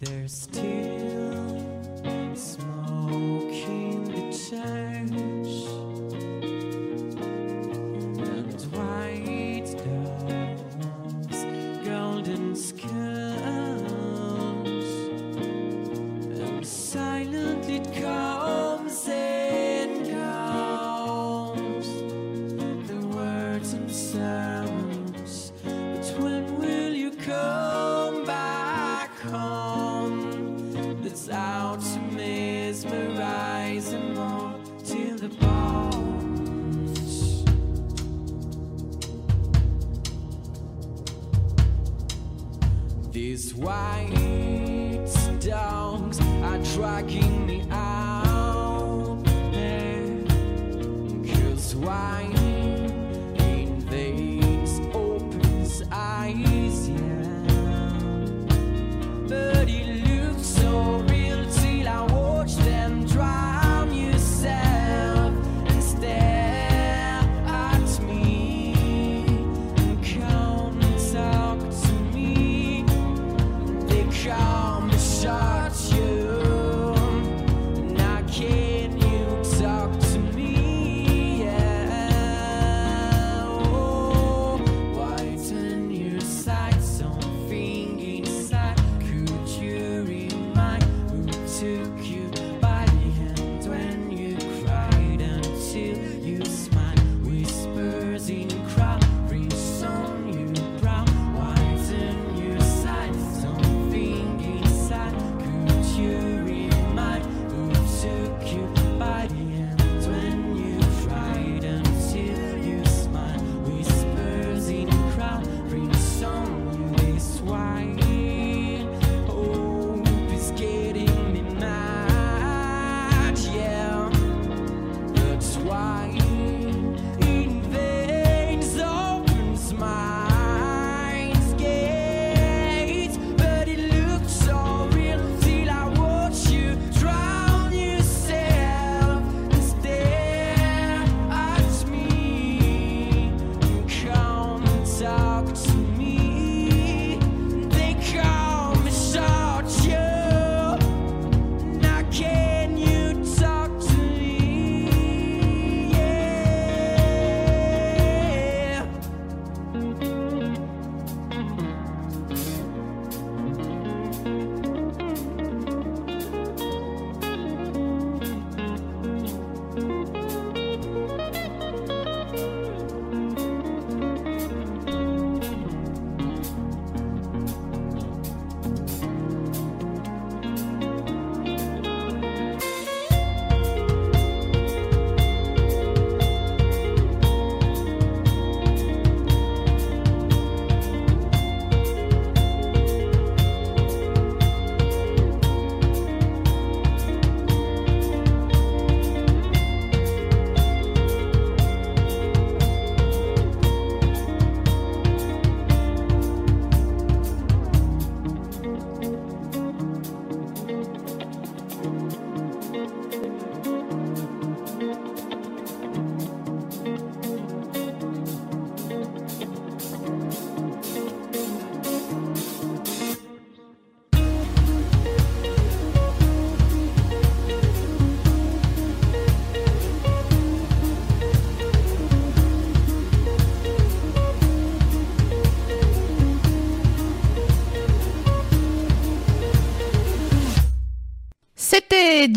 There's tears. White dogs are dragging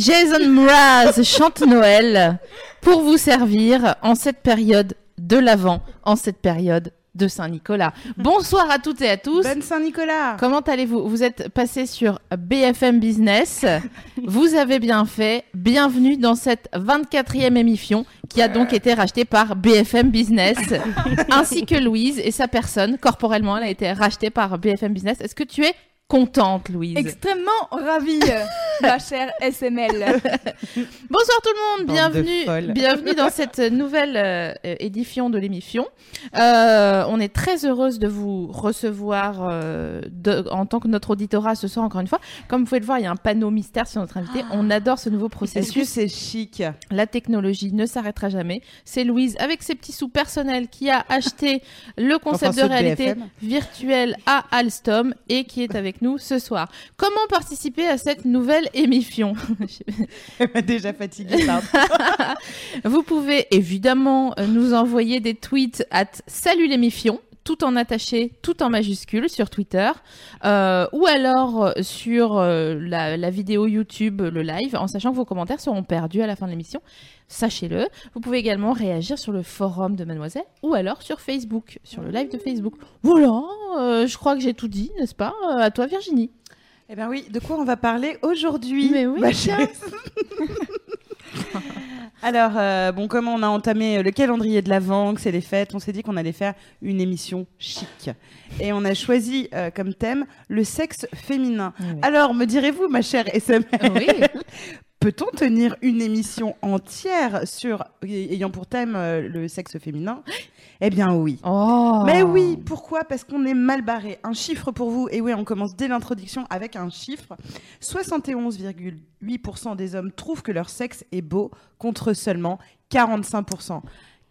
Jason Mraz chante Noël pour vous servir en cette période de l'Avent, en cette période de Saint-Nicolas. Bonsoir à toutes et à tous. Bonne Saint-Nicolas. Comment allez-vous? Vous êtes passé sur BFM Business. vous avez bien fait. Bienvenue dans cette 24e émission qui a donc été rachetée par BFM Business ainsi que Louise et sa personne. Corporellement, elle a été rachetée par BFM Business. Est-ce que tu es contente, Louise Extrêmement ravie, ma chère SML. Bonsoir tout le monde, bienvenue, bienvenue dans cette nouvelle euh, édition de l'émission. Euh, on est très heureuse de vous recevoir euh, de- en tant que notre auditorat ce soir encore une fois. Comme vous pouvez le voir, il y a un panneau mystère sur notre invité. On adore ce nouveau Est-ce que processus. c'est chic? La technologie ne s'arrêtera jamais. C'est Louise avec ses petits sous personnels qui a acheté le concept Enfin, de réalité BFM. virtuelle à Alstom et qui est avec nous ce soir. Comment participer à cette nouvelle émission? Elle m'a déjà fatiguée, pardon. Vous pouvez évidemment euh, nous envoyer des tweets à Salut l'émission tout en attaché, tout en majuscule sur Twitter, euh, ou alors euh, sur euh, la, la vidéo YouTube, le live, en sachant que vos commentaires seront perdus à la fin de l'émission. Sachez-le. Vous pouvez également réagir sur le forum de Mademoiselle, ou alors sur Facebook, sur le live de Facebook. Voilà, euh, je crois que j'ai tout dit, n'est-ce pas À toi Virginie? Eh bien oui, de quoi on va parler aujourd'hui Mais oui, ma tiens. chère Alors, euh, bon, comme on a entamé le calendrier de l'Avent, que c'est les fêtes, on s'est dit qu'on allait faire une émission chic. Et on a choisi euh, comme thème le sexe féminin. Alors, me direz-vous, ma chère SML, Oui. peut-on tenir une émission entière sur ayant pour thème euh, le sexe féminin? Eh bien oui. Oh. Mais oui, pourquoi? Parce qu'on est mal barré. Un chiffre pour vous, et oui, on commence dès l'introduction avec un chiffre. 71,8% des hommes trouvent que leur sexe est beau, contre seulement 45%.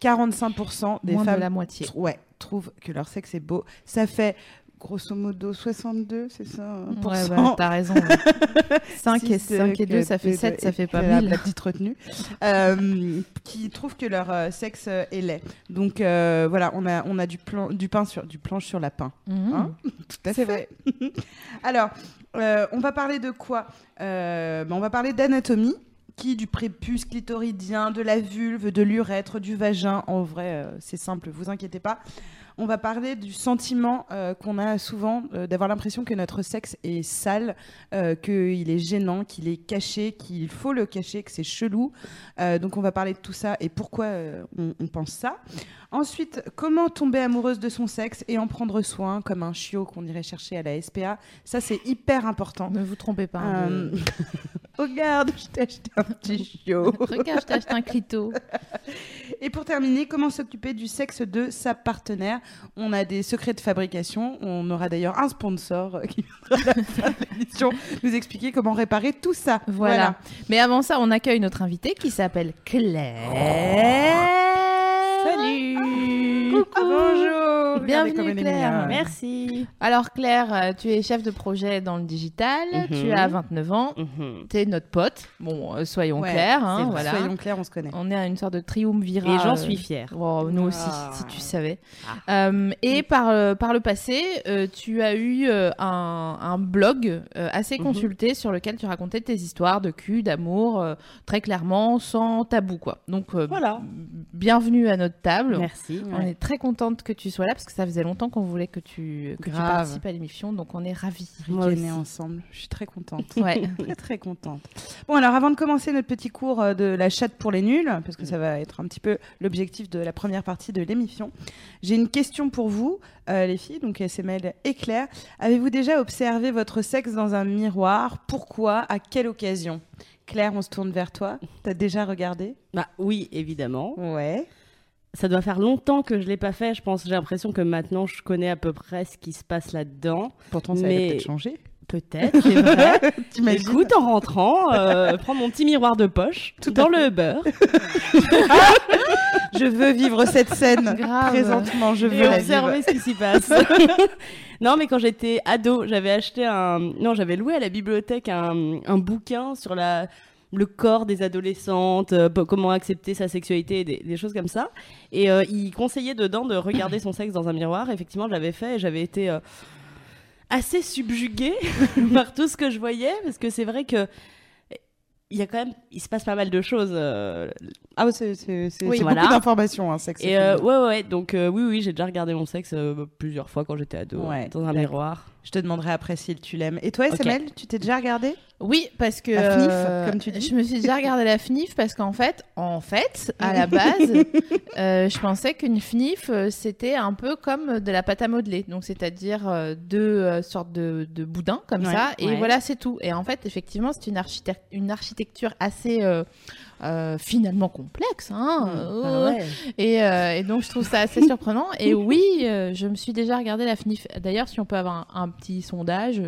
45% des Moins de femmes la moitié. ouais, trouvent que leur sexe est beau. Ça fait grosso modo 62, c'est ça Ouais, pour bah, t'as raison. 5 et, Six, 5 et 2, que- ça fait de- 7, ça fait pas la, 1000. la petite retenue. Euh, qui trouvent que leur euh, sexe euh, est laid. Donc euh, voilà, on a, on a du, plan, du, pain sur, du planche sur la pain. Mhm. Hein C'est vrai. Alors, euh, on va parler de quoi? Euh, ben, On va parler d'anatomie. Qui du prépuce clitoridien, de la vulve, de l'urètre, du vagin. En vrai, euh, c'est simple, vous inquiétez pas. On va parler du sentiment euh, qu'on a souvent euh, d'avoir l'impression que notre sexe est sale, euh, qu'il est gênant, qu'il est caché, qu'il faut le cacher, que c'est chelou. Donc on va parler de tout ça et pourquoi on, on pense ça. Ensuite, comment tomber amoureuse de son sexe et en prendre soin comme un chiot qu'on irait chercher à la SPA. Ça c'est hyper important. Ne vous trompez pas. hein, de- Regarde, je t'ai acheté un petit chiot. Regarde, je t'ai acheté un clito. Et pour terminer, comment s'occuper du sexe de sa partenaire? On a des secrets de fabrication. On aura d'ailleurs un sponsor euh, qui viendra à la fin de l'émission nous expliquer comment réparer tout ça. Voilà. Mais avant ça, on accueille notre invitée qui s'appelle Claire. Coucou. Bonjour. Bienvenue, Claire. Merci. Alors Claire, euh, tu es chef de projet dans le digital, tu as 29 ans, tu es notre pote. Bon, euh, soyons Ouais, clairs, hein, voilà. Soyons clairs, on se connaît. On est à une sorte de triumvirat. Et j'en suis fière. Oh, nous aussi, Ah. si tu savais. Euh, et par, euh, par le passé, euh, tu as eu un, un blog euh, assez Mhm. consulté sur lequel tu racontais tes histoires de cul, d'amour, euh, très clairement, sans tabou, quoi. Donc, euh, Voilà. bienvenue à notre table. Merci. On est très contente que tu sois là parce que ça faisait longtemps qu'on voulait que tu, que tu participes à l'émission, donc on est ravis. Moi Ricaner aussi. ensemble. Je suis très contente. Ouais. très très contente. Bon alors avant de commencer notre petit cours euh, de la chatte pour les nuls, parce que ça va être un petit peu l'objectif de la première partie de l'émission, j'ai une question pour vous, euh, les filles, donc SML et Claire. Avez-vous déjà observé votre sexe dans un miroir? Pourquoi? À quelle occasion? Claire, on se tourne vers toi. T'as déjà regardé? Bah oui, évidemment. Ouais. Ça doit faire longtemps que je l'ai pas fait. Je pense, j'ai l'impression que maintenant je connais à peu près ce qui se passe là-dedans. Pourtant, ça Mais- a peut-être changé. Peut-être, c'est vrai. Écoute, en rentrant, euh, prendre mon petit miroir de poche, Tout dans le beurre, Je veux vivre cette scène Grave. présentement. Je veux et la vivre. observer ce qui s'y passe. non, mais quand j'étais ado, j'avais acheté un. Non, j'avais loué à la bibliothèque un, un bouquin sur la le corps des adolescentes, euh, comment accepter sa sexualité, des, des choses comme ça. Et euh, il conseillait dedans de regarder son sexe dans un miroir. Effectivement, je l'avais fait et j'avais été euh, assez subjuguée par tout ce que je voyais, parce que c'est vrai que il y a quand même, il se passe pas mal de choses. euh, Ah, ouais, c'est Oui, voilà. beaucoup d'informations, hein, sexe. et euh, ouais, ouais, donc euh, oui, oui, j'ai déjà regardé mon sexe plusieurs fois quand j'étais ado, Ouais, dans un miroir. Je te demanderai après si tu l'aimes. Et toi. SML, tu t'es déjà regardé? Oui, parce que La FNIF, euh, comme tu dis. Je me suis déjà regardé la FNIF parce qu'en fait, en fait, à la base, euh, je pensais qu'une FNIF euh, c'était un peu comme de la pâte à modeler, donc c'est-à-dire deux sortes de, de boudins comme Ouais, ça, et ouais. voilà, c'est tout. Et en fait, effectivement, c'est une, architect- une architecture assez euh, finalement complexe, hein. euh, Ah ouais. et, et donc je trouve ça assez surprenant. Et oui, je me suis déjà regardé la FNIF. D'ailleurs, si on peut avoir un, un petit sondage,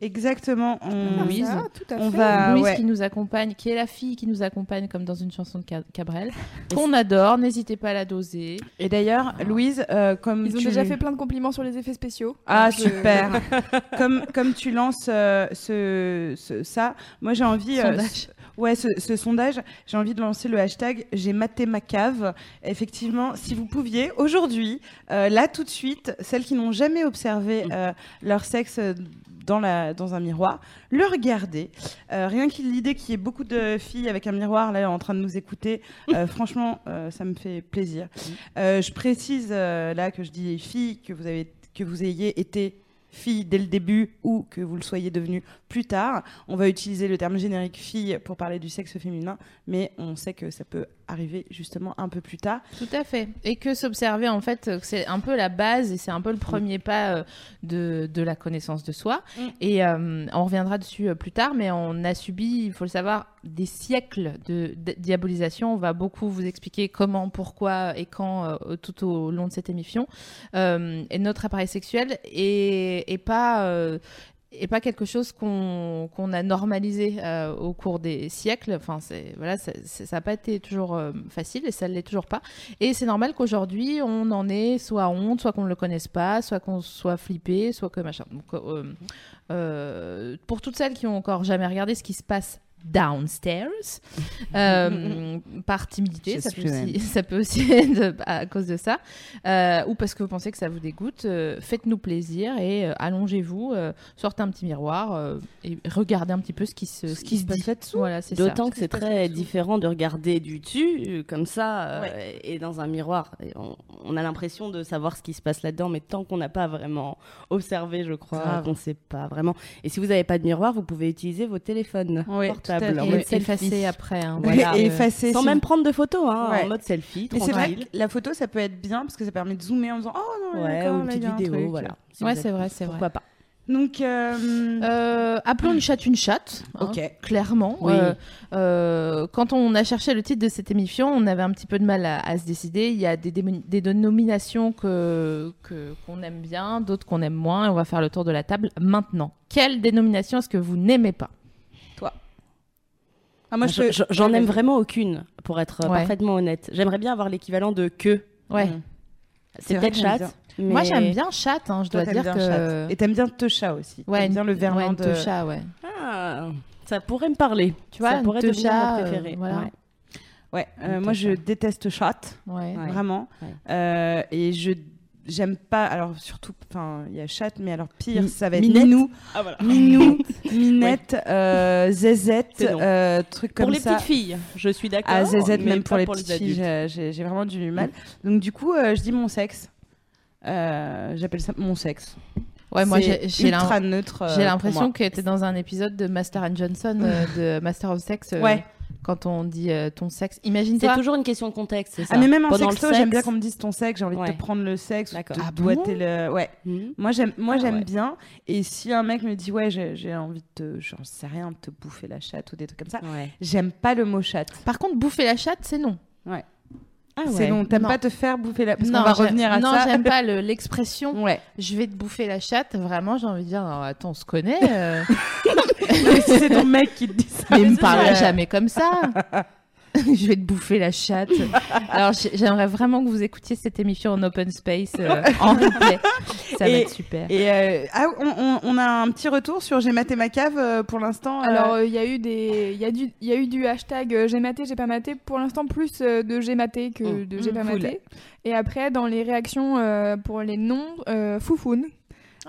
Exactement. On... Louise. Ça, tout à On fait. va- Ah, Louise ouais. qui nous accompagne, qui est la fille qui nous accompagne comme dans une chanson de Ca- Cabrel, qu'on adore, n'hésitez pas à la doser. Et d'ailleurs, Louise, euh, comme Ils ont tu... déjà fait plein de compliments sur les effets spéciaux. Ah euh, super. comme comme tu lances euh, ce, ce- ça, moi j'ai envie. euh, Sondage. ouais, ce, ce sondage, j'ai envie de lancer le hashtag J'ai maté ma cave. Effectivement, si vous pouviez aujourd'hui, euh, là tout de suite, celles qui n'ont jamais observé euh, leur sexe euh, dans la dans un miroir, le regarder. Euh, rien que l'idée qu'il y ait beaucoup de filles avec un miroir là en train de nous écouter, euh, franchement, euh, ça me fait plaisir. Je précise là que je dis filles que vous avez que vous ayez été fille dès le début ou que vous le soyez devenu plus tard. On va utiliser le terme générique fille pour parler du sexe féminin, mais on sait que ça peut arriver justement un peu plus tard. Tout à fait. Et que s'observer, en fait, euh, c'est un peu la base et c'est un peu le premier pas euh, de, de la connaissance de soi. Mm. Et euh, on reviendra dessus plus tard, mais on a subi, il faut le savoir, des siècles de, de diabolisation. On va beaucoup vous expliquer comment, pourquoi et quand euh, tout au long de cette émission. Euh, et notre appareil sexuel est, est pas. Et pas quelque chose qu'on a normalisé euh, au cours des siècles. Enfin, voilà, ça n'a pas été toujours euh, facile et ça ne l'est toujours pas. Et c'est normal qu'aujourd'hui on en ait soit honte, soit qu'on ne le connaisse pas, soit qu'on soit flippé, soit que machin. Donc, euh, pour toutes celles qui ont encore jamais regardé ce qui se passe downstairs. Euh, par timidité ça peut, aussi, ça peut aussi être à cause de ça. Euh, ou parce que vous pensez que ça vous dégoûte euh, faites-nous plaisir et euh, allongez-vous euh, sortez un petit miroir euh, et regardez un petit peu ce qui se, ce qui se dit. voilà D'autant que c'est très différent de regarder du dessus, comme ça, euh, et dans un miroir. Et on, on a l'impression de savoir ce qui se passe là-dedans, mais tant qu'on n'a pas vraiment observé, je crois, qu'on ne sait pas vraiment. Et si vous n'avez pas de miroir, vous pouvez utiliser vos téléphones Oui, portables à en et mode après hein, Voilà. Et effacer Sans si même vous- prendre de photos, hein, Ouais. en mode selfie, Mais c'est vrai que la photo, ça peut être bien parce que ça permet de zoomer en disant Oh non, Ouais, ou une là, petite un vidéo, truc. voilà. Si ouais c'est vrai c'est vrai Pourquoi pas Donc, euh, Euh, appelons une chatte une chatte. hein, Ok. Clairement. Oui. Euh, euh, quand on a cherché le titre de cette émission, on avait un petit peu de mal à, à se décider. Il y a des, des dénominations que que- qu'on aime bien, d'autres qu'on aime moins. Et on va faire le tour de la table maintenant. Quelle dénomination est-ce que vous n'aimez pas? Ah, moi, Je- je- J'en aime vraiment aucune, pour être euh, Ouais. parfaitement honnête. J'aimerais bien avoir l'équivalent de que. Ouais. Mm. C'est peut-être mais- Moi j'aime bien chatte. hein, je dois t'aimes dire bien que. chatte. Et t'aimes bien Techa aussi. Ouais, T'aimes bien le verlan ouais, de. techa, ouais. Ah, ça pourrait me parler. Tu vois, ça pourrait devenir techa, mon euh, préféré. voilà. Ouais. Ouais, euh, moi je déteste chatte, Ouais. Ouais. vraiment. Ouais. Euh, et je j'aime pas. Alors surtout, enfin, il y a chatte, mais alors pire, ça va être Minette. Minou, Ah, voilà. Minou, Minette, euh, non. euh, trucs comme Pour les ça. petites filles, je suis d'accord. Ah, Zézette, mais même pour les petites filles, j'ai- j'ai j'ai vraiment du mal. Donc du coup, euh, je dis mon sexe. Euh, J'appelle ça mon sexe. Ouais, moi C'est j'ai j'ai l'im- ultra neutre. euh, j'ai pour l'impression que t'es dans un épisode de Master and Johnson euh, de Master of Sex. euh, Ouais. Quand on dit euh, ton sexe, C'est imagine-toi. toujours une question de contexte, c'est ça. Ah mais même en Pendant le sexto, j'aime bien sexe- qu'on me dise ton sexe. J'ai envie de Ouais. te prendre le sexe, ou de Ah bon doigter le. Ouais. Mhm. Moi j'aime moi Ah j'aime ouais. bien et si un mec me dit ouais j'ai j'ai envie de te j'en sais rien de te bouffer la chatte ou des trucs comme ça Ouais. j'aime pas le mot chatte Par contre, bouffer la chatte, c'est non. Ah c'est non t'aimes Non. pas te faire bouffer la parce qu'on non, va j'aime- revenir à non, ça j'aime pas le- l'expression. ouais Je vais te bouffer la chatte. Vraiment, j'ai envie de dire, non, attends, on se connaît. euh, c'est ton mec qui te dit ça mais il me vrai. jamais comme ça. je vais te bouffer la chatte. Alors, j'ai- j'aimerais vraiment que vous écoutiez cette émission en open space, euh, en replay. Ça va être super. et euh, ah, on, a un petit retour sur j'ai maté ma cave euh, pour l'instant Alors, il y a eu des, il y a du, il y a eu du hashtag j'ai maté, j'ai pas maté. Pour l'instant, plus de j'ai maté que Mm. de j'ai Mm, pas cool. maté. Et après, dans les réactions euh, pour les noms, euh, foufoune.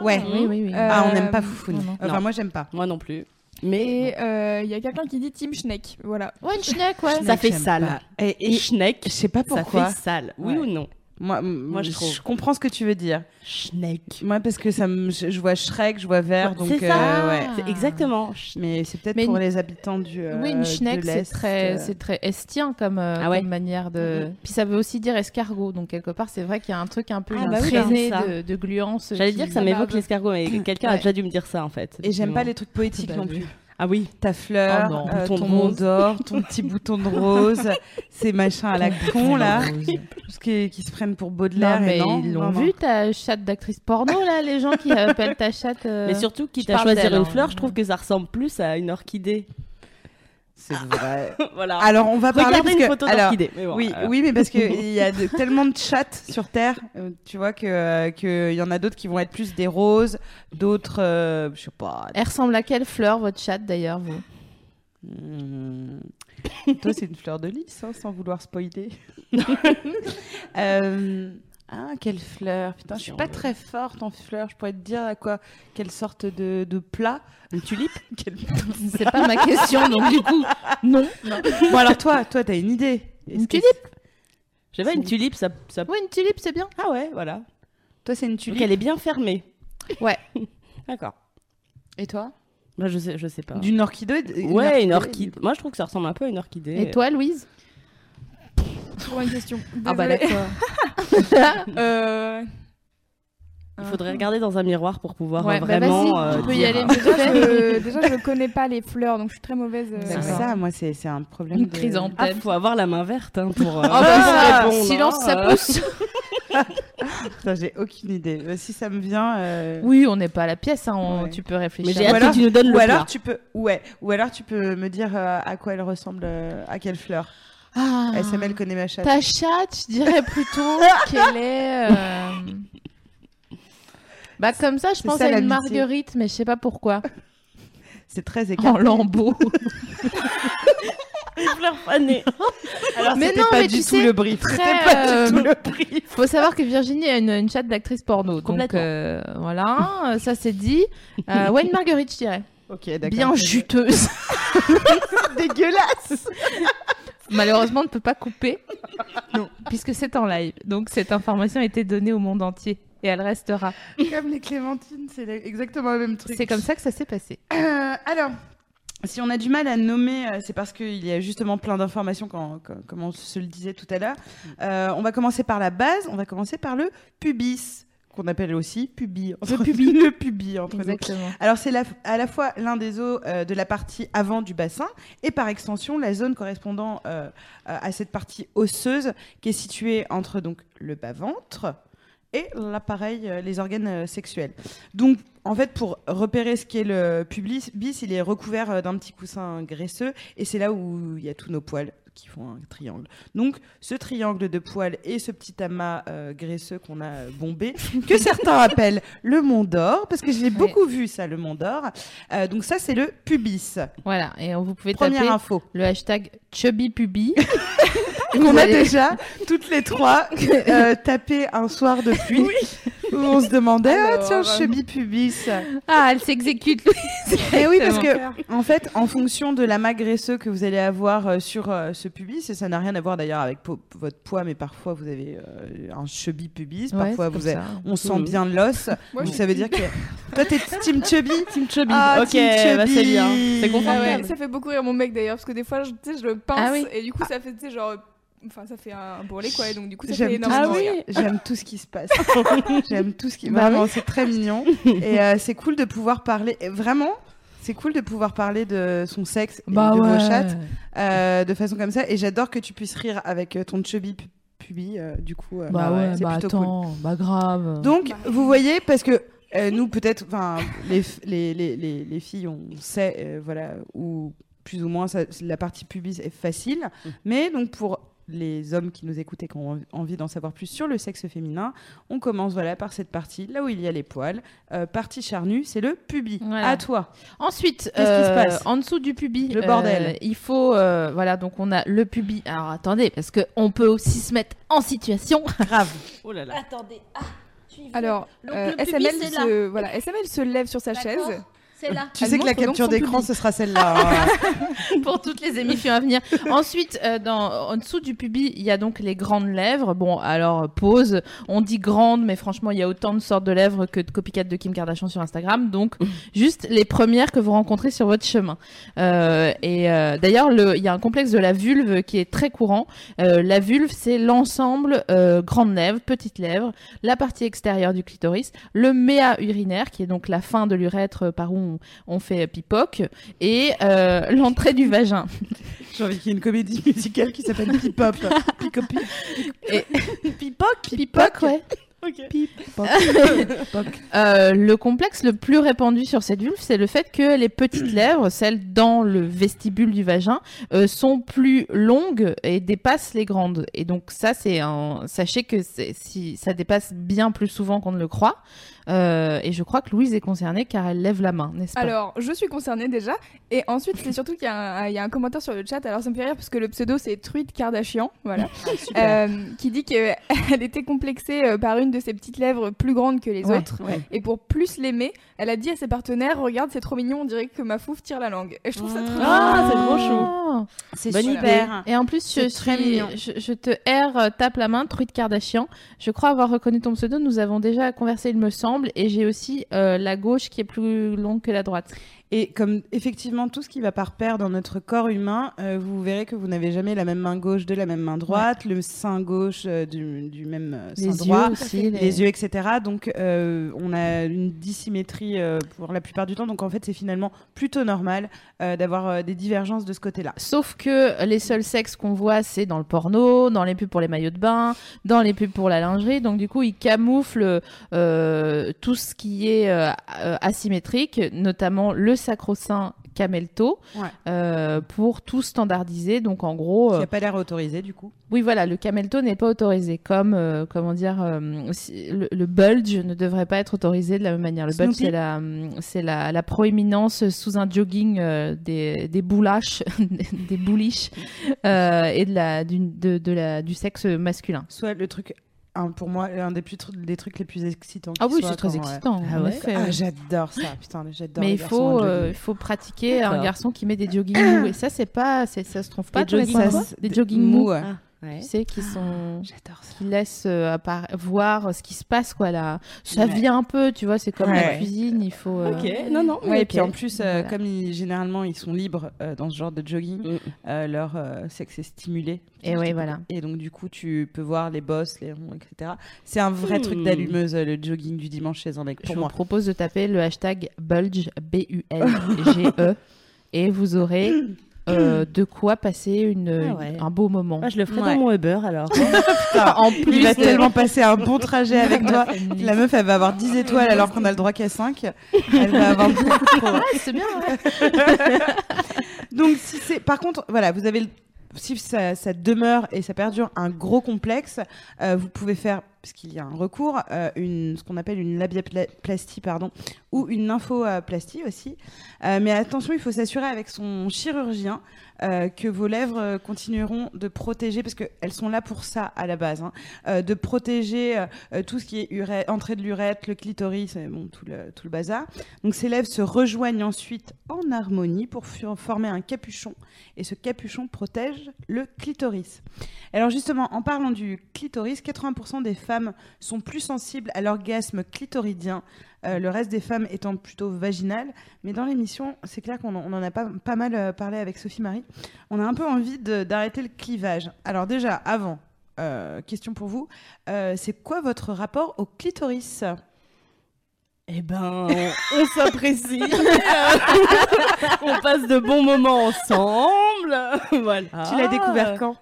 ouais oui, oui, oui. Euh, ah on n'aime pas foufoune enfin moi j'aime pas Moi non plus. Mais Et euh, il y a quelqu'un qui dit Team Schneck. Voilà. Ouais, une schneck, ouais. ça fait sale. pas. Et, Et et Schneck, je sais pas ça pourquoi. fait sale. Oui Ouais. ou non? Moi, moi, je comprends ce que tu veux dire. Schneck. Moi, parce que ça me, je, vois Shrek, je vois vert, donc c'est ça. euh, ouais. C'est exactement. Mais c'est peut-être Mais pour une- les habitants du. euh, oui, une schneck, c'est très, euh. c'est très estien comme, euh, Ah ouais. comme manière de. Puis ça veut aussi dire escargot, donc quelque part, c'est vrai qu'il y a un truc un peu Ah bah oui, ça. de, de gluance. J'allais dire que ça m'évoque l'escargot, mais quelqu'un a Ouais. déjà dû me dire ça en fait. Et j'aime pas les trucs poétiques T'as non vu. plus. Ah oui. Ta fleur, Oh non. euh, Bouton de ton rose. monde d'or, ton petit bouton de rose, ces machins à la con là, que- qui se prennent pour Baudelaire. Non, et mais non, ils l'ont vu ta chatte d'actrice porno là, les gens qui appellent ta chatte. euh, Mais surtout, quitte à choisir une hein. fleur, je trouve que ça ressemble plus à une orchidée. C'est vrai. voilà. Alors on va parler Regardez parce une que photo alors, d'orchidée. Mais bon, oui, oui, mais parce qu'il y a de- tellement de chattes sur Terre, euh, tu vois que euh, que il y en a d'autres qui vont être plus des roses, d'autres, euh, je sais pas. Elle ressemble à quelle fleur votre chatte d'ailleurs, vous? Hmm. Toi, c'est une fleur de lys, hein, sans vouloir spoiler. Euh, Ah, quelle fleur Putain, je suis pas très forte en fleurs. Je pourrais te dire à quoi Quelle sorte de, de plat Une tulipe Quelle- C'est pas ma question, donc du coup, non. Bon, alors toi, toi, t'as une idée Est-ce Une que tulipe Je sais pas, une tulipe, ça. ça... Oui, une tulipe, c'est bien. Ah ouais, voilà. Toi, c'est une Donc tulipe. elle est bien fermée. Ouais. D'accord. Et toi? Bah, je sais, je sais pas. D'une orchidée Ouais, une orchidée. Moi, je trouve que ça ressemble un peu à une orchidée. Et toi, Louise? Trop une question. Ah bah d'accord. Euh, Il faudrait regarder dans un miroir pour pouvoir Ouais, euh, bah vraiment. vas-y, euh, tu peux y dire- aller. Déjà, je, déjà, je connais pas les fleurs, donc je suis très mauvaise. euh, C'est ça, moi, c'est c'est un problème. Une de- chrysanthème. Ah, faut avoir la main verte hein, pour. euh, Oh bah répondre, silence, hein, ça euh. pousse. J'ai aucune idée. Euh, Si ça me vient. euh, Oui, on n'est pas à la pièce, hein, on- Ouais. tu peux réfléchir. Mais j'ai Ou hâte alors- que tu nous donnes Ou le alors plat. tu peux, ouais. Ou alors tu peux me dire euh, à quoi elle ressemble, euh, à quelle fleur. Ah, SML connaît ma chatte. Ta chatte, je dirais plutôt qu'elle est. euh, Bah comme ça, je pense ça, à une marguerite, mais je sais pas pourquoi. C'est très En écarté. lambeau. Les fleurs fanées. Alors Mais non, pas mais du tu tout sais, le brief. très, pas euh, du tout le brief. Faut savoir que Virginie a une, une chatte d'actrice porno. Donc euh, voilà, euh, ça c'est dit. Euh, ouais, une marguerite, je dirais. Ok, d'accord. Bien juteuse. dégueulasse. Malheureusement, on ne peut pas couper. Non, puisque c'est en live. Donc cette information a été donnée au monde entier. Et elle restera. Comme les clémentines, c'est exactement le même truc. C'est comme ça que ça s'est passé. Euh, alors, si on a du mal à nommer, euh, c'est parce qu'il y a justement plein d'informations, comme on se le disait tout à l'heure. Euh, on va commencer par la base, on va commencer par le pubis, qu'on appelle aussi pubi. Le pubi. le pubi, entre nous. Alors, c'est à la fois l'un des os euh, de la partie avant du bassin et par extension la zone correspondant euh, euh, à cette partie osseuse qui est située entre donc, le bas-ventre et l'appareil, euh, les organes sexuels. Donc, en fait, pour repérer ce qu'est le pubis, bis, il est recouvert d'un petit coussin graisseux et c'est là où il y a tous nos poils qui font un triangle. Donc, ce triangle de poils et ce petit amas euh, graisseux qu'on a euh, bombé, que certains appellent le mont d'or, parce que j'ai beaucoup vu ça, le mont d'or. Euh, donc ça, c'est le pubis. Voilà. Et on- vous pouvez Première taper info. le hashtag chubbypubi. qu'on a déjà toutes les trois euh, tapé un soir de pluie où on se demandait ah tiens euh, chubby pubis Ah, elle s'exécute. et oui parce que en fait en fonction de l'amas graisseux que vous allez avoir euh, sur euh, ce pubis et ça n'a rien à voir d'ailleurs avec po- votre poids mais parfois vous avez euh, un chubby pubis parfois vous avez- on sent Mhm. bien l'os Moi, donc ça veut dire que toi t'es team chubby Team Chubby. Ah, ok, Team bah, c'est Chubby. bien. C'est Ah confortable. ouais, ça fait beaucoup rire mon mec d'ailleurs, parce que des fois, je, tu sais, je le pince Ah oui. et du coup, ça fait, tu sais, genre. Enfin, ça fait un bourrelet quoi, et donc du coup, ça J'aime fait tout, énormément ce qui- rire. j'aime tout ce qui se passe. j'aime tout ce qui. Bah Vraiment, c'est très mignon. Et euh, c'est cool de pouvoir parler. et Vraiment, c'est cool de pouvoir parler de son sexe et Bah de ouais. vos chattes euh, de façon comme ça. Et j'adore que tu puisses rire avec euh, ton chubby pu- pubi. euh, du coup, euh, Bah ouais, c'est bah plutôt cool. attends, bah grave. Donc, vous voyez, parce que euh, nous, peut-être, enfin, les, les, les, les, les filles, on sait, euh, voilà, où plus ou moins ça- la partie pubis est facile. Mais donc, pour les hommes qui nous écoutent et qui ont envie d'en savoir plus sur le sexe féminin, on commence voilà par cette partie, là où il y a les poils. Euh, partie charnue, c'est le pubis. Voilà. À toi. Ensuite, Qu'est-ce qui se euh, passe? en dessous du pubis, Le euh, bordel. il faut, euh, voilà, donc on a le pubis. Alors attendez, parce que on peut aussi se mettre en situation. Grave. Oh là là. Attendez. Ah, Alors, euh, SML, se, voilà, SML se lève sur sa chaise. Là. Tu Elle sais que la capture d'écran, ce sera celle-là. hein. pour toutes les émissions à venir. Ensuite, euh, dans, en dessous du pubis, il y a donc les grandes lèvres. Bon, alors pause. On dit grandes, mais franchement, il y a autant de sortes de lèvres que de copycat de Kim Kardashian sur Instagram. Donc, juste les premières que vous rencontrez sur votre chemin. Euh, et euh, d'ailleurs, le- il y a un complexe de la vulve qui est très courant. Euh, la vulve, c'est l'ensemble euh, grandes lèvres, petites lèvres, la partie extérieure du clitoris, le méa urinaire, qui est donc la fin de l'urètre par où on, on fait pipoque, et euh, l'entrée du vagin. J'ai envie qu'il y ait une comédie musicale qui s'appelle Pipop. Picopi. Pipoc Pipoc, ouais. Pipop. Euh, le complexe le plus répandu sur cette vulve, c'est le fait que les petites lèvres, celles dans le vestibule du vagin, euh, sont plus longues et dépassent les grandes. Et donc ça, c'est un... Sachez que si ça dépasse bien plus souvent qu'on ne le croit. Euh, et je crois que Louise est concernée car elle lève la main, n'est-ce pas Alors, je suis concernée déjà. Et ensuite, c'est surtout qu'il y, a un- il y a un commentaire sur le chat. Alors, ça me fait rire parce que le pseudo, c'est Truite Kardashian. Voilà. Euh, qui dit qu'elle était complexée euh, par une de ses petites lèvres plus grandes que les Ouais, autres. ouais. Et pour plus l'aimer, elle a dit à ses partenaires Regarde, c'est trop mignon, on dirait que ma fouf tire la langue. Et je trouve ça trop Ah, c'est trop chou. C'est Bonne super. Et en plus, je, C'est très suis- mignon. je, je te erre, tape la main, Truite Kardashian. Je crois avoir reconnu ton pseudo. Nous avons déjà conversé, il me semble. Et j'ai aussi euh, la gauche qui est plus longue que la droite. Et comme effectivement tout ce qui va par paire dans notre corps humain, euh, vous verrez que vous n'avez jamais la même main gauche de la même main droite, le sein gauche euh, du, du même euh, sein Les droit, yeux aussi. les... yeux, etc. Donc euh, on a une dissymétrie pour la plupart du temps. Donc en fait c'est finalement plutôt normal d'avoir des divergences de ce côté-là. Sauf que les seuls sexes qu'on voit, c'est dans le porno, dans les pubs pour les maillots de bain, dans les pubs pour la lingerie. Donc du coup, ils camouflent tout ce qui est asymétrique, notamment le sacro-saint camelto, Ouais. euh, pour tout standardiser. Donc en gros, Qui euh, n'a pas l'air autorisé du coup. oui voilà, le camelto n'est pas autorisé. Comme euh, comment dire, euh, si- le, le bulge ne devrait pas être autorisé de la même manière. Le bulge, c'est la, c'est la, la proéminence sous un jogging euh, des, des boulaches, des bouliches euh, et de la, du, de, de la, du sexe masculin. Soit le truc, un, pour moi, un des, plus, des trucs les plus excitants. Ah oui, c'est très excitant. Ah ouais Ah, j'adore ça, putain, j'adore. Mais il faut, euh, jogging. faut pratiquer un garçon qui met des joggings mous. Et ça, c'est pas, ça se trouve pas Des soirs. quoi Des joggings mous. Ah, ouais. Tu sais, qui sont J'adore ça. qui laisse euh, voir ce qui se passe quoi là ça Ouais. vient un peu tu vois c'est comme la Ouais. cuisine il faut euh, Ok, non, non. Ouais, et puis en plus, euh, Voilà. comme ils, généralement ils sont libres euh, dans ce genre de jogging, Mm. euh, leur euh, sexe est stimulé. Et ouais, voilà. Et donc du coup, tu peux voir les bosses, les ronds, etc. C'est un vrai Hmm. truc d'allumeuse, euh, le jogging du dimanche chez un mec, je pour vous moi. propose de taper le hashtag bulge b u l g e et vous aurez euh, de quoi passer une, Ah ouais. un beau moment Ah, je le ferai Ouais. dans mon Uber alors. en Il va tellement passer un bon trajet avec toi. La meuf, elle va avoir 10 étoiles alors qu'on a le droit qu'à 5. Elle va avoir beaucoup trop. Ah, c'est bien ouais. Donc, si c'est, par contre, voilà, vous avez, le- si ça, ça demeure et ça perdure un gros complexe, euh, vous pouvez faire, parce qu'il y a un recours, euh, ce qu'on appelle une labiaplastie, pardon, ou une nymphoplastie aussi. Euh, mais attention, il faut s'assurer avec son chirurgien euh, que vos lèvres continueront de protéger, parce qu'elles sont là pour ça à la base, hein, de protéger tout ce qui est entrée de l'urètre, le clitoris, bon, tout le, bazar. Donc ces lèvres se rejoignent ensuite en harmonie pour former un capuchon et ce capuchon protège le clitoris. Alors justement, en parlant du clitoris, 80% des femmes sont plus sensibles à l'orgasme clitoridien, euh, le reste des femmes étant plutôt vaginales. Mais dans l'émission, c'est clair qu'on en, a pas, pas mal euh, parlé avec Sophie Marie. On a un peu envie d'arrêter le clivage. Alors déjà, avant, euh, question pour vous, euh, c'est quoi votre rapport au clitoris? Eh ben, on, s'apprécie. on passe de bons moments ensemble. voilà. Tu l'as découvert quand?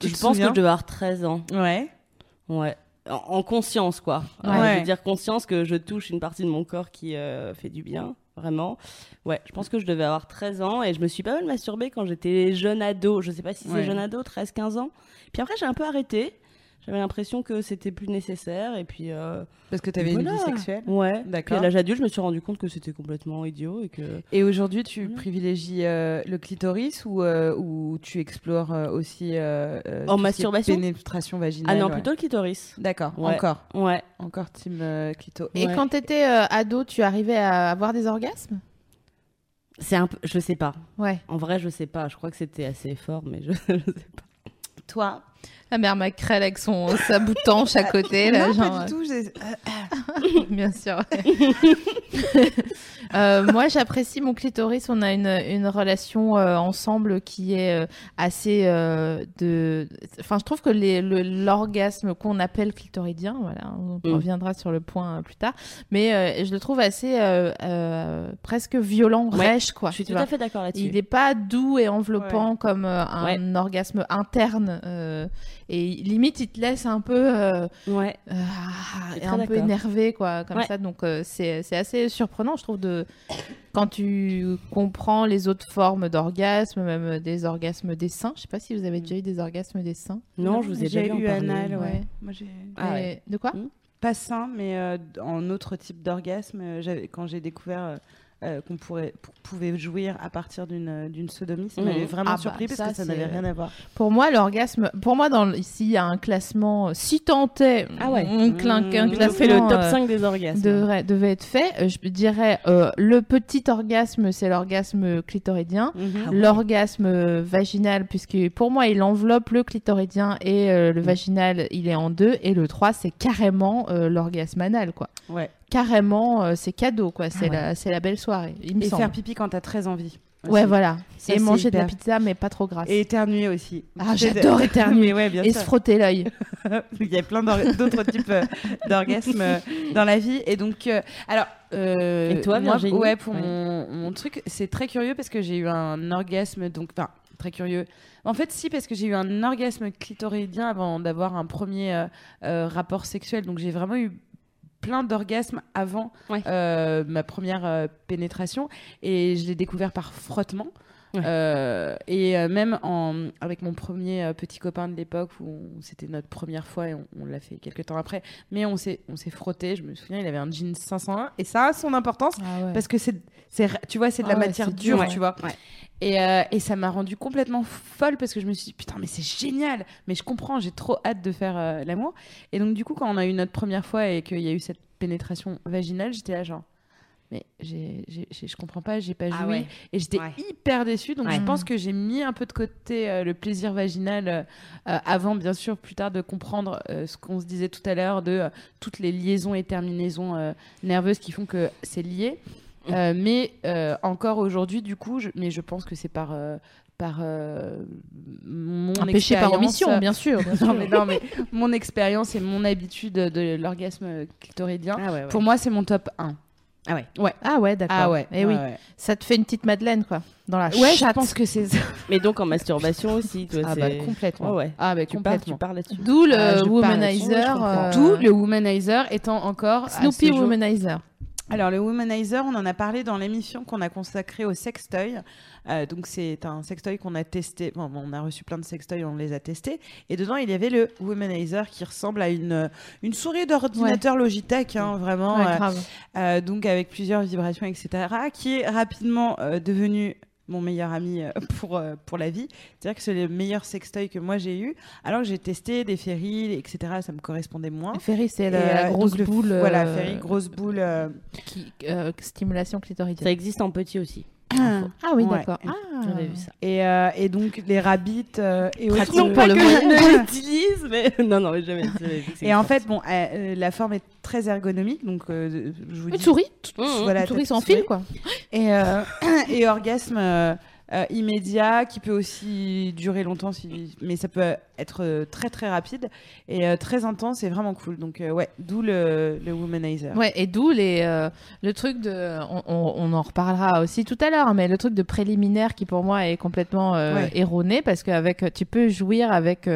Tu Je te pense que je devais avoir 13 ans. Ouais. Ouais. En, en conscience, quoi. Ouais. Euh, Je veux dire conscience que je touche une partie de mon corps qui euh, fait du bien, vraiment. Ouais, je pense que je devais avoir 13 ans et je me suis pas mal masturbée quand j'étais jeune ado. Je sais pas si c'est jeune ado, 13-15 ans. Puis après, j'ai un peu arrêté. J'avais l'impression que c'était plus nécessaire et puis euh, Parce que tu avais une vie sexuelle. ouais. D'accord. à l'âge adulte, je me suis rendu compte que c'était complètement idiot et que Et aujourd'hui, tu Voilà. privilégies euh, le clitoris ou, euh, ou tu explores euh, aussi En masturbation pénétration vaginale ah non ouais. plutôt le clitoris. D'accord, Ouais. encore. Ouais. Encore team euh, clito. Et Ouais. quand t'étais euh, ado, tu arrivais à avoir des orgasmes? C'est un peu, je sais pas. Ouais. En vrai, je sais pas. Je crois que c'était assez fort, mais je, je sais pas. Toi? La mère Macrel avec son sa boutanche à côté, là, Non, genre, pas du tout. j'ai- euh, bien sûr. Euh, moi, j'apprécie mon clitoris. On a une, une relation euh, ensemble qui est euh, assez euh, de. Enfin, je trouve que le- l'orgasme qu'on appelle clitoridien, voilà, on Mm. reviendra sur le point euh, plus tard, mais euh, je le trouve assez euh, euh, presque violent, Ouais, rêche, quoi. je suis tout vois. à fait d'accord là-dessus. Il n'est pas doux et enveloppant comme euh, un orgasme interne. Euh, et limite, il te laisse un peu, euh, Ouais. euh, un peu énervé, quoi, comme Ouais. ça. Donc, euh, c'est assez surprenant, je trouve, de quand tu comprends les autres formes d'orgasme, même des orgasmes des seins. Je sais pas si vous avez déjà eu des orgasmes des seins. Non, je vous ai déjà eu parler. anal, ouais. ouais. Moi, j'ai Ah ouais. De quoi? Pas sain, mais euh, en autre type d'orgasme. Quand j'ai découvert euh, qu'on pourrait, pour- pouvait jouir à partir d'une euh, d'une sodomie, ça Mhm. m'avait vraiment Ah bah, surpris parce ça, que ça n'avait rien à voir. Pour moi, l'orgasme, pour moi, dans, le- ici, il y a un classement, euh, si tant est, Ah ouais. on clinque un Mmh. On classement. fait le top euh, 5 des orgasmes. devrait, devait être fait. Je dirais euh, le petit orgasme, c'est l'orgasme clitoridien. Ah Mhm. L'orgasme vaginal, puisque pour moi, il enveloppe le clitoridien et euh, le vaginal, il est en deux. Et le 3, c'est carrément euh, l'orgasme anal, quoi. Ouais. Carrément, euh, c'est cadeau, quoi. C'est Ah ouais. la, c'est la belle soirée, il me Et semble. faire pipi quand t'as très envie. Ouais, voilà. Ça, et manger de la hyper- pizza, mais pas trop grasse. Et éternuer aussi. Ah, j'adore éternuer. Mais ouais, bien Et sûr. se frotter l'œil. Il y a plein d'autres types euh, d'orgasmes euh, dans la vie. Et donc, euh, alors. euh, Et toi, moi, Virginie Ouais, pour Ouais. Mon, mon truc, c'est très curieux parce que j'ai eu un orgasme, donc, enfin, très curieux. En fait, si, parce que j'ai eu un orgasme clitoridien avant d'avoir un premier euh, euh, rapport sexuel. Donc, j'ai vraiment eu plein d'orgasmes avant Ouais. euh, ma première euh, pénétration et je l'ai découvert par frottement. Ouais. Euh, et même en, avec mon premier petit copain de l'époque où c'était notre première fois et on, on l'a fait quelques temps après, mais on s'est on s'est frotté. Je me souviens, il avait un jean 501 et ça a son importance parce que c'est tu vois c'est de la Ah matière dure, dur, tu vois. Et, euh, et ça m'a rendu complètement folle parce que je me suis dit putain mais c'est génial, mais je comprends, j'ai trop hâte de faire euh, l'amour. Et donc du coup quand on a eu notre première fois et qu'il y a eu cette pénétration vaginale, j'étais là genre mais j'ai, j'ai- j'ai- je comprends pas, j'ai pas Ah joui ouais. et j'étais Ouais. hyper déçue. Donc Ouais. je pense que j'ai mis un peu de côté euh, le plaisir vaginal euh, avant bien sûr plus tard de comprendre euh, ce qu'on se disait tout à l'heure de euh, toutes les liaisons et terminaisons euh, nerveuses qui font que c'est lié. Euh, mais euh, encore aujourd'hui du coup, je, mais je pense que c'est par euh, par euh, mon Un péché par expérience, omission, euh, bien sûr. bien non, sûr. mais, non, mais mon expérience et mon habitude de l'orgasme clitoridien, Ah ouais, ouais. pour moi, c'est mon top 1. Ah ouais. Ah ouais, d'accord. Ah ouais. Et oui, ouais, ouais. ça te fait une petite madeleine, quoi, dans la Ouais, je chatte. pense que c'est ça. Mais donc en masturbation aussi, toi, Ah c'est... bah complètement. Ouais, ouais. Ah bah Tu parles, complètement. tu parles là-dessus. D'où le Ah, je womanizer. je euh, D'où le womanizer étant encore Snoopy womanizer. Alors le womanizer, on en a parlé dans l'émission qu'on a consacrée au sextoy. Euh, donc c'est un sextoy qu'on a testé. Bon, on a reçu plein de sextoys, on les a testés. Et dedans, il y avait le womanizer qui ressemble à une une souris d'ordinateur Logitech, hein, vraiment. Ouais, euh, grave. Euh, donc avec plusieurs vibrations, etc., qui est rapidement euh, devenu mon meilleur ami euh, pour, euh, pour la vie. C'est-à-dire que c'est le meilleur sextoy que moi j'ai eu. Alors que j'ai testé des ferries, etc., ça me correspondait moins. Ferry, c'est la, la euh, grosse donc le- boule. Voilà, ferry, grosse boule. euh, qui- euh, stimulation Ça clitoridienne. existe en petit aussi. Ah oui, Ouais. d'accord. Ah. J'avais vu ça. Et, euh, et donc les rabbits euh, et Pratique autres- pour le que je l'utilise, mais non, non, mais jamais. vu Et en fait, bon, euh, euh, la forme est très ergonomique, donc euh, je vous Une dis. souris Mmh, mmh. Voilà, Une souris sans souris. fil, quoi. Et, euh, et orgasme euh, immédiat qui peut aussi durer longtemps, si... mais ça peut être euh, très très rapide et euh, très intense et vraiment cool. Donc euh, ouais, d'où le, le womanizer. Ouais, et d'où les, euh, le truc de. On, on- on en reparlera aussi tout à l'heure, mais le truc de préliminaire qui pour moi est complètement Ouais. erroné parce qu'avec tu peux jouir avec,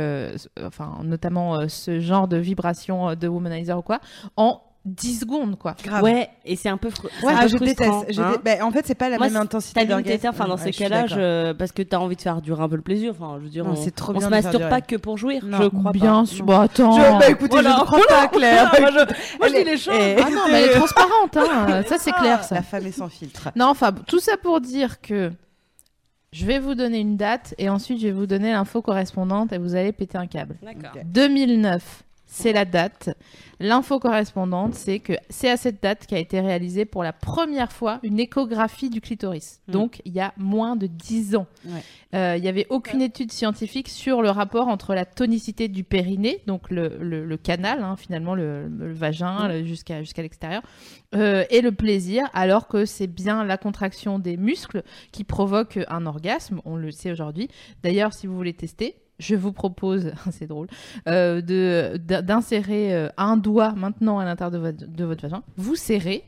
enfin, notamment ce genre de vibration de womanizer ou quoi, en 10 secondes, quoi. Grave. Ouais, et c'est un peu, un Ah, peu je frustrant, déteste. Je hein. dé- bah, en fait, c'est pas la Moi, même intensité d'orgasme. enfin dans Ouais, ces cas-là, je- parce que t'as envie de faire durer un peu le plaisir. Enfin, je veux dire, Non, on, c'est trop on bien se masturbe pas que pour jouir. Non. Je crois Bien pas. sûr. Bon, attends. Je- bah écoutez, Voilà. je ne crois pas, Claire. moi, je, moi, je dis les choses. et- Ah non, mais elle est transparente, hein. ça c'est clair, ça. La femme est sans filtre. Non, enfin, tout ça pour dire que je vais vous donner une date et ensuite je vais vous donner l'info correspondante et vous allez péter un câble. D'accord. Ok. 2009, c'est la date. L'info correspondante, c'est que c'est à cette date qu'a été réalisée pour la première fois une échographie du clitoris. Mm. Donc, il y a moins de 10 ans. Ouais. Euh, Il n'y avait aucune étude scientifique sur le rapport entre la tonicité du périnée, donc le, le- le canal, hein, finalement, le, le vagin jusqu'à jusqu'à l'extérieur, euh, et le plaisir, alors que c'est bien la contraction des muscles qui provoque un orgasme, on le sait aujourd'hui. D'ailleurs, si vous voulez tester, je vous propose, c'est drôle, euh, de- d'insérer euh, un doigt maintenant à l'intérieur de votre, de votre vagin. Vous serrez.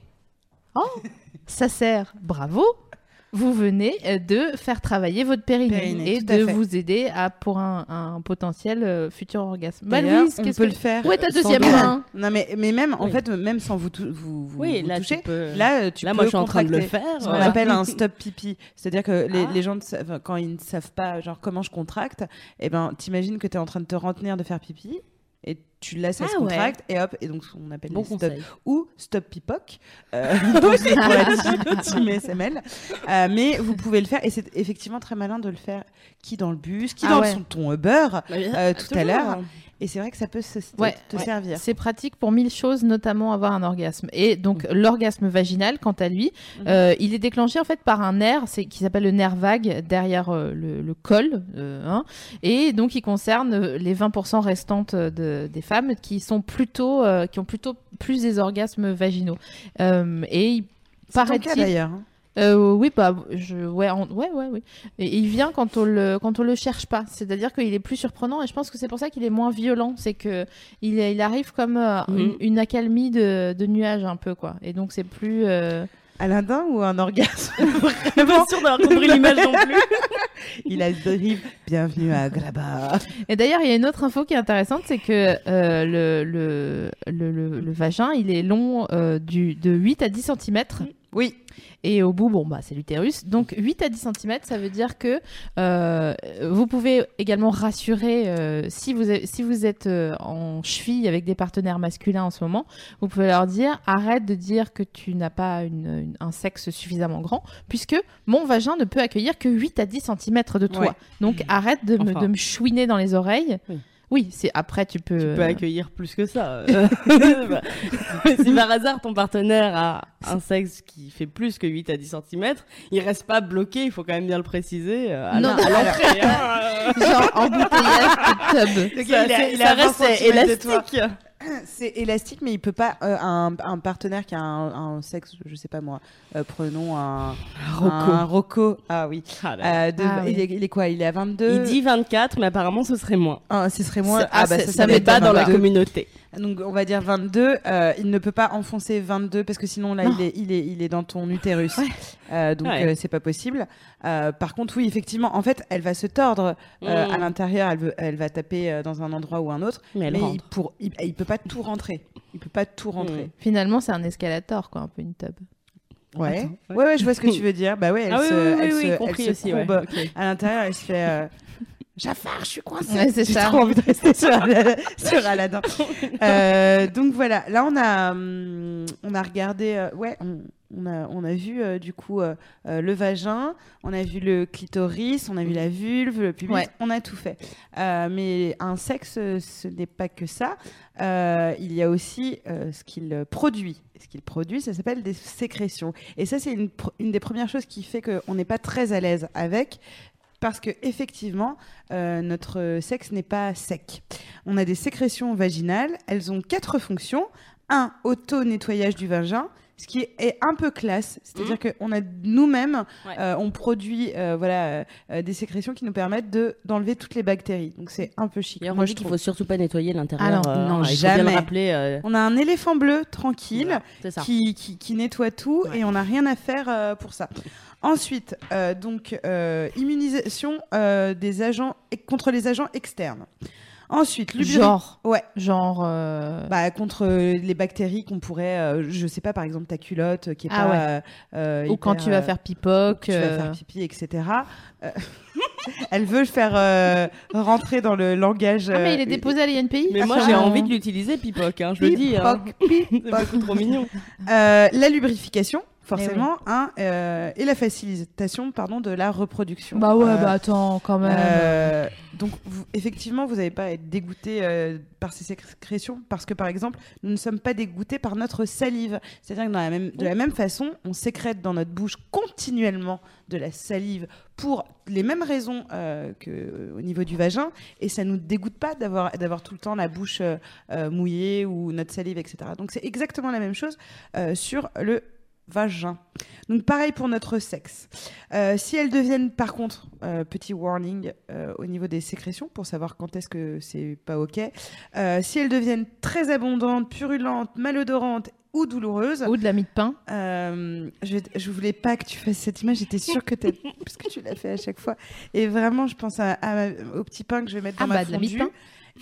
Oh, ça sert. Bravo. Vous venez euh, de faire travailler votre périnée, Périnée, et de fait. vous aider à pour un, un potentiel euh, futur orgasme. Bah, Louise, on peut que- le faire. Où est ta deuxième main Non, mais, mais même, en Oui. fait, même sans vous, vous, vous, Oui, vous là, toucher, tu peux. là, euh, tu là, peux moi, je suis en train de le faire. Ce qu'on voilà. appelle un stop pipi. C'est-à-dire que les, Ah. les gens, quand ils ne savent pas genre, comment je contracte, eh ben, t'imagines que tu es en train de te retenir de faire pipi et tu laisses elle Ah se ouais. contracte et hop, et donc on appelle Bon stop ou stop pipoc. Euh, team- SML. Euh, mais vous pouvez le faire et c'est effectivement très malin de le faire qui dans le bus, qui Ah dans ouais. son ton Uber. Euh, tout à l'heure. Et c'est vrai que ça peut se, te- Ouais, te ouais. servir. C'est pratique pour mille choses, notamment avoir un orgasme. Et donc l'orgasme vaginal, quant à lui, Mhm. euh, il est déclenché en fait par un nerf, c'est qui s'appelle le nerf vague derrière euh, le, le col, euh, hein. et donc il concerne les 20% restantes de, des femmes qui sont plutôt, euh, qui ont plutôt plus des orgasmes vaginaux. Euh, et il C'est ton cas paraît-il, d'ailleurs. hein. euh, oui, bah, je, ouais, en- ouais, ouais, oui. Et il vient quand on le, quand on le cherche pas. C'est-à-dire qu'il est plus surprenant et je pense que c'est pour ça qu'il est moins violent. C'est que il, il arrive comme euh, Mhm. une, une accalmie de, de nuages un peu, quoi. Et donc c'est plus. euh, Aladdin ou un orgasme suis pas sûre d'avoir compris l'image non plus. Il a drive. Bienvenue à Graba. Et d'ailleurs, il y a une autre info qui est intéressante, c'est que euh, le, le, le, le- le vagin, il est long euh, du, de 8 à 10 cm. Oui. Et au bout, bon, bah, c'est l'utérus. Donc 8 à 10 cm, ça veut dire que euh, vous pouvez également rassurer euh, si, vous êtes, si vous êtes euh, en cheville avec des partenaires masculins en ce moment, vous pouvez leur dire arrête de dire que tu n'as pas une- une- un sexe suffisamment grand, puisque mon vagin ne peut accueillir que 8 à 10 cm de toi. Ouais. Donc arrête de me, Enfin. de me chouiner dans les oreilles. Oui. Oui, c'est après tu peux. Tu peux euh, accueillir plus que ça. euh. Bah, si par hasard ton partenaire a un sexe qui fait plus que 8 à 10 cm, il reste pas bloqué, il faut quand même bien le préciser euh, à Non, la- à l'entrée. hein. genre embouteillage de tub. Il il 20 reste élastique. C'est élastique, mais il peut pas. euh, un, un partenaire qui a un, un sexe, je sais pas moi. euh, prenons un Rocco. Un Rocco. Ah oui. Ah là là. Euh, de- Ah oui. il, est, il est quoi Il est à 22 Il dit 24, mais apparemment ce serait moins. Ah, ce serait moins. Ça- ah, bah, ça, ça ça n'est pas dans la pas. communauté. Donc on va dire 22. euh, il ne peut pas enfoncer 22 parce que sinon là il est, il, est, il est dans ton utérus. Ouais. Euh, donc Ouais. euh, c'est pas possible. Euh, par contre oui effectivement en fait elle va se tordre euh, Mm. à l'intérieur. Elle, veut- elle va taper dans un endroit ou un autre. Mais elle mais il, rentre. pour, il, il peut pas tout rentrer. Il peut pas tout rentrer. Finalement, c'est un escalator, quoi, un peu une tub. Ouais. Attends, ouais. ouais. ouais je vois ce que tu veux dire. Bah ouais elle ah oui, se, oui, elle oui, se, oui, elle compris se aussi. ouais. courbe Ok. à l'intérieur. Elle se fait. Jafar, je suis coincée. Ouais, c'est J'ai ça. trop envie de rester sur, Ala- sur Aladdin. Euh, donc voilà, là on a, hum, on a regardé, euh, ouais, on, on a, on a vu euh, du coup euh, euh, le vagin, on a vu le clitoris, on a vu la vulve, le pubis, Ouais. on a tout fait. Euh, mais un sexe, ce n'est pas que ça. Euh, il y a aussi euh, ce qu'il produit. Ce qu'il produit, ça s'appelle des sécrétions. Et ça, c'est une, pr- une des premières choses qui fait qu'on n'est pas très à l'aise avec. Parce que effectivement, euh, notre sexe n'est pas sec. On a des sécrétions vaginales. Elles ont quatre fonctions. Un, auto-nettoyage du vagin, ce qui est un peu classe. C'est-à-dire qu'on a nous-mêmes, Ouais. euh, on produit euh, voilà, euh, des sécrétions qui nous permettent de, d'enlever toutes les bactéries. Donc c'est un peu chic. D'ailleurs, Moi, on je dit qu'il faut surtout pas nettoyer l'intérieur. Ah non, euh, non, jamais. le rappeler. euh, On a un éléphant bleu tranquille voilà, qui, qui, qui nettoie tout Ouais. et on n'a rien à faire euh, pour ça. Ensuite, euh, donc euh, immunisation euh, des agents contre les agents externes. Ensuite, lubri- Genre, Ouais. genre. euh, Bah, contre euh, les bactéries qu'on pourrait, euh, je sais pas, par exemple ta culotte euh, qui est Ah pas. ouais. euh, euh, ou quand tu vas faire pipoc. tu vas faire pipi, etc. Euh, Elle veut le faire euh, rentrer dans le langage. Ah, mais il est déposé à l'INPI Mais moi, j'ai envie de l'utiliser, Pipoc, hein, je le dis. hein. C'est beaucoup trop mignon. Euh, la lubrification, forcément, hein, euh, et la facilitation, pardon, de la reproduction. Bah ouais, Euh, bah attends, quand même. euh, donc, vous- effectivement, vous n'allez pas être dégoûté euh, par ces sécrétions parce que, par exemple, nous ne sommes pas dégoûtés par notre salive. C'est-à-dire que dans la même, de la même façon, on sécrète dans notre bouche continuellement de la salive pour les mêmes raisons euh, que euh, au niveau du vagin et ça nous dégoûte pas d'avoir d'avoir tout le temps la bouche euh, euh, mouillée ou notre salive, etc. Donc c'est exactement la même chose euh, sur le vagin. Donc pareil pour notre sexe. Euh, si elles deviennent par contre, euh, petit warning euh, au niveau des sécrétions pour savoir quand est-ce que c'est pas ok, si elles deviennent très abondantes, purulentes, malodorantes ou douloureuses, Ou de la mie de pain. je, je voulais pas que tu fasses cette image, j'étais sûre que tu parce que tu l'as fait à chaque fois. Et vraiment, je pense à, à ma- au petit pain que je vais mettre dans Ah ma bah, de la mie de pain.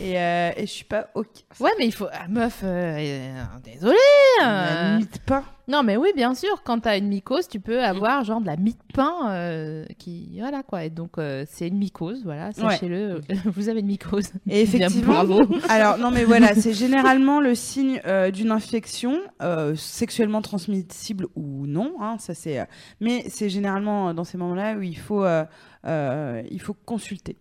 Et, euh, et je suis pas ok. Ouais, mais il faut. Ah, meuf, euh, euh, désolée. La euh. de pain. Non, mais oui, bien sûr, quand t'as une mycose, tu peux avoir genre de la de pain euh, qui. Voilà quoi. Et donc, euh, c'est une mycose, voilà, sachez-le. Vous avez une mycose. Et Bien, effectivement, bravo. alors non mais voilà, c'est généralement le signe euh, d'une infection euh, sexuellement transmissible ou non. hein, ça c'est, euh, mais c'est généralement euh, dans ces moments-là où il faut, euh, euh, il faut consulter.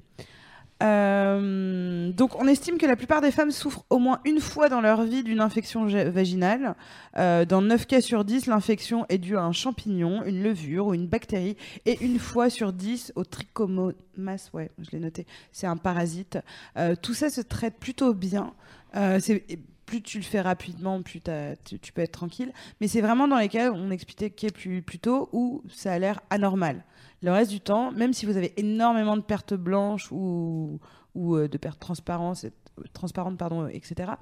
Euh, donc, on estime que la plupart des femmes souffrent au moins une fois dans leur vie d'une infection vaginale. Euh, dans 9 cas sur 10, l'infection est due à un champignon, une levure ou une bactérie. Et une fois sur 10, au trichomonas, ouais, je l'ai noté, c'est un parasite. Euh, tout ça se traite plutôt bien. Plus tu le fais rapidement, plus tu peux être tranquille. Mais c'est vraiment dans les cas, on expliquait plus, plus tôt, où ça a l'air anormal. Le reste du temps, même si vous avez énormément de pertes blanches ou, euh, de pertes transparentes, transparentes pardon, etc.,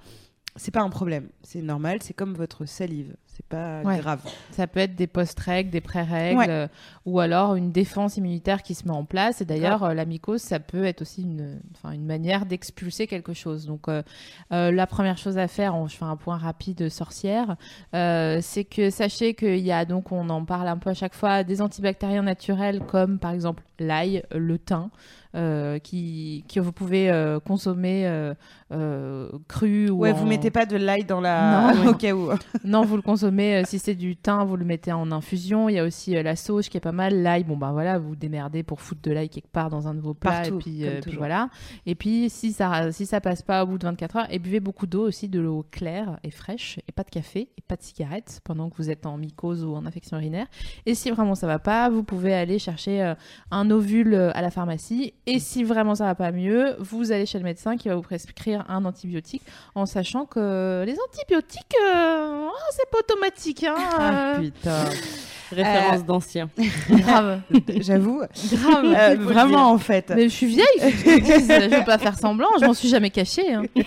c'est pas un problème. C'est normal, c'est comme votre salive. C'est pas Ouais. grave. Ça peut être des post-règles, des pré-règles, Ouais. euh, ou alors une défense immunitaire qui se met en place. Et d'ailleurs, euh, la mycose, ça peut être aussi une, une manière d'expulser quelque chose. Donc, euh, la première chose à faire, on- je fais un point rapide sorcière, c'est que sachez qu'il y a, donc on en parle un peu à chaque fois, des antibactériens naturels comme par exemple l'ail, le thym, euh, qui, que vous pouvez euh, consommer euh, cru ou Ouais, en- vous mettez pas de l'ail dans la. Non. au cas où. non, vous le consommez. si c'est du thym, vous le mettez en infusion. Il y a aussi la sauge qui est pas mal. L'ail, bon ben voilà, vous vous démerdez pour foutre de l'ail quelque part dans un de vos plats. Partout, et puis, voilà. Et puis si ça si ça passe pas au bout de 24 heures, et buvez beaucoup d'eau aussi, de l'eau claire et fraîche, et pas de café et pas de cigarette pendant que vous êtes en mycose ou en infection urinaire. Et si vraiment ça va pas, vous pouvez aller chercher un ovule à la pharmacie. Et si vraiment ça va pas mieux, vous allez chez le médecin qui va vous prescrire un antibiotique en sachant que les antibiotiques, euh, oh, c'est pas automatique. Hein, Ah, euh, putain. Référence d'ancien. grave, J'avoue. grave. Euh, vraiment, en fait. Mais je suis vieille, je vais pas faire semblant, je m'en suis jamais cachée. hein.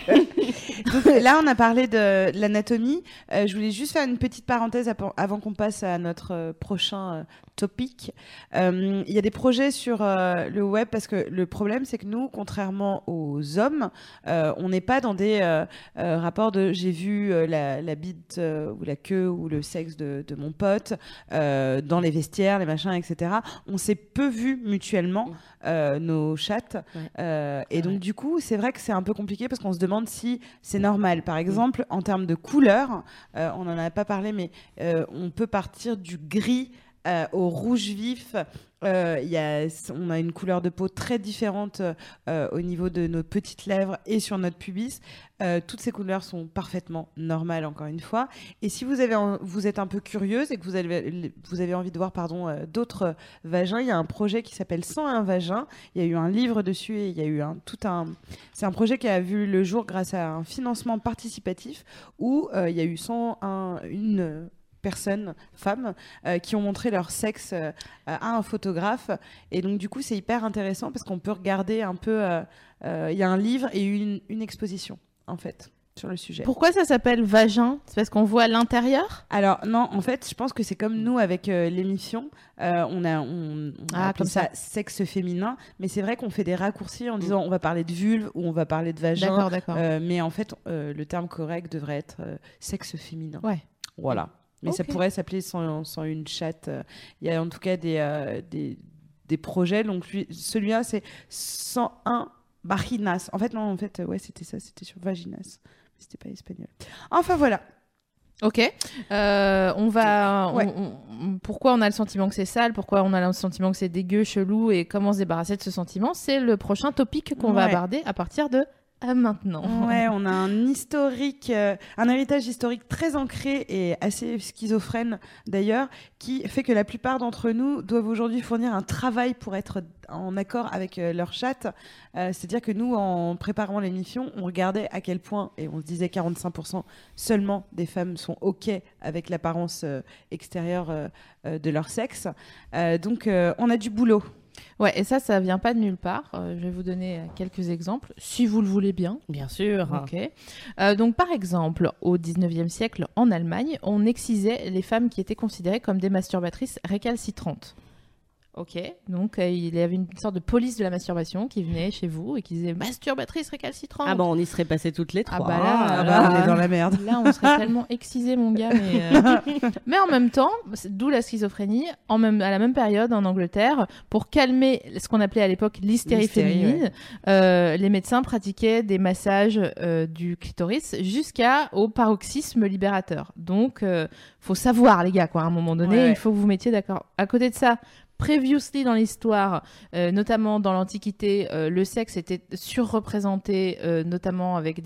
Donc, là, on a parlé de l'anatomie. Euh, je voulais juste faire une petite parenthèse avant qu'on passe à notre euh, prochain euh, topic. Euh, Il y a des projets sur euh, le web parce que le problème, c'est que nous, contrairement aux hommes, euh, on n'est pas dans des euh, euh, rapports de j'ai vu euh, la, la bite euh, ou la queue ou le sexe de, de mon pote euh, dans les vestiaires, les machins, etc. On s'est peu vu mutuellement euh, nos chattes. Ouais. Euh, et donc, vrai. du coup, c'est vrai que c'est un peu compliqué parce qu'on se demande si c'est normal. Par exemple, en termes de couleur, euh, on n'en a pas parlé, mais euh, on peut partir du gris euh, au rouge vif. Euh, on a une couleur de peau très différente euh, au niveau de nos petites lèvres et sur notre pubis. Euh, toutes ces couleurs sont parfaitement normales, encore une fois. Et si vous, êtes un peu curieuse et que vous avez, envie de voir d'autres vagins, il y a un projet qui s'appelle 101 vagins. Il y a eu un livre dessus et il y a eu un, tout un. C'est un projet qui a vu le jour grâce à un financement participatif où il y a eu 101, une personnes, femmes, euh, qui ont montré leur sexe euh, à un photographe. Et donc, du coup, c'est hyper intéressant parce qu'on peut regarder un peu. euh, euh, Il y a un livre et une, une exposition, en fait. sur le sujet. Pourquoi ça s'appelle vagin? C'est parce qu'on voit l'intérieur? Alors non, en fait, je pense que c'est comme nous avec l'émission, on a, on, on a Ah, comme ça, ça. sexe féminin, mais c'est vrai qu'on fait des raccourcis en disant on va parler de vulve ou on va parler de vagin, D'accord, d'accord. mais en fait, le terme correct devrait être sexe féminin. Ouais. Voilà. Mais ça pourrait s'appeler sans, sans une chatte. Il y a en tout cas des, euh, des, des projets. Donc lui- celui-là, c'est 101 Bajinas. En fait, non, en fait, ouais, c'était ça, c'était sur Vaginas. Mais C'était pas espagnol. Enfin voilà. Ok. Euh, on va. on- Ouais. on- on- pourquoi on a le sentiment que c'est sale? Pourquoi on a le sentiment que c'est dégueu, chelou Et comment se débarrasser de ce sentiment? C'est le prochain topic qu'on va aborder à partir de maintenant. Ouais, on a un historique, euh, un héritage historique très ancré et assez schizophrène d'ailleurs, qui fait que la plupart d'entre nous doivent aujourd'hui fournir un travail pour être en accord avec euh, leur chatte. Euh, C'est-à-dire que nous, en préparant l'émission, on regardait à quel point, et on se disait 45% seulement des femmes sont OK avec l'apparence extérieure de leur sexe. Donc, on a du boulot. Ouais, et ça, ça vient pas de nulle part. Euh, je vais vous donner euh, quelques exemples, si vous le voulez bien. Bien sûr. Ok. Euh, donc, par exemple, au 19e siècle, en Allemagne, on excisait les femmes qui étaient considérées comme des masturbatrices récalcitrantes. Ok. Donc, euh, il y avait une sorte de police de la masturbation qui venait chez vous et qui disait masturbatrice récalcitrante. Ah bon, on y serait passé toutes les Ah trois. bah là. Ah là, bah, on est dans la merde. Là, on serait tellement excisé, mon gars. Mais, euh, mais en même temps, d'où la schizophrénie, en même, à la même période en Angleterre, pour calmer ce qu'on appelait à l'époque l'hystérie féminine, euh, les médecins pratiquaient des massages euh, du clitoris jusqu'à au paroxysme libérateur. Donc, euh, faut savoir, les gars, quoi. À un moment donné, Ouais. il faut que vous mettiez d'accord. À côté de ça. Previously dans l'histoire, euh, notamment dans l'Antiquité, euh, le sexe était surreprésenté, euh, notamment avec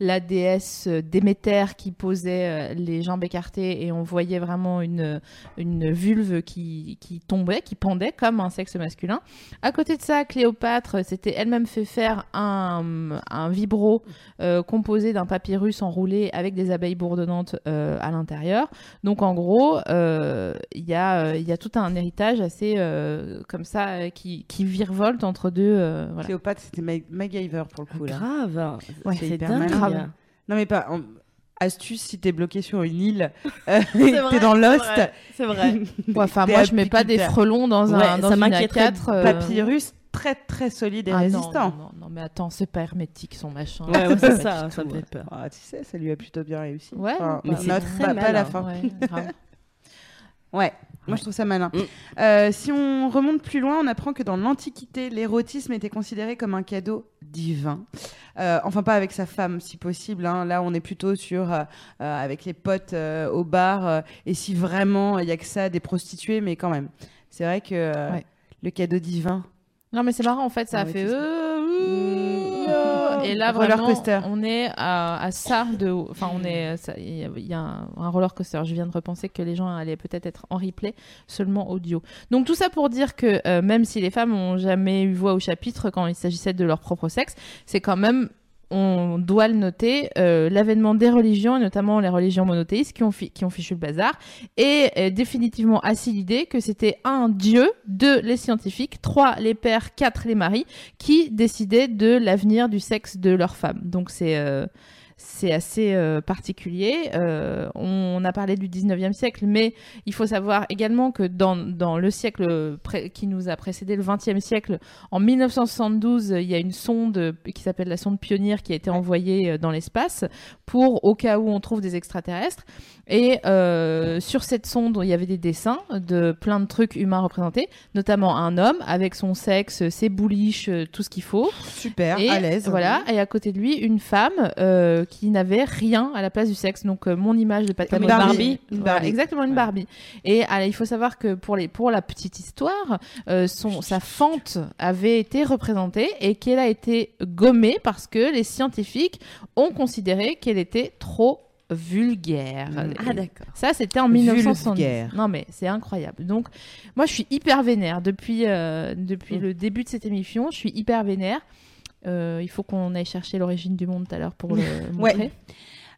la déesse Déméter qui posait les jambes écartées et on voyait vraiment une, vulve qui, tombait, qui pendait comme un sexe masculin. À côté de ça, Cléopâtre s'était elle-même fait faire un, vibro composé d'un papyrus enroulé avec des abeilles bourdonnantes à l'intérieur. Donc en gros, il y, y a tout un héritage assez euh, comme ça euh, qui, qui virevolte entre deux. euh, voilà. Cléopâtre, c'était Ma- MacGyver pour le coup. Là. Grave. Ouais, c'est hyper dingue. Grave. Non, mais pas. en- Astuce, si t'es bloqué sur une île, euh, t'es dans Lost, C'est vrai. Enfin, moi, je mets pas des frelons dans, un, Ouais, dans ça une m'inquiéterait A4. euh, papyrus très très solide et ah, résistant. Non, non, non, mais attends, c'est pas hermétique son machin. Ouais, ouais, pas c'est ça, ça me fait peur. Ah, tu sais, ça lui a plutôt bien réussi. Ouais, Enfin, mais c'est très pas, pas malin. la fin. Ouais, grave. Ouais, moi je trouve ça malin. Mm. Euh, si on remonte plus loin, on apprend que dans l'Antiquité, l'érotisme était considéré comme un cadeau divin. Euh, enfin, pas avec sa femme, si possible. hein. Là, on est plutôt sur euh, avec les potes euh, au bar. euh, et si vraiment il y a que ça, des prostituées, mais quand même. C'est vrai que euh, Ouais. le cadeau divin. Non, mais c'est marrant, en fait, ça a fait. Et là, Roller vraiment, coaster. on est à, à ça de. Enfin, on est. Il y a, il y a un, un roller coaster. Je viens de repenser que les gens allaient peut-être être en replay, seulement audio. Donc, tout ça pour dire que euh, même si les femmes ont jamais eu voix au chapitre quand il s'agissait de leur propre sexe, c'est quand même. On doit le noter, euh, l'avènement des religions, et notamment les religions monothéistes, qui ont, fichu le bazar, et euh, définitivement assis l'idée que c'était un dieu, deux les scientifiques, trois les pères, quatre les maris, qui décidaient de l'avenir du sexe de leurs femmes. Donc c'est euh, c'est assez euh, particulier. Euh, on, a parlé du 19e siècle, mais il faut savoir également que dans, dans le siècle qui nous a précédé, le 20e siècle, en 1972, il y a une sonde qui s'appelle la sonde Pionnier qui a été envoyée euh, dans l'espace pour, au cas où on trouve des extraterrestres. Et euh, sur cette sonde, il y avait des dessins de plein de trucs humains représentés, notamment un homme avec son sexe, ses bouliches, tout ce qu'il faut. Super, Et à l'aise. Voilà, et à côté de lui, une femme euh, qui n'avait rien à la place du sexe. Donc, euh, mon image de Pat une Barbie. Voilà, exactement, une Ouais. Barbie. Et alors, il faut savoir que pour, les, pour la petite histoire, euh, son, sa fente avait été représentée et qu'elle a été gommée parce que les scientifiques ont considéré qu'elle était trop vulgaire. Ah d'accord. Ça, c'était en 1970. Vulgaire. Non, mais c'est incroyable. Donc, moi, je suis hyper vénère. Depuis, euh, depuis Mm. le début de cette émission, je suis hyper vénère. Euh, il faut qu'on aille chercher l'origine du monde tout à l'heure pour le montrer.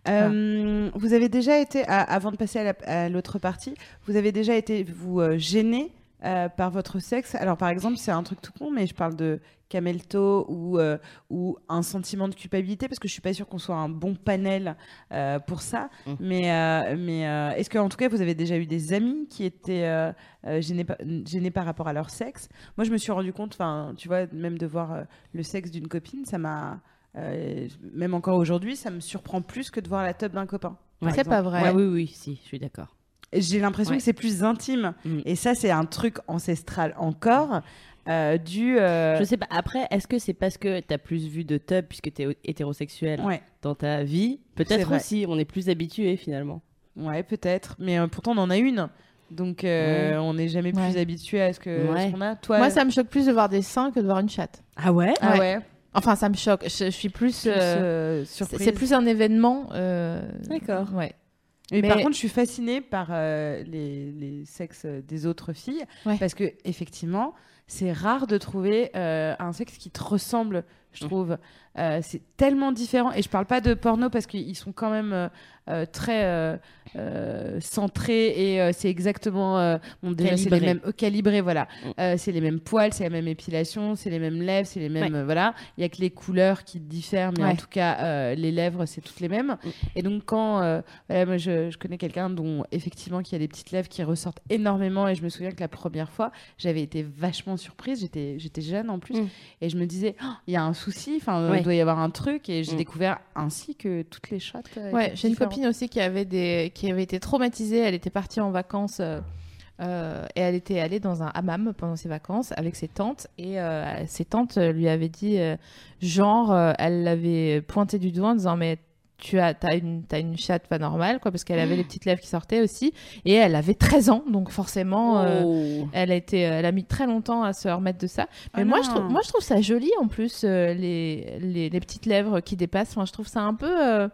Euh, Vous avez déjà été, à- avant de passer à la- à l'autre partie, vous avez déjà été vous euh, gêné euh, par votre sexe. Alors, par exemple, c'est un truc tout con, mais je parle de camelto ou, euh, ou un sentiment de culpabilité, parce que je suis pas sûre qu'on soit un bon panel euh, pour ça. Mm. Mais, euh, mais euh, est-ce qu'en tout cas, vous avez déjà eu des amis qui étaient gênés, par, gênés par rapport à leur sexe? Moi, je me suis rendu compte, enfin, tu vois, même de voir euh, le sexe d'une copine, ça m'a. euh, même encore aujourd'hui, ça me surprend plus que de voir la teub d'un copain. par C'est pas vrai. Ouais, oui, oui, si, je suis d'accord. J'ai l'impression Ouais. que c'est plus intime. Mm. Et ça, c'est un truc ancestral encore, euh, du. euh, Je sais pas. Après, est-ce que c'est parce que t'as plus vu de tub puisque t'es hétérosexuel Ouais, dans ta vie? Peut-être aussi, on est plus habitué finalement. ouais peut-être. Mais euh, pourtant, on en a une. Donc, euh, Ouais. on n'est jamais plus Ouais. habitué à ce que ce qu'on a. Toi, Moi, ça me choque plus de voir des seins que de voir une chatte. Ah ouais? Ah Ouais. ouais. Enfin, ça me choque. Je, je suis plus. Plus, euh, c'est surprise. c'est plus un événement. euh, D'accord. Ouais. Mais, Mais- par contre, je suis fascinée par euh, les, les sexes des autres filles. Ouais. Parce que, effectivement, c'est rare de trouver euh, un sexe qui te ressemble, je Mm. trouve. Euh, c'est tellement différent. Et je parle pas de porno parce qu'ils sont quand même euh, euh, très euh, centrés et c'est exactement. bon, déjà, c'est les mêmes. calibrés, voilà. Mm. Euh, c'est les mêmes poils, c'est la même épilation, c'est les mêmes lèvres, c'est les mêmes. Ouais. voilà. Il y a que les couleurs qui diffèrent, mais en tout cas, les lèvres, c'est toutes les mêmes. Mm. Et donc, quand. voilà, moi, je, je connais quelqu'un dont, effectivement, qui a des petites lèvres qui ressortent énormément. Et je me souviens que la première fois, j'avais été vachement surprise. J'étais, jeune en plus. Mm. Et je me disais, Oh, il y a un souci, enfin, Ouais. il doit y avoir un truc. Et j'ai Mm. découvert ainsi que toutes les chattes. euh, Ouais, j'ai une copine aussi qui avait des, qui avait été traumatisée. Elle était partie en vacances euh, euh, et elle était allée dans un hammam pendant ses vacances avec ses tantes et euh, ses tantes lui avaient dit euh, genre, euh, elle l'avait pointé du doigt en disant mais tu as t'as une t'as une chatte pas normale quoi parce qu'elle avait les petites lèvres qui sortaient aussi et elle avait 13 ans donc forcément euh, Oh. elle a été elle a mis très longtemps à se remettre de ça mais Ah moi non. je trouve moi je trouve ça joli en plus euh, les, les les petites lèvres qui dépassent enfin je trouve ça un peu euh,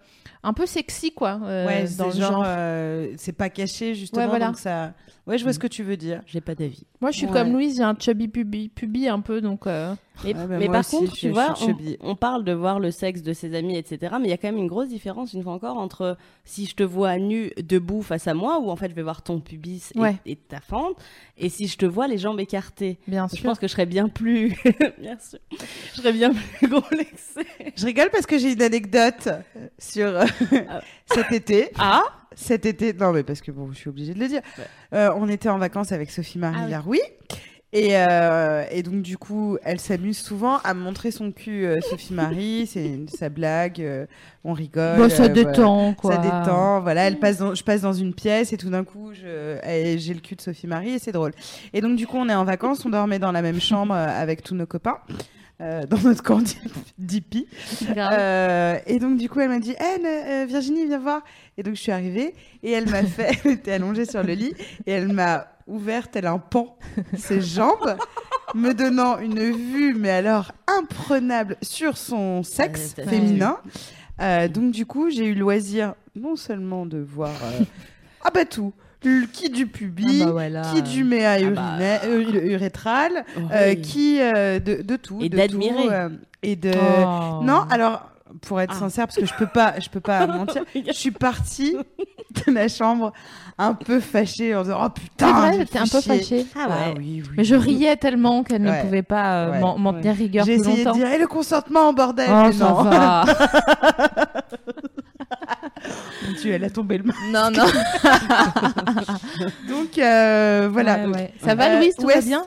un peu sexy quoi euh, Ouais, dans c'est le genre, genre. euh, c'est pas caché justement, Ouais, voilà. donc ça. Ouais, je vois Mm. ce que tu veux dire. J'ai pas d'avis. moi je suis Ouais. comme Louise j'ai un chubby pubi, pubi un peu donc euh, Mais, Ouais, bah, mais par aussi, contre, tu vois, on, parle de voir le sexe de ses amis, etc. Mais il y a quand même une grosse différence, une fois encore, entre si je te vois nu, debout face à moi, où en fait je vais voir ton pubis et, Ouais. et ta fente, et si je te vois les jambes écartées. bien Je sûr pense que je serais bien plus. bien sûr. Je serais bien plus complexée. Je rigole parce que j'ai une anecdote sur Ah. cet été. Ah Cet été, non mais parce que bon, je suis obligée de le dire. Ouais. Euh, on était en vacances avec Sophie Marie Ah oui. Laroui. Et, euh, et donc du coup, elle s'amuse souvent à montrer son cul, euh, Sophie Marie. C'est sa blague, euh, on rigole. Bon, ça euh, voilà. détend quoi Ça détend, voilà. Elle passe dans, je passe dans une pièce et tout d'un coup, j'ai le cul de Sophie Marie et c'est drôle. Et donc du coup, on est en vacances, on dormait dans la même chambre avec tous nos copains. Euh, dans notre camp d'hippie. Euh, et donc, du coup, elle m'a dit ne- euh, Virginie, viens voir. Et donc, je suis arrivée et elle m'a fait. Elle était allongée sur le lit et elle m'a ouvert tel un pan ses jambes, me donnant une vue, mais alors imprenable, sur son sexe Ouais, t'as- féminin. Donc, du coup, j'ai eu le loisir non seulement de voir. ah, bah tout qui du pubis, Ah bah qui du méa Ah bah. euh, urétral, euh, Oui. qui euh, de, de tout. Et de d'admirer. et de. Oh. Non, alors pour être Ah. sincère, parce que je peux pas, je peux pas mentir, je suis partie de la chambre un peu fâchée en disant oh c'est putain, vrai j'ai t'es un peu fâchée Ah ouais. oui, oui. mais je riais tellement qu'elle Ouais. ne pouvait pas euh, Ouais. m'en tenir rigueur J'ai essayé de dire et le consentement bordel. oh mais non. Mon Dieu, elle a tombé le masque. non non Donc euh, voilà. Ouais, ouais. ça va Euh, Louise tout ouais, va bien?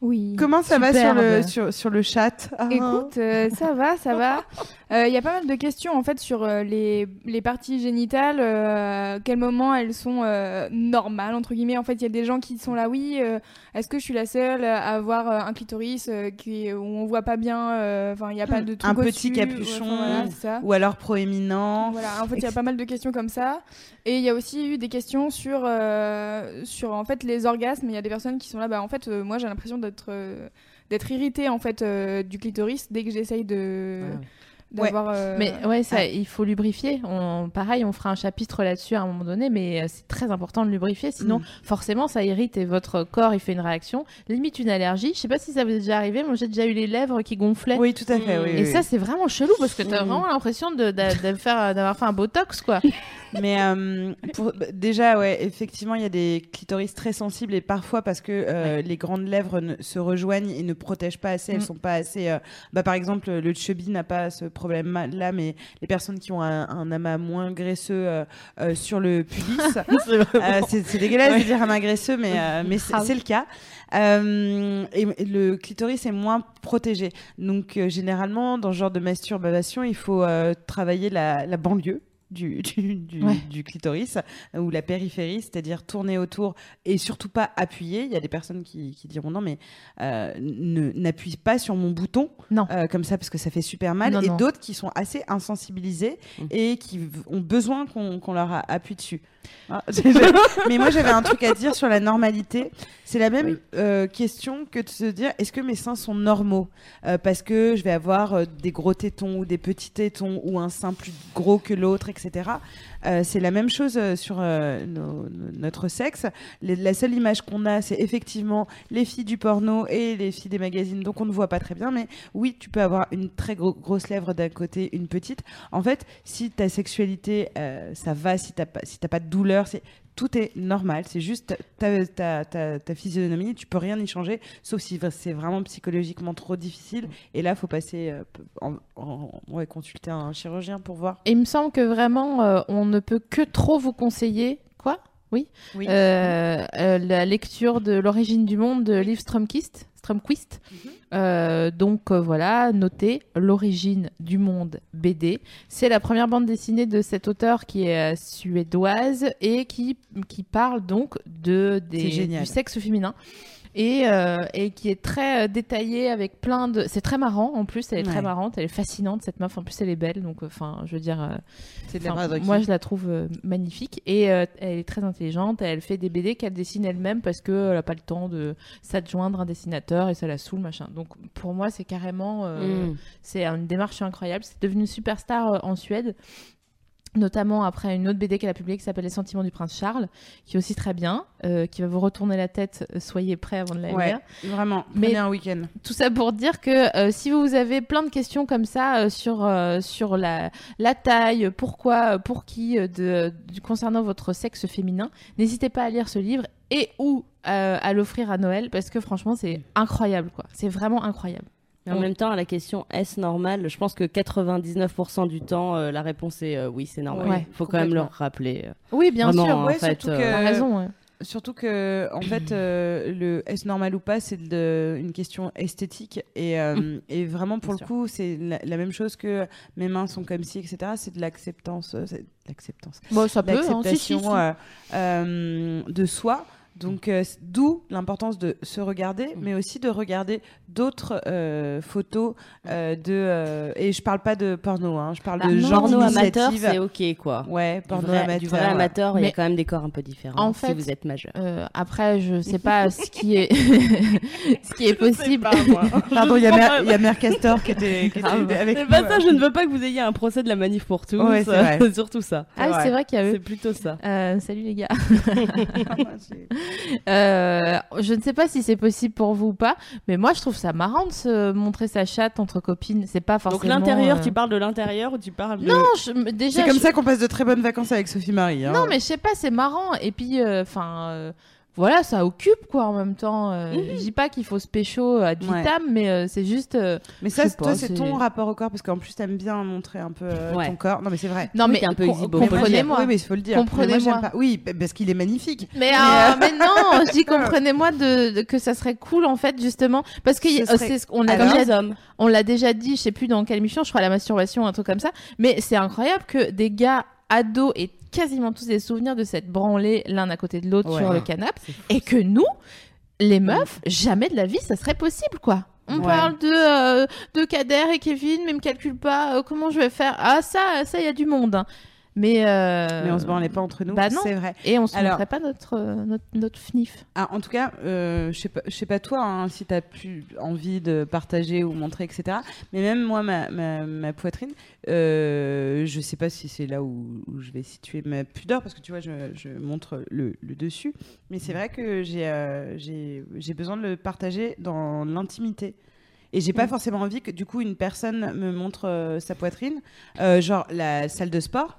Oui. Comment ça va sur le sur, sur le chat? Ah. Écoute, euh, ça va, ça va. Il y a pas mal de questions en fait sur euh, les, les parties génitales, euh, à quel moment elles sont euh, normales entre guillemets. En fait, il y a des gens qui sont là, oui. euh, Est-ce que je suis la seule à avoir euh, un clitoris euh, qui où on voit pas bien euh, Enfin, il n'y a pas de truc Un petit capuchon. enfin, voilà, c'est ça. Ou alors proéminent. Voilà, en fait, il y a pas mal de questions comme ça. Et il y a aussi eu des questions sur, euh, sur en fait, les orgasmes. Il y a des personnes qui sont là, bah, en fait, euh, moi, j'ai l'impression d'être euh, d'être irritée en fait, euh, du clitoris dès que j'essaye de, d'avoir. euh, Mais ouais, ça, il faut lubrifier. On, pareil, on fera un chapitre là-dessus à un moment donné, mais euh, c'est très important de lubrifier. Sinon, Mm. forcément, ça irrite et votre corps, il fait une réaction. Limite une allergie. Je sais pas si ça vous est déjà arrivé. Moi, j'ai déjà eu les lèvres qui gonflaient. Oui, tout à fait. Oui, Et oui, ça, c'est vraiment chelou parce que t'as Mm. vraiment l'impression de, de- de faire, d'avoir fait un botox, quoi. Mais euh, pour- bah, déjà, ouais, effectivement, il y a des clitoris très sensibles et parfois parce que euh, les grandes lèvres ne- se rejoignent et ne protègent pas assez, elles Mm. sont pas assez. euh, bah, par exemple, le chubby n'a pas ce problème-là, mais les personnes qui ont un, un amas moins graisseux euh, euh, sur le pubis, euh, c'est dégueulasse de dire amas graisseux, mais, mais c'est le cas. Euh, et, et le clitoris est moins protégé. Donc, euh, généralement, dans ce genre de masturbation, il faut euh, travailler la, la banlieue. Du, du, du- Ouais. du clitoris ou la périphérie, c'est-à-dire tourner autour et surtout pas appuyer. Il y a des personnes qui, qui diront non, mais euh, ne- n'appuie pas sur mon bouton Non. euh, comme ça parce que ça fait super mal. Non, et d'autres qui sont assez insensibilisés Mm. et qui ont besoin qu'on leur appuie dessus. Ah, mais moi j'avais un truc à dire sur la normalité. C'est la même Oui. euh, question que de se dire est-ce que mes seins sont normaux? Euh, Parce que je vais avoir euh, des gros tétons ou des petits tétons ou un sein plus gros que l'autre, etc. Euh, c'est la même chose euh, sur euh, notre sexe. La seule image qu'on a, c'est effectivement les filles du porno et les filles des magazines, donc on ne voit pas très bien. Mais oui, tu peux avoir une très gro- grosse lèvre d'un côté, une petite. En fait, si ta sexualité, ça va, si t'as pas, si pas de douleur, tout est normal. C'est juste ta, ta, physionomie, tu peux rien y changer, sauf si c'est vraiment psychologiquement trop difficile. Et là, faut passer, euh, en, consulter un chirurgien pour voir. Et il me semble que vraiment, euh, on ne peut que trop vous conseiller. Quoi? Oui. Oui. Euh, euh, la lecture de L'origine du monde de Liv Stromquist. Stromquist. Mhm. Euh, donc voilà, notez L'origine du monde BD. C'est la première bande dessinée de cette auteure qui est suédoise et qui, qui parle donc de, des, du sexe féminin. Et, euh, et qui est très euh, détaillée avec plein de. C'est très marrant en plus, elle est très marrante, elle est fascinante cette meuf. En plus, elle est belle, donc enfin, je veux dire, euh, C'est de la moi, je la trouve magnifique et elle est très intelligente. Elle fait des BD qu'elle dessine elle-même parce qu'elle n'a pas le temps de s'adjoindre un dessinateur et ça la saoule, machin. Donc, pour moi, c'est carrément. Mm. C'est une démarche incroyable. C'est devenu une superstar en Suède. Notamment après une autre BD qu'elle a publiée qui s'appelle Les Sentiments du Prince Charles, qui est aussi très bien, euh, qui va vous retourner la tête. euh, Soyez prêts avant de la Ouais, lire. vraiment. Mais- un week-end. Tout ça pour dire que euh, si vous avez plein de questions comme ça euh, sur, sur la, la taille, pourquoi, pour qui, de, concernant votre sexe féminin, n'hésitez pas à lire ce livre et ou à l'offrir à Noël parce que franchement c'est incroyable quoi. C'est vraiment incroyable. Mais en même temps, à la question est-ce normal, je pense que 99% du temps, euh, la réponse est euh, oui, c'est normal. Il Ouais, faut quand même leur rappeler. euh. Oui bien Vraiment, sûr. en Ouais, fait, surtout euh, que- T'as raison. ouais. Surtout que, en fait, euh, le est-ce normal ou pas, c'est une question esthétique. Et, euh, et vraiment, pour Bien le coup, c'est la, la même chose que mes mains sont comme ci, etc. C'est de l'acceptance. L'acceptance. Bon ça peut. hein, si, si, L'acceptation si. euh, euh, de soi. Donc, euh, d'où l'importance de se regarder, mais aussi de regarder d'autres euh, photos euh, de. euh, et je parle pas de porno, hein, je parle Bah, de non, genre Porno amateur, c'est ok quoi. Ouais, Du porno vrai, amateur. du vrai ouais. amateur, il y a quand même des corps un peu différents En si fait, vous êtes majeur. Euh, après je sais pas ce qui est ce qui est possible. Pardon, il y a Mère- il y a Mère Castor qui était, qui était avec C'est pas ça, je ne veux pas que vous ayez un procès de la manif pour tous. Ouais, c'est surtout ça. Ah oui, vrai. c'est vrai qu'il y a C'est eux. plutôt ça. Euh, salut les gars. Euh, je ne sais pas si c'est possible pour vous ou pas, mais moi je trouve ça marrant de se montrer sa chatte entre copines. C'est pas forcément. Donc l'intérieur, euh, tu parles de l'intérieur ou tu parles de... Non, je- déjà. C'est comme je- ça qu'on passe de très bonnes vacances avec Sophie Marie. hein. Non, mais je sais pas, c'est marrant. Et puis, enfin. Voilà, ça occupe quoi en même temps. Euh, Je dis pas qu'il faut se pécho ad Ouais. vitam, mais euh, c'est juste. euh, Mais ça, toi, c'est ton rapport au corps parce qu'en plus, t'aimes bien montrer un peu euh, Ouais. ton corps. Non, mais c'est vrai. Non, Oui, mais un peu comprenez-moi. Oui, mais il faut le dire. Comprenez-moi. Oui, parce qu'il est magnifique. Mais, Mais, euh, euh, mais non, je dis comprenez-moi de, de- que ça serait cool en fait justement parce que Ce y- euh, serait- c'est ce qu'on a Comme déjà on l'a déjà dit, je sais plus dans quelle émission, je crois la masturbation, un truc comme ça. Mais c'est incroyable que des gars ados aient quasiment tous des souvenirs de cette branlée l'un à côté de l'autre Ouais. sur le canapé, C'est fou. et que nous, les meufs, jamais de la vie, ça serait possible, quoi. On Ouais. parle de, euh, de Kader et Kevin, mais me calcule pas, euh, comment je vais faire? Ah, ça, ça, il y a du monde. hein. Mais, euh, Mais on se branlait pas entre nous, bah c'est vrai. Et on se Alors- montrait pas notre, euh, notre, notre fnif. Ah, en tout cas, euh, je sais pas, pas toi, hein, si tu as plus envie de partager ou montrer, etc. Mais même moi, ma, ma, ma poitrine, euh, je sais pas si c'est là où, où je vais situer ma pudeur, parce que tu vois, je, je montre le, le dessus. Mais c'est vrai que j'ai euh, j'ai j'ai besoin de le partager dans l'intimité. Et j'ai pas forcément envie que du coup une personne me montre euh, sa poitrine, Euh, genre la salle de sport.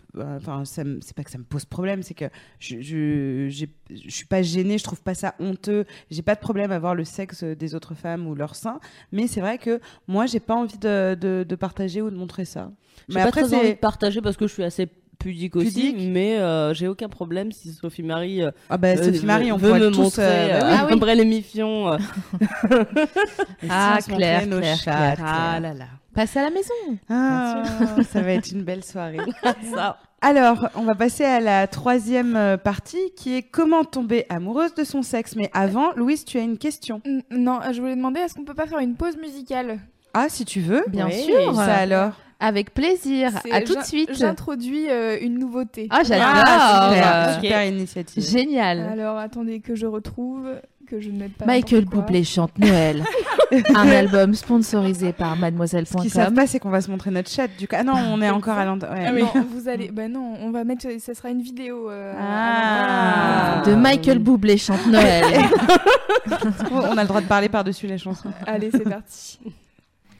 enfin c'est pas que ça me pose problème c'est que je je je suis pas gênée je trouve pas ça honteux. J'ai pas de problème à voir le sexe des autres femmes ou leur sein mais c'est vrai que moi j'ai pas envie de, de, de partager ou de montrer ça. J'ai mais pas après très envie de partager parce que je suis assez pudique aussi, Pudique. mais euh, j'ai aucun problème si Sophie Marie euh, ah bah euh, Sophie Marie on veut me tous montrer euh, euh, bah. Ah oui. si Ah, Claire, nos Claire, Claire. ah là là. Passe à la maison. Ah, ça va être une belle soirée Ça. Alors, on va passer à la troisième partie qui est comment tomber amoureuse de son sexe. Mais avant, Louise, tu as une question. N- Non, je voulais demander est-ce qu'on peut pas faire une pause musicale? Ah, si tu veux. Bien Oui, sûr. Ça alors? Avec plaisir. À tout de suite. J'introduis euh, une nouveauté. Ah, j'adore. Ah, super, Euh, super initiative. Génial. Alors attendez que je retrouve, que je ne mette pas. Michael. Bublé chante Noël. un album sponsorisé par Ce qu'ils savent mademoiselle.com. pas, c'est qu'on va se montrer notre chat. Du coup, ah non, on est encore à l'endroit. ouais. Non, vous allez. Bah non, on va mettre. Ça sera une vidéo. euh, Ah. à De Michael Bublé chante Noël. on a le droit de parler par-dessus la chanson. l'endroit. Allez, c'est parti.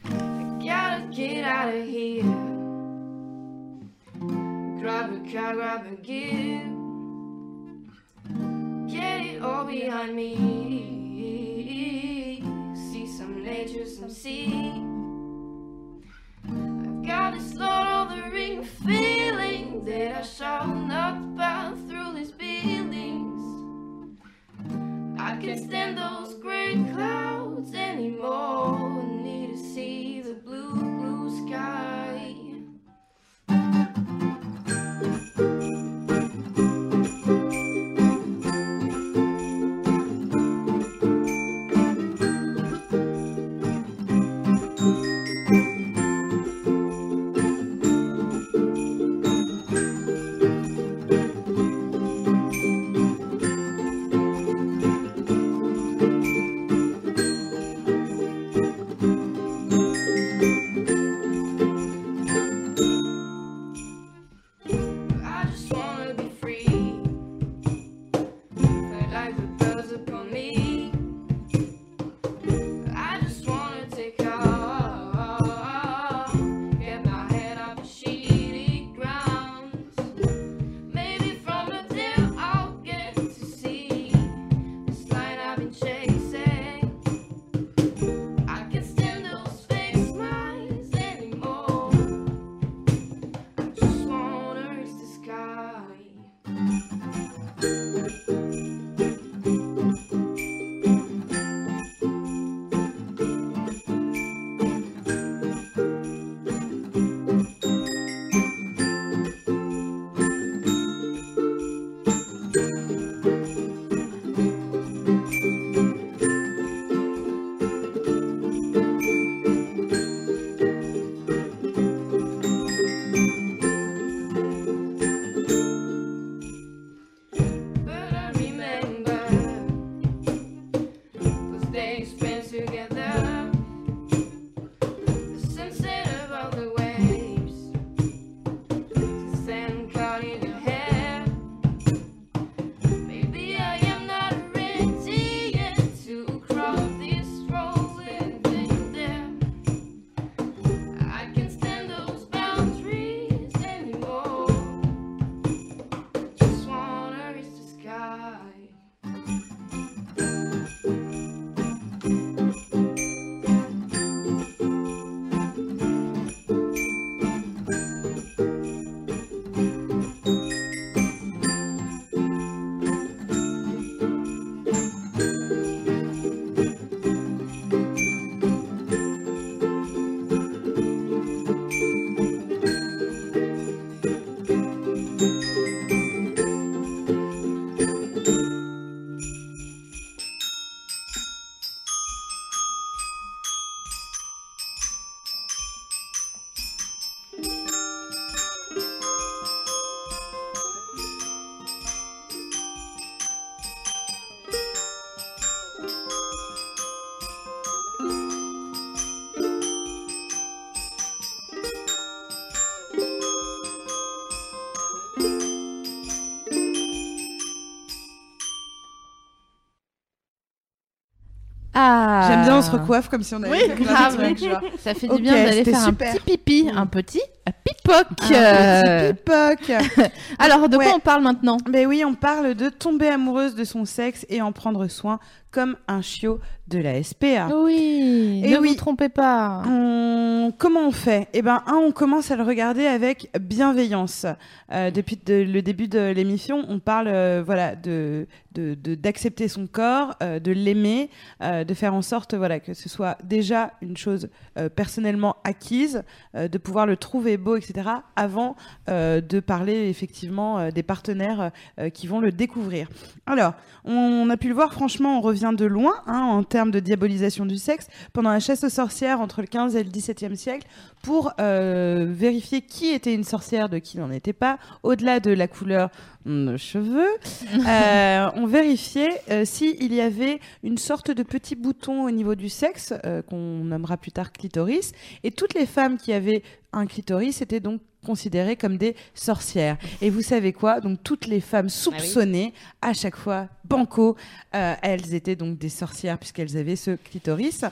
I gotta get out of here. Grab a car, grab a gear. Get it all behind me. See some nature, some sea. I've got this Lord of the Ring feeling that I shall not pass through these buildings. I can't stand those gray clouds anymore. Sky. J'aime bien, on se recoiffe comme si on avait Oui, grave. trucs. Ça fait du bien d'aller faire super. un petit pipi, un petit pipoc. Un Euh, petit pipoc. Alors, de Ouais. quoi on parle maintenant? Ben oui, on parle de tomber amoureuse de son sexe et en prendre soin comme un chiot de la SPA. Oui, Et ne oui. vous trompez pas. On- Comment on fait? Eh ben, un, on commence à le regarder avec bienveillance. Euh, depuis de- le début de l'émission, on parle, euh, voilà, de d'accepter son corps, euh, de l'aimer, euh, de faire en sorte, voilà, que ce soit déjà une chose euh, personnellement acquise, euh, de pouvoir le trouver beau, etc. Avant de parler effectivement des partenaires qui vont le découvrir. Alors, on a pu le voir, franchement, on revient de loin hein, en termes de diabolisation du sexe pendant la chasse aux sorcières entre le 15 et le 17e siècle pour euh, vérifier qui était une sorcière de qui n'en était pas, au-delà de la couleur de cheveux. euh, on vérifiait euh, s'il y avait une sorte de petit bouton au niveau du sexe euh, qu'on nommera plus tard clitoris et toutes les femmes qui avaient un clitoris étaient donc considérées comme des sorcières. Et vous savez quoi? Donc toutes les femmes soupçonnées, à chaque fois, banco, euh, elles étaient donc des sorcières puisqu'elles avaient ce clitoris.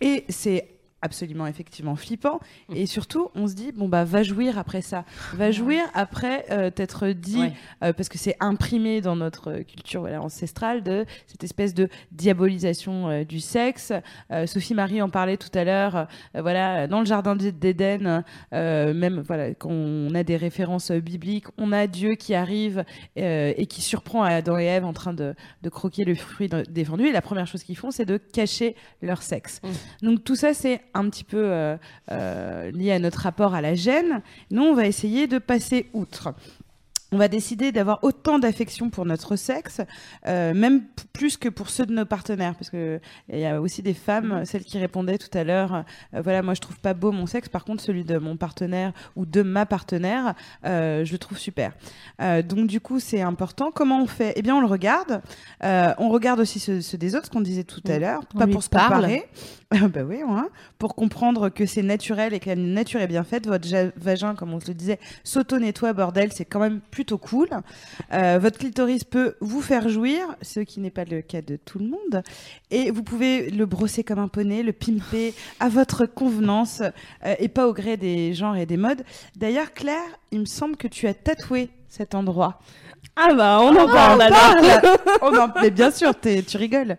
Et c'est absolument effectivement flippant et surtout on se dit bon bah va jouir après ça va jouir après euh, t'être dit Ouais. euh, parce que c'est imprimé dans notre euh, culture voilà, ancestrale de cette espèce de diabolisation euh, du sexe. Euh, Sophie Marie en parlait tout à l'heure. voilà, dans le jardin d'É- d'Éden, même voilà, quand on a des références bibliques, on a Dieu qui arrive et qui surprend Adam et Ève en train de, de croquer le fruit défendu. Et la première chose qu'ils font, c'est de cacher leur sexe. Donc tout ça, c'est un petit peu euh, euh, lié à notre rapport à la gêne. Nous, on va essayer de passer outre. On va décider d'avoir autant d'affection pour notre sexe, euh, même plus que pour ceux de nos partenaires, parce que il y a aussi des femmes, celles qui répondaient tout à l'heure, euh, voilà, moi je trouve pas beau mon sexe, par contre celui de mon partenaire ou de ma partenaire, euh, je le trouve super. Euh, donc du coup c'est important. Comment on fait? Eh bien on le regarde. Euh, on regarde aussi ceux, ceux des autres, ce qu'on disait tout à l'heure, pas pour se comparer. bah oui, hein, pour comprendre que c'est naturel et que la nature est bien faite. Votre vagin, comme on se le disait, s'auto-nettoie, bordel, c'est quand même plutôt cool. Euh, votre clitoris peut vous faire jouir, ce qui n'est pas le cas de tout le monde. Et vous pouvez le brosser comme un poney, le pimper à votre convenance euh, et pas au gré des genres et des modes. D'ailleurs, Claire, il me semble que tu as tatoué cet endroit. Ah bah on en parle alors. Oh non, mais bien sûr, t'es- tu rigoles.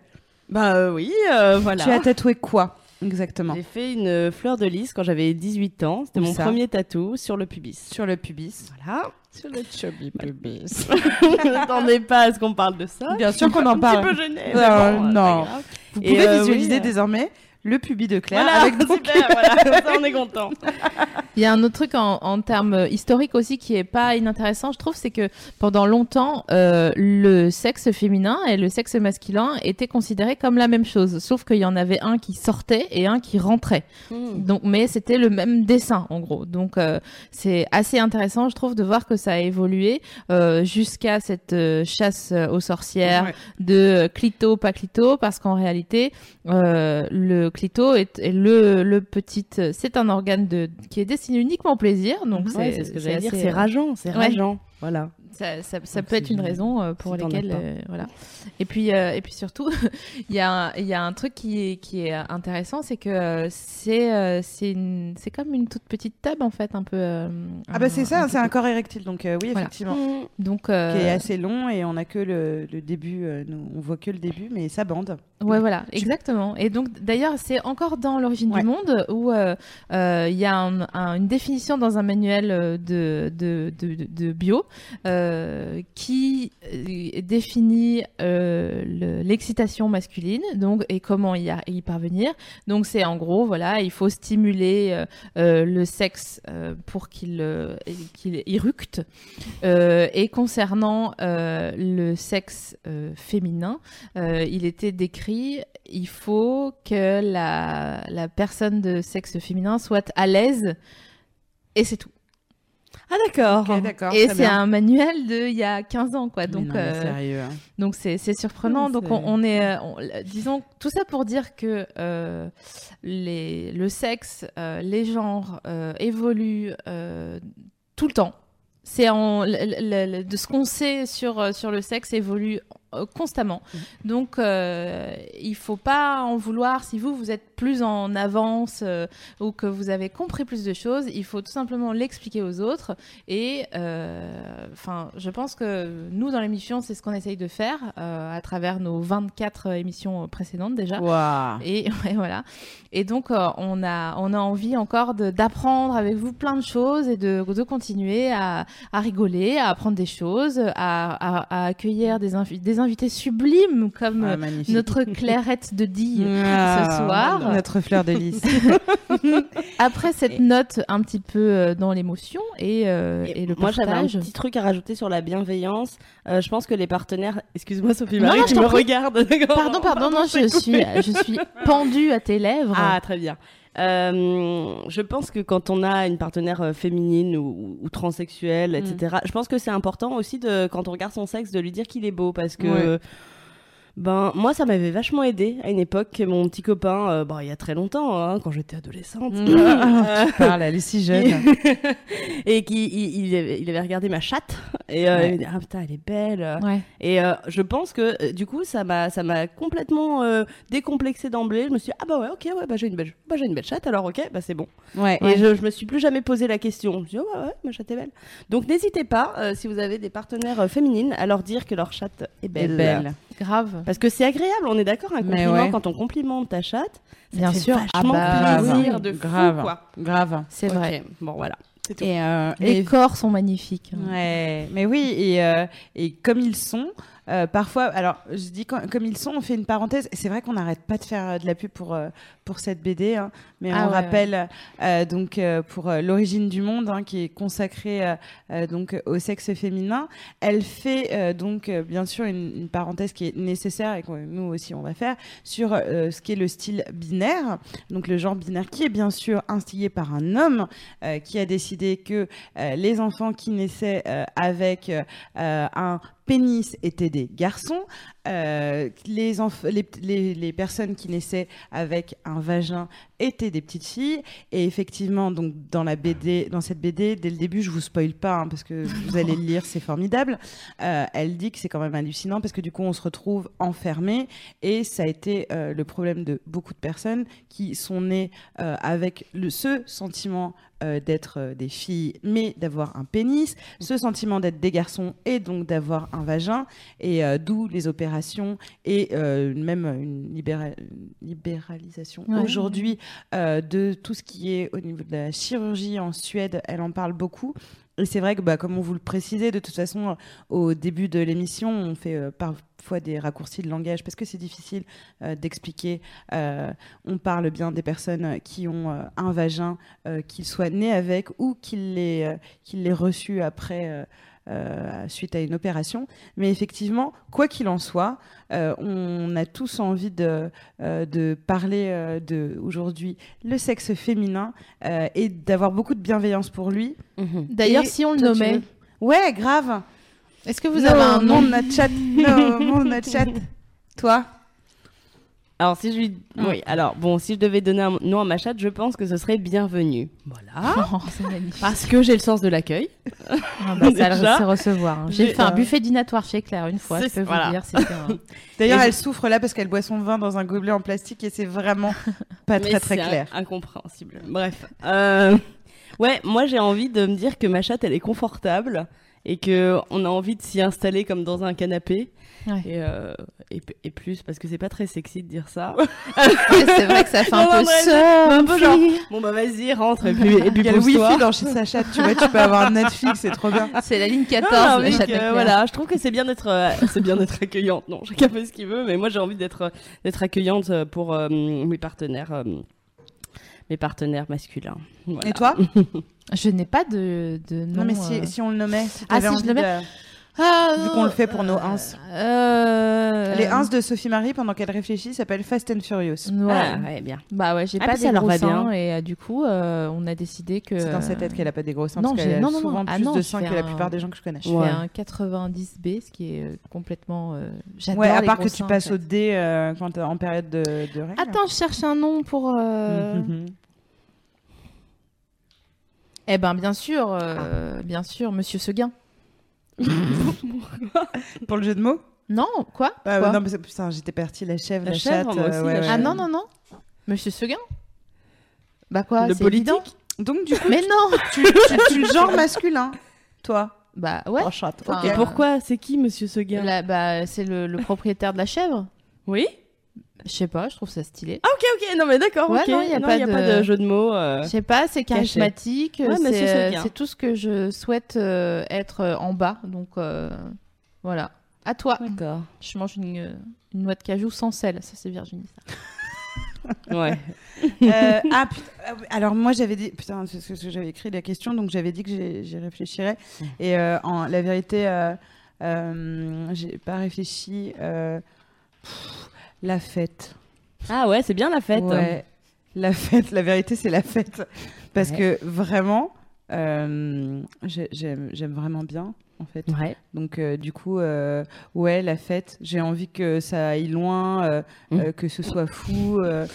Bah euh, oui, euh, voilà. Tu as tatoué quoi? Exactement J'ai fait une fleur de lys quand j'avais 18 ans. C'était mon ça premier tatou sur le pubis. Sur le pubis. Voilà. Sur le chubby pubis. Je m'attendais pas à ce qu'on parle de ça. Bien sûr qu'on en Un parle. petit peu gêné. Non, mais bon, euh, non. Vous pouvez euh, visualiser oui, euh, désormais le pubis de Claire Voilà, avec donc super, voilà, comme ça on est content. Il y a un autre truc en, en termes historiques aussi qui est pas inintéressant, je trouve, c'est que pendant longtemps, euh, le sexe féminin et le sexe masculin étaient considérés comme la même chose, sauf qu'il y en avait un qui sortait et un qui rentrait. Donc, mais c'était le même dessin en gros. Donc, euh, c'est assez intéressant, je trouve, de voir que ça a évolué euh, jusqu'à cette euh, chasse aux sorcières Ouais. de clito pas clito, parce qu'en réalité, euh, le clito est, est le, le petit, c'est un organe de qui est destiné uniquement au plaisir. Donc, Ouais, c'est ce que j'allais dire, c'est euh, rageant, c'est rageant. Voilà. Ça, ça, ça Donc, peut être une raison euh, pour si lesquelles euh, voilà et puis euh, et puis surtout il y a un- il y a un truc qui est qui est intéressant c'est que c'est euh, comme une toute petite table en fait un peu euh, Ah bah c'est ça, c'est un corps érectile, donc euh, oui, Voilà. effectivement. donc euh, Qui est assez long et on a que le, le début, euh, nous, on voit que le début, mais ça bande. Ouais, voilà, exactement. Et donc, d'ailleurs, c'est encore dans l'origine Ouais. du monde où euh, euh, il y a un- un- une définition dans un manuel de, de, de, de- de bio euh, qui euh, définit euh, le- l'excitation masculine donc, et comment y, parvenir. Donc, c'est en gros, voilà, il faut stimuler euh, euh, le sexe euh, pour qu'il euh, qu'il. Euh, et concernant euh, le sexe euh, féminin, euh, il était décrit, il faut que la personne de sexe féminin soit à l'aise, et c'est tout. Ah d'accord. Ok, d'accord. et c'est un manuel de il y a 15 ans, quoi. Mais Donc, non, mais euh, sérieux. hein. donc c'est surprenant. Oui, Donc on, on est, euh, on- disons, tout ça pour dire que euh, les, le sexe, euh, les genres euh, évoluent tout le temps. C'est de ce qu'on sait sur sur le sexe évolue constamment. Mhm. Donc, euh, il faut pas en vouloir si vous, vous êtes plus en avance euh, ou que vous avez compris plus de choses. Il faut tout simplement l'expliquer aux autres. Et, euh, enfin, je pense que nous, dans l'émission, c'est ce qu'on essaye de faire euh, à travers nos 24 émissions précédentes déjà. Et ouais, voilà. Et donc, euh, on, a, on a envie encore d'apprendre avec vous plein de choses et de, de continuer à, à rigoler, à apprendre des choses, à, à- à accueillir des, des invités sublimes comme Ah, euh, notre Clairette de Die Ah, ce soir. Notre fleur de lys. Après cette Et- note un petit peu euh, dans l'émotion et, euh, et, le moi, j'avais un partage. petit truc à rajouter sur la bienveillance. Euh, je pense que les partenaires. Excuse-moi, Sophie Marie, non, tu je me regardes. Pardon, pardon, non, je suis, je suis pendue à tes lèvres. Ah, très bien. Euh, je pense que quand on a une partenaire euh, féminine ou, ou transsexuelle, etc., je pense que c'est important aussi de, quand on regarde son sexe, de lui dire qu'il est beau parce que. Ouais. Ben, moi, ça m'avait vachement aidé à une époque que mon petit copain, euh, bon, il y a très longtemps, hein, quand j'étais adolescente, Ah, tu parles, elle est si jeune. et qui il, il avait, il avait regardé ma chatte et euh, Ouais. il me dit, ah putain, elle est belle. Ouais. Et euh, je pense que euh, du coup, ça m'a, ça m'a complètement euh, décomplexé d'emblée. Je me suis dit, ah bah ouais, ok, ouais, bah j'ai une belle, bah j'ai une belle chatte, alors ok, bah c'est bon. Ouais. Et je, je me suis plus jamais posé la question. Je me suis dit, oh, ouais, ouais, ma chatte est belle. Donc n'hésitez pas, euh, si vous avez des partenaires euh, féminines, à leur dire que leur chatte est belle. Elle est belle. Grave. Parce que c'est agréable, on est d'accord, un Mais compliment ouais. quand on complimente ta chatte. Ça Bien te fait sûr. vachement Ah bah, plaisir de fou, grave. quoi. Grave. C'est vrai. Bon, voilà. Et, euh, Les et- corps sont magnifiques. hein. Ouais, mais oui, et, euh, et comme ils sont, euh, parfois, alors je dis quand- comme ils sont, on fait une parenthèse. C'est vrai qu'on n'arrête pas de faire euh, de la pub pour euh, pour cette BD, hein, mais Ah on ouais, rappelle donc pour l'origine du monde, hein, qui est consacrée donc au sexe féminin. Elle fait donc bien sûr une, une parenthèse qui est nécessaire et que nous aussi on va faire sur ce qu'est le style binaire, donc le genre binaire qui est bien sûr instigé par un homme qui a décidé que les enfants qui naissaient avec un pénis étaient des garçons, euh, les, les, les personnes qui naissaient avec un vagin étaient des petites filles. Et effectivement, donc dans la BD, dans cette BD, dès le début, je vous spoil pas hein, parce que vous allez le lire, c'est formidable. Euh, elle dit que c'est quand même hallucinant parce que du coup, on se retrouve enfermé et ça a été euh, le problème de beaucoup de personnes qui sont nées euh, avec le, ce sentiment d'être des filles, mais d'avoir un pénis, ce sentiment d'être des garçons et donc d'avoir un vagin, et euh, d'où les opérations et euh, même une, libéra- une libéralisation Ouais. aujourd'hui euh, de tout ce qui est au niveau de la chirurgie en Suède. Elle en parle beaucoup. Et c'est vrai que, bah, comme on vous le précisait, de toute façon, euh, au début de l'émission, on fait euh, parfois des raccourcis de langage parce que c'est difficile d'expliquer. On parle bien des personnes qui ont un vagin, qu'ils soient nés avec ou qu'ils l'aient l'aient reçu après. Euh, suite à une opération. Mais effectivement, quoi qu'il en soit, euh, on a tous envie de, euh, de parler euh, de aujourd'hui le sexe féminin euh, et d'avoir beaucoup de bienveillance pour lui. Mhm. D'ailleurs, si on le nommait, veux Ouais, grave. est-ce que vous avez un nom mon chat Non, mon chat. Toi? Alors, si je lui. Mm. Oui, alors, bon, si je devais donner un nom à ma chatte, je pense que ce serait bienvenue. Voilà. Oh. Parce que j'ai le sens de l'accueil. Ah bah, ça, c'est recevoir. hein. J'ai fait un buffet dînatoire chez Claire une fois, je peux voilà. vous dire. D'ailleurs, elle souffre là parce qu'elle boit son vin dans un gobelet en plastique et c'est vraiment pas très très clair. incompréhensible. Bref. Euh, Ouais, moi j'ai envie de me dire que ma chatte elle est confortable et que on a envie de s'y installer comme dans un canapé. Ouais. Et, euh, et, plus parce que c'est pas très sexy de dire ça. C'est vrai que ça fait un Non, peu non, ouais, seul. un peu genre, bon bah vas-y rentre et puis et puis Il y a le wifi dans chez sa chatte, tu vois, tu peux avoir Netflix, c'est trop bien. C'est la ligne 14 Ah, de voilà, je trouve que c'est bien d'être euh, c'est bien d'être accueillante. Non, chacun fait ce qu'il veut, mais moi j'ai envie d'être d'être accueillante euh, pour euh, mes partenaires euh, mes partenaires masculins. Voilà. Et toi? Je n'ai pas de, de nom. Non, mais si, euh. si on le nommait, si Ah, si je le mets de- Ah, vu qu'on le fait pour nos ins. euh, Les ins de Sophie Marie, pendant qu'elle réfléchit, s'appellent Fast and Furious. Ouais. Ah, ouais, bien. Bah ouais, j'ai Ah, pas des gros va seins bien. et euh, du coup, euh, on a décidé que. C'est dans sa tête qu'elle a pas des gros seins, non, parce j'ai- qu'elle a non, souvent Ah plus non, de je seins que la un- plupart des gens que je connais. Je Ouais. fais un 90B, ce qui est euh, complètement. euh, J'adore Ouais, à part que tu seins, en passes fait. au euh, quand en période de, de règles. Attends, je cherche un nom pour. euh, Mhm. Eh ben, bien sûr, euh, bien sûr, Monsieur Seguin. Pour le jeu de mots? Non, quoi, Quoi? Non, mais c'est- putain, j'étais partie la chèvre, La la, chèvre, chatte. moi aussi, euh, la ouais, chèvre. Ah non, non, non. Monsieur Seguin? Bah quoi Le c'est politique? Évident. Donc, du coup, Mais non tu, tu, tu le genre masculin, toi? Bah ouais. Oh, chatte. Enfin. Et pourquoi? C'est qui, monsieur Seguin? La- bah, c'est le, le propriétaire de la chèvre. Oui Je sais pas, je trouve ça stylé. Ah, ok, ok. Non, mais d'accord. Ouais, ok. non, y a pas y a de- pas de jeu de mots. euh. Je sais pas, c'est charismatique. Ouais, c'est euh, c'est tout ce que je souhaite euh, être euh, en bas. Donc euh, voilà. À toi. D'accord. Je mange une, une noix de cajou sans sel. Ça, c'est Virginie. Ça. Ouais. Euh, ah, alors moi j'avais dit, putain, c'est ce que j'avais écrit la question, donc j'avais dit que j'y réfléchirais. Et euh, en, la vérité, euh, euh, j'ai pas réfléchi. euh, pff, la fête. Ah ouais, c'est bien la fête. Ouais, la fête, la vérité c'est la fête. Parce Ouais. que vraiment, euh, j'ai- j'aime vraiment bien. En fait. Ouais. Donc euh, du coup, euh, ouais, la fête. J'ai envie que ça aille loin, euh, Mm. euh, que ce soit fou. euh.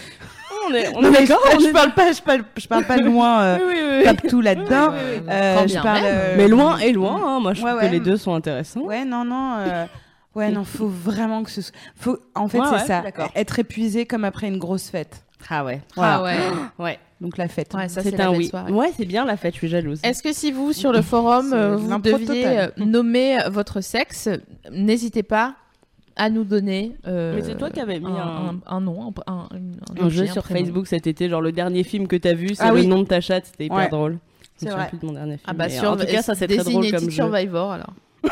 On est, on Non, est mais d'accord. je, je parle pas, je parle, je parle pas loin. euh, Oui, oui, oui. pas tout là-dedans. Euh, je parle. euh, Mais loin et loin, hein. moi je Ouais, trouve ouais. que les deux sont intéressants. Ouais, non, non. ouais, non, faut vraiment que ce soit. Faut, en fait, Ouais, c'est ouais, ça. Être épuisé comme après une grosse fête. Ah ouais. Ah ouais. Ouais. Donc la fête. Ouais, ça, c'est un oui. soirée. Ouais, c'est bien la fête, je suis jalouse. Est-ce que si vous, sur le forum, euh, vous deviez euh, nommer votre sexe, n'hésitez pas à nous donner. euh, Mais c'est toi qui avais mis un- un, un nom, un, un, un un objet, jeu sur prénom. Facebook cet été, genre le dernier film que t'as vu, c'est Ah le oui. nom de ta chatte, c'était hyper Ouais. drôle. C'est vrai. plus de mon dernier film. Ah bah sur en tout cas, ça c'est très drôle comme jeu. Survivor alors.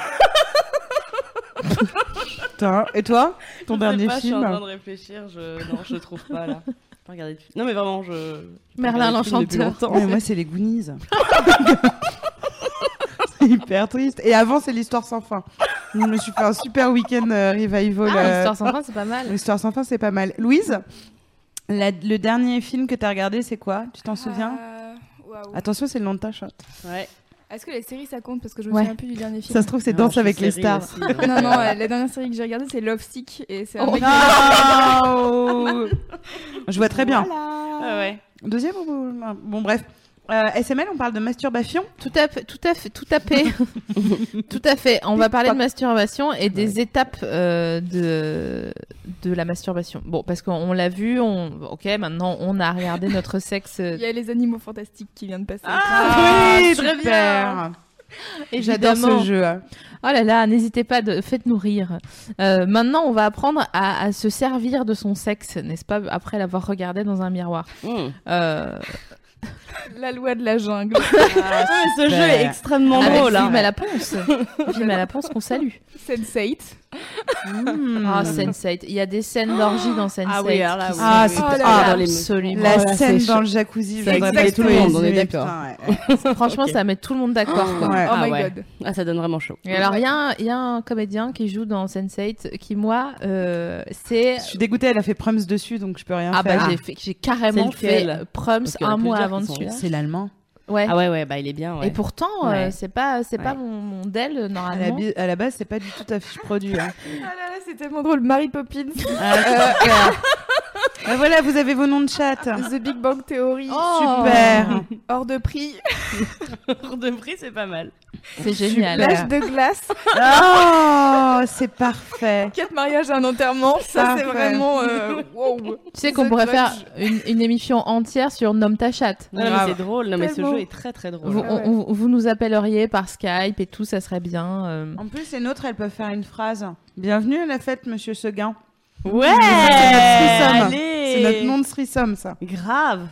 Putain. Et toi Ton Je sais dernier pas, Je suis film en train de réfléchir, je... non, je trouve pas là. Pas regardé de film. Non mais vraiment, je. pas Merlin regardé de film depuis l'Enchanteur. Ouais, Moi, c'est les Goonies. c'est hyper triste. Et avant, c'est l'histoire sans fin. Je me suis fait un super week-end euh, revival. Ah, euh, l'histoire sans fin, c'est pas mal. L'histoire sans fin, c'est pas mal. Louise, la- le dernier film que t'as regardé, c'est quoi? Tu t'en souviens? Euh, waouh. Attention, c'est le nom de ta chatte. Ouais. Est-ce que les séries ça compte? Parce que je me Ouais. souviens plus du dernier film Ça se trouve, c'est Danse avec les stars. aussi. Non non, euh, la dernière série que j'ai regardée c'est Love Sick et c'est Oh, Oh Je vois très bien. Voilà. Ouais. Deuxième ou- Bon, bref. Euh, SML, on parle de masturbation. Tout à fait, tout à fait, tout à fait, tout à fait. On va parler de masturbation et des étapes euh, de de la masturbation. Bon, parce qu'on l'a vu, on, ok, maintenant on a regardé notre sexe. Il y a les animaux fantastiques qui viennent de passer. Ah, oui, très super J'adore évidemment. ce jeu. hein. Oh là là, n'hésitez pas, de... faites-nous rire. Euh, maintenant, on va apprendre à, à se servir de son sexe, n'est-ce pas, après l'avoir regardé dans un miroir. Mmh. Euh... La loi de la jungle. Ah, ce jeu est extrêmement avec drôle. hein. Film à la ponce. Film à la ponce qu'on salue. Sense8. Hmm. Ah, Sense8. Il y a des scènes d'orgie dans Sense8. Ah oui, alors là, qui oui. sont Ah, c'est- Oh ah, là. absolument. La scène dans le jacuzzi, Ça pas tout le monde, on est d'accord. ouais. Franchement, ça met tout le monde d'accord. Ouais. Oh Ah my ouais. god. Ah, ça donne vraiment chaud. Et alors, il y, a un- il y a un comédien qui joue dans Sense8 qui, moi, euh, c'est. Je suis dégoûtée, elle a fait Prums dessus, donc je peux rien Ah bah faire. j'ai fait- j'ai carrément fait Prums un mois avant dessus. C'est l'allemand. Ouais. Ah ouais, ouais, bah il est bien. Ouais. Et pourtant, euh, c'est pas, c'est pas mon, mon del À la, normalement. à la base, c'est pas du tout affiche produit. hein. Ah là là, c'est tellement drôle. Mary Poppins, Ah, super. Ah, voilà, vous avez vos noms de chat. The Big Bang Theory, Oh. Super. Hors de prix, Pour de prix, c'est pas mal. C'est génial. L'âge de glace, Oh, c'est parfait. quatre mariages et un enterrement. Ça, c'est vraiment. euh, wow. Tu sais qu'on pourrait faire une, une émission entière sur Nomme ta chatte. Non, mais c'est drôle. Non, mais ce jeu est très très drôle. Vous, Ah ouais. on- on- vous nous appelleriez par Skype et tout, ça serait bien. euh. En plus, les nôtres, elles peuvent faire une phrase. Bienvenue à la fête, monsieur Seguin. Ouais. C'est notre notre nom de threesome, ça. Grave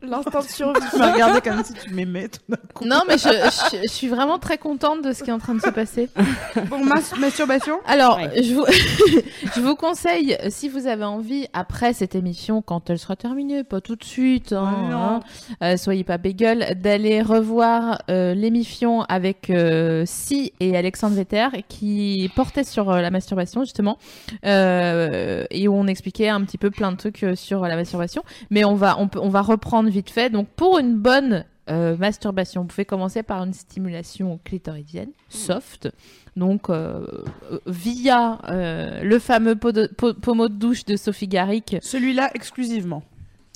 L'instant de survie. Tu m'as regardé comme si tu m'aimais tout d'un coup. Non, mais je, je- je suis vraiment très contente de ce qui est en train de se passer. Pour mas- masturbation? Alors, Ouais. je, vous, je vous conseille, si vous avez envie, après cette émission, quand elle sera terminée, pas tout de suite, hein, Ouais, non. hein, euh, soyez pas bégueule, d'aller revoir euh, l'émission avec euh, Si et Alexandre Vetter qui portait sur euh, la masturbation, justement, euh, et où on expliquait un petit peu plein de trucs euh, sur la masturbation. Mais on va, on, peut, on va reprendre vite fait. Donc, pour une bonne euh, masturbation, vous pouvez commencer par une stimulation clitoridienne, soft. Donc, euh, via euh, le fameux pot de- po- pommeau de douche de Sophie Garrick. Celui-là exclusivement.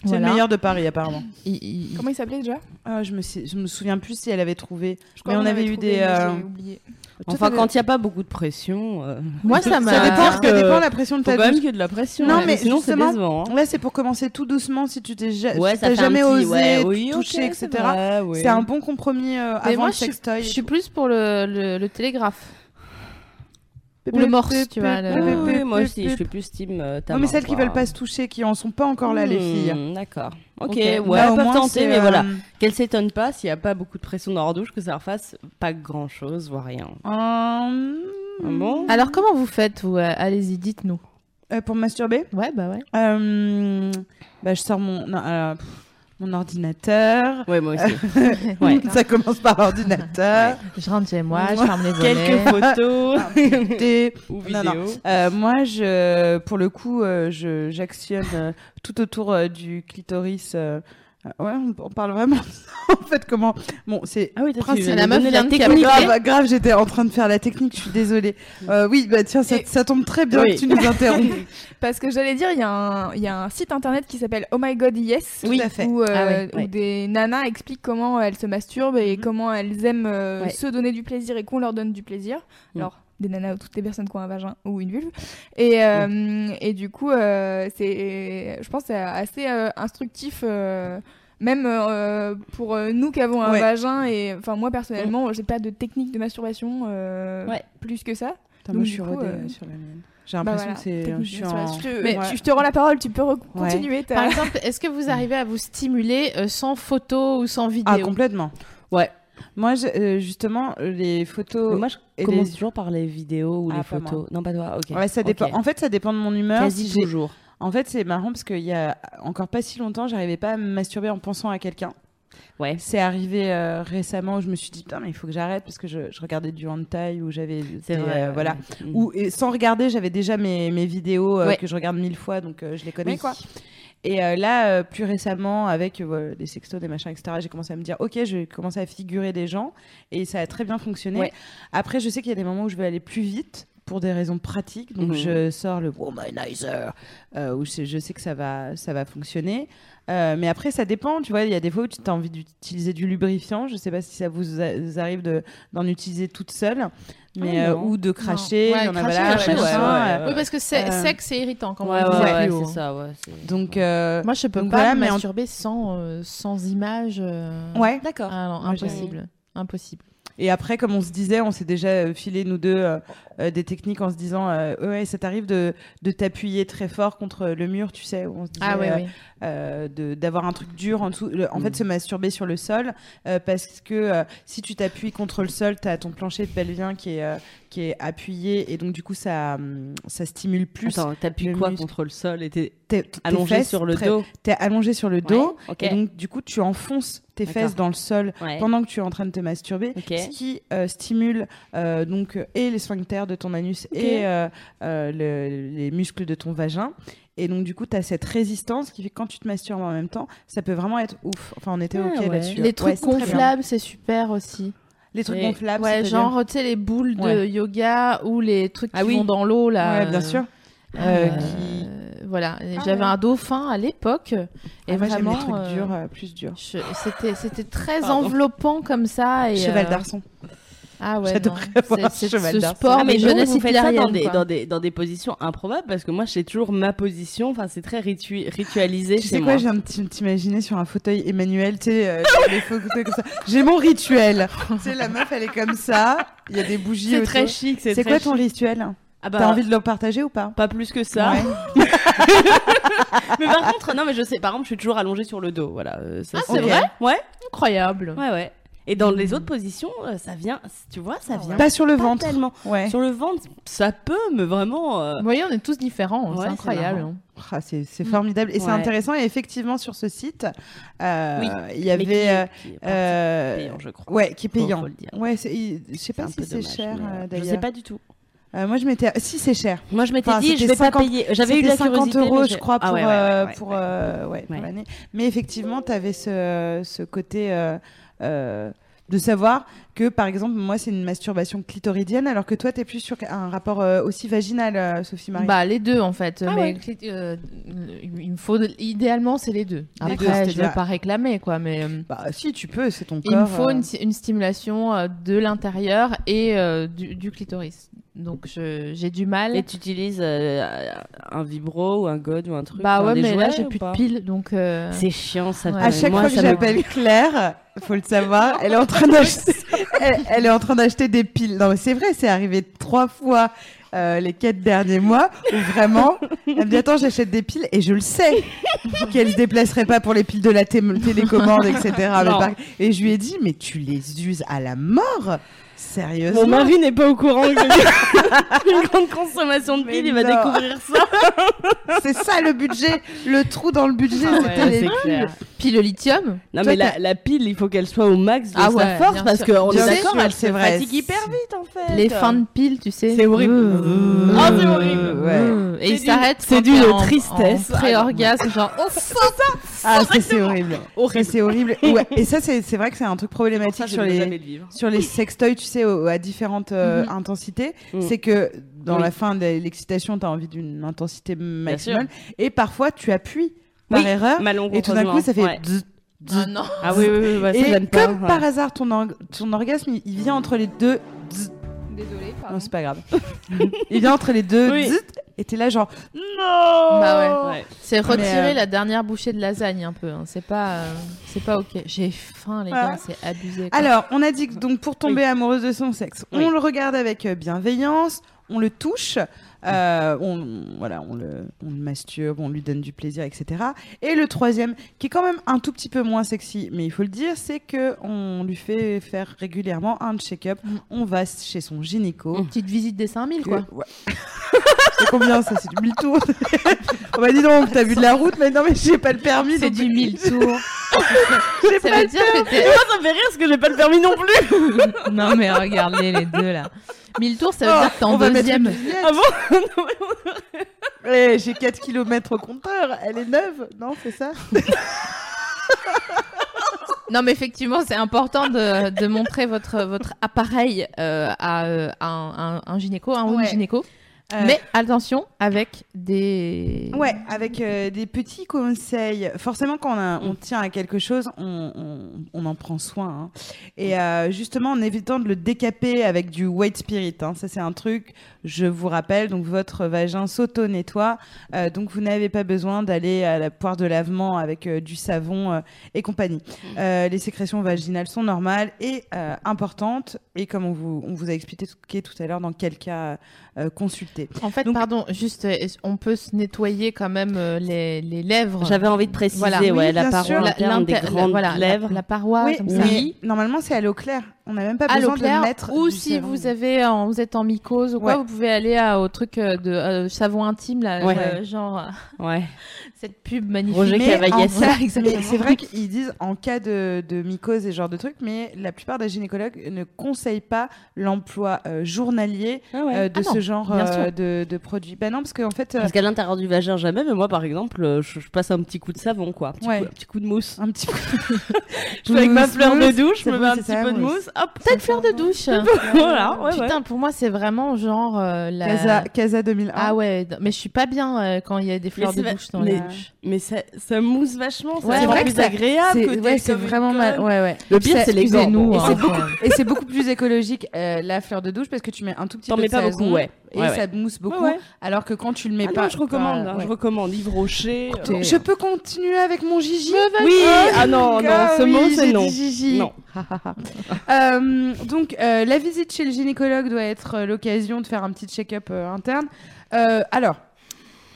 C'est Voilà. le meilleur de Paris, apparemment. Il- il- Comment il s'appelait déjà? Ah, je, me sais- je me souviens plus si elle avait trouvé. Je crois Mais on qu'on avait eu trouvé, des. mais euh, j'ai oublié. Enfin, quand il n'y a pas beaucoup de pression. euh, Moi, ça m'a. Ça dépend, que- ça dépend de la pression de ta quand même douce. qu'il y ait de la pression. Non, ouais. mais sinon c'est justement, décevant. hein. Là, c'est pour commencer tout doucement si tu t'es ja- Ouais, si jamais petit- osé ouais, oui, toucher, ok, etc. c'est oui. Un bon compromis euh, Mais avant moi, le je suis, sextoy. je suis plus pour le, le, le télégraphe. Le morse, tu vois, moi aussi, je suis plus team euh, Non, mais celles qui veulent pas se toucher, qui en sont pas encore là, les Hmm, filles. D'accord. Ok, ouais, Là, au peuvent moins, tenter, mais euh, voilà. Qu'elles s'étonnent pas s'il n'y a pas beaucoup de pression dans leur douche, que ça leur fasse pas grand chose, voire rien. Hum, Ah bon? Alors, comment vous faites, vous Euh, Allez-y, dites-nous. euh, pour masturber, Ouais, bah ouais. euh, bah, je sors mon, non, euh, mon ordinateur. Ouais, moi aussi. Ouais. Ça commence par l'ordinateur. Je rentre chez moi, je ferme les volets. Quelques photos Des- ou vidéos. non. Euh, moi, je, pour le coup, euh, je, j'actionne euh, tout autour euh, du clitoris. Euh, euh, ouais, on, parle vraiment. en fait, comment Bon, c'est Ah oui, Principe. La meuf vient la technique. grave, grave. J'étais en train de faire la technique. Je suis désolée. Euh, oui, bah tiens, ça, Et- ça tombe très bien Oui. que tu nous interromps. Parce que j'allais dire, il y, a un- il y a un site internet qui s'appelle Oh My God Yes. Oui, tout à fait. Où, euh, Ah ouais, où ouais. des nanas expliquent comment elles se masturbent et Mhm. comment elles aiment euh, Ouais. se donner du plaisir et qu'on leur donne du plaisir. Mhm. Alors, des nanas ou toutes les personnes qui ont un vagin ou une vulve. Et, euh, et du coup, euh, c'est, je pense que c'est assez euh, instructif. euh, même euh, pour euh, nous qui avons un Ouais. vagin et enfin moi personnellement j'ai pas de technique de masturbation euh, Ouais. plus que ça moi, je suis du coup, rodée euh, sur la mienne. J'ai bah l'impression voilà, que c'est. en. te- Mais- tu- je te rends la parole tu peux continuer Par exemple, est-ce que vous arrivez à vous stimuler euh, sans photo ou sans vidéo? Ah, complètement. Ouais. Moi, je- euh, justement, les photos. Mais moi, je et commence les- toujours par les vidéos ou Ah, les photos. Non, pas toi, ok. Ouais, ça dépend. Ok. En fait, ça dépend de mon humeur. Quasi Si toujours. En fait, c'est marrant parce qu'il y a encore pas si longtemps, j'arrivais pas à me masturber en pensant à quelqu'un. Ouais. C'est arrivé euh, récemment où je me suis dit putain mais il faut que j'arrête parce que je, je regardais du hentai où j'avais C'est vrai. euh, voilà. Mm. Ou sans regarder j'avais déjà mes, mes vidéos euh, Ouais. que je regarde mille fois donc je les connais Oui. quoi. Et euh, là euh, plus récemment avec euh, des sextos des machins etc j'ai commencé à me dire ok je vais commencer à figurer des gens et ça a très bien fonctionné. Ouais. Après je sais qu'il y a des moments où je vais aller plus vite pour des raisons pratiques donc Mhm. je sors le womanizer euh, où je, je sais que ça va ça va fonctionner. Euh, mais après, ça dépend. Tu vois, il y a des fois où tu as envie d'utiliser du lubrifiant. Je sais pas si ça vous, a- vous arrive de- d'en utiliser toute seule, mais Ah, euh, ou de cracher. Ouais, en cracher, ouais, euh, Oui, parce que c'est Euh, sec, c'est irritant quand Ouais, ouais, ouais, haut. c'est ça, ouais. Donc, euh, Moi, je peux Donc pas voilà, me mais en- masturber sans, euh, sans image. euh, ouais. D'accord. Ah non, impossible. Impossible. Et après, comme on se disait, on s'est déjà filé nous deux euh, euh, des techniques en se disant, euh, ouais, ça t'arrive de, de t'appuyer très fort contre le mur, tu sais, on se disait, Ah oui, euh, oui. Euh, d'avoir un truc dur en dessous. Le- en fait, se masturber sur le sol, euh, parce que euh, si tu t'appuies contre le sol, tu as ton plancher pelvien qui est, euh, qui est appuyé, et donc du coup, ça, hum, ça stimule plus. Attends, t'appuies quoi muscle. contre le sol et t'es allongé sur le dos T'es allongé sur le dos, et donc du coup, tu enfonces tes fesses dans le sol Ouais. pendant que tu es en train de te masturber, ce qui euh, stimule euh, donc et les sphincters de ton anus et euh, le- les muscles de ton vagin. Et donc du coup, tu as cette résistance qui fait que quand tu te masturbes en même temps, ça peut vraiment être ouf. Enfin, on était Ah, ok ouais. là-dessus. Les Ouais, trucs bien. gonflables, c'est super aussi. Les trucs Et- gonflables, Ouais, genre, tu sais, les boules de Ouais. yoga ou les trucs Ah qui oui. vont dans l'eau, là. Ouais, bien euh, sûr. euh, Euh, qui- Voilà, Et Ah j'avais ouais. un dauphin à l'époque. Et Ah, moi, j'aime vraiment. les trucs euh, durs, euh, plus durs. je- C'était, c'était très Pardon. enveloppant comme ça. Et, Cheval euh, d'arçon. Ah ouais. J'adorerais avoir un cheval ce sport Ah, mais donc, jeunesse vous faites ça dans des, dans, des, dans des positions improbables parce que moi, j'ai toujours ma position. Enfin, c'est très ritu- ritualisé Tu chez sais moi. quoi, je viens de t- t'imaginer sur un fauteuil Emmanuel, tu sais, euh, les photos comme ça. J'ai mon rituel. tu sais, la meuf, elle est comme ça. Il y a des bougies C'est très chic. C'est quoi ton chic. rituel? Ah bah, T'as envie de le partager ou pas? Pas plus que ça. Ouais. mais par contre, non, mais je sais. Par exemple, je suis toujours allongée sur le dos. Voilà. euh, ça, Ah, c'est vrai? Ouais. Incroyable. Ouais, ouais. Et dans les autres positions, euh, ça vient. Tu vois, ça vient. Pas sur le pas ventre. tellement. Ouais. Sur le ventre, ça peut, mais vraiment. euh, Vous voyez, on est tous différents. Ouais, c'est c'est incroyable. Ah, c'est formidable et c'est intéressant. Et effectivement, sur ce site, euh, Oui, il y mais avait. qui est- euh, qui est payant, je crois. Ouais, qui est Faut- payant. faut le dire. Ouais, je sais pas un si peu c'est dommage, cher euh, euh, Je d'ailleurs. sais pas du tout. Euh, moi, je m'étais. Si, c'est cher. Moi, je m'étais Enfin, dit, je vais pas 50 payer. J'avais eu de C'était la 50 curiosité. euros, je crois, pour, Ah ouais, ouais, ouais, pour, ouais. euh, ouais, pour Ouais. l'année. Mais effectivement, tu avais ce, ce côté. euh, de savoir que, par exemple, moi, c'est une masturbation clitoridienne, alors que toi, t'es plus sur un rapport euh, aussi vaginal, euh, Sophie Marie. Bah les deux en fait. Ah mais ouais. cli- euh, il me faut idéalement c'est les deux. Les Après deux, je c'est-à-dire- vais pas réclamer quoi, mais euh, Bah, si, tu peux, c'est ton il corps. me faut euh. une, une stimulation euh, de l'intérieur et euh, du, du clitoris. Donc je- j'ai du mal. Et tu utilises euh, un vibro ou un god ou un truc bah ouais mais là j'ai plus de piles donc. euh, C'est chiant ça. Ouais. À chaque Moi, fois que j'appelle Claire, faut le savoir, elle est en train d'acheter, elle, elle est en train d'acheter des piles. Non mais c'est vrai, c'est arrivé trois fois euh, les quatre derniers mois où vraiment, elle me dit attends j'achète des piles et je le sais qu'elle se déplacerait pas pour les piles de la té- télécommande etc. Et je lui ai dit mais tu les uses à la mort, sérieusement. Mon mari n'est pas au courant que j'ai une grande consommation de piles, il va découvrir ça. C'est ça le budget, le trou dans le budget, Ah c'était ouais, les c'est clair. Puis le lithium. Non Toi, mais la, pile, il faut qu'elle soit au max de Ah sa ouais, force parce qu'on est d'accord, elle c'est se vrai. fatigue hyper vite en fait. Les fins de piles, tu sais. C'est horrible. Euh, Oh, c'est horrible. Ouais. euh, Et C'est il s'arrête. c'est d'une tristesse. Pré-orgasme, genre. Oh, Ah ça c'est horrible. C'est horrible. Ouais. Et ça c'est c'est vrai que c'est un truc problématique sur les sur les sextoys, tu sais, au- à différentes euh, Mhm. intensités, Mhm. c'est que dans Oui. la fin de l'excitation, tu as envie d'une intensité maximale. Et parfois, tu appuies par Oui, erreur. Et tout d'un coup, ça fait. Ouais. Ah non. Ah oui, oui, oui, ça pas. comme ouais. par hasard, ton, or- ton orgasme, il, vient entre les deux. zzz. Désolée, Non, pardon. c'est pas grave. il vient entre les deux. Oui. Et t'es là, genre. Non Bah Ouais. C'est retirer euh, la dernière bouchée de lasagne un peu. hein. C'est pas, euh, c'est pas ok. J'ai faim les gars, c'est abusé. quoi. Alors, on a dit que donc pour tomber amoureuse de son sexe, Oui. on le regarde avec bienveillance, on le touche, euh, on voilà, on le, on le masturbe, on lui donne du plaisir, etc. Et le troisième, qui est quand même un tout petit peu moins sexy, mais il faut le dire, c'est que on lui fait faire régulièrement un check-up. Mm. On va chez son gynéco. Mm. Petite visite des 5000 que- quoi. ouais. c'est combien ça C'est du 1000 tours? On m'a dit donc, t'as vu de la route, mais non, mais j'ai pas le permis. C'est du 1000 tours. J'ai pas veut le dire que t'es. Moi, ça me fait rire parce que j'ai pas le permis non plus. non mais regardez les deux là. 1000 tours, ça veut Oh, dire que t'es en mettre deuxième. Ah bon Non, mais- Eh, j'ai 4 km au compteur, elle est neuve, non, c'est ça Non, mais effectivement, c'est important de, de montrer votre, votre appareil euh, à, euh, à un, gynéco, un ou une gynéco. Euh, Mais attention, avec des. Ouais, avec euh, des petits conseils. Forcément, quand on, a- on tient à quelque chose, on, on- on en prend soin. hein. Et euh, justement, en évitant de le décaper avec du white spirit. hein. Ça, c'est un truc, je vous rappelle. Donc, votre vagin s'auto-nettoie. Donc, vous n'avez pas besoin d'aller à la poire de lavement avec du savon et compagnie. Euh, les sécrétions vaginales sont normales et importantes. Et comme on vous, on vous a expliqué tout à l'heure, dans quel cas euh, consulter. En fait, Donc- pardon, juste, on peut se nettoyer quand même euh, les, les lèvres? J'avais envie de préciser, Voilà. ouais, Oui, la paroi sûr. La- interne des grandes voilà, lèvres. La, paroi, oui, comme ça. normalement, c'est à l'eau claire. On n'a même pas à besoin de claire, mettre. ou du si savon. vous avez en- vous êtes en mycose ou quoi Ouais. vous pouvez aller à- au truc euh, de euh, savon intime là Ouais. euh, genre euh, Ouais. cette pub magnifique Roger c'est vrai qu'ils disent en cas de, de mycose et ce genre de trucs, mais la plupart des gynécologues ne conseillent pas l'emploi euh, journalier Ah ouais. euh, de Ah non, ce genre euh, de, de produits. Ben non, parce qu'en fait, euh, Parce qu'à l'intérieur du vagin, jamais, mais moi, par exemple, euh, je, je passe un petit coup de savon, quoi. Un petit, Ouais. coup, un petit coup de mousse. un petit peu. Je fais avec ma Mousse, fleur de douche, je me mets un petit peu de mousse. Hop. Peut-être fleur de douche voilà, ouais, ouais. putain pour moi c'est vraiment genre euh, la Casa, Casa 2001. ah ouais mais je suis pas bien euh, quand il y a des fleurs de douche dans mais- les douches Mais ça, ça mousse vachement, ça Ouais, c'est vrai plus que agréable C'est que ouais, c'est vraiment mal. Ouais, ouais. Le pire, c'est les gants. Et hein. c'est Et c'est beaucoup, et c'est beaucoup plus écologique euh, la fleur de douche parce que tu mets un tout petit T'en peu mets de pas savon beaucoup, ouais. Et Ouais, ça ouais. mousse beaucoup. Ouais, ouais. Alors que quand tu le mets Ah pas, non, je recommande, pas- hein, ouais. je recommande. Yves Rocher. euh, Je peux continuer avec mon Gigi Oui, ah non, non, ce oui, mot c'est non. Gigi. Non. Euh, donc, euh, la visite chez le gynécologue doit être euh, l'occasion de faire un petit check-up euh, interne. Euh, alors,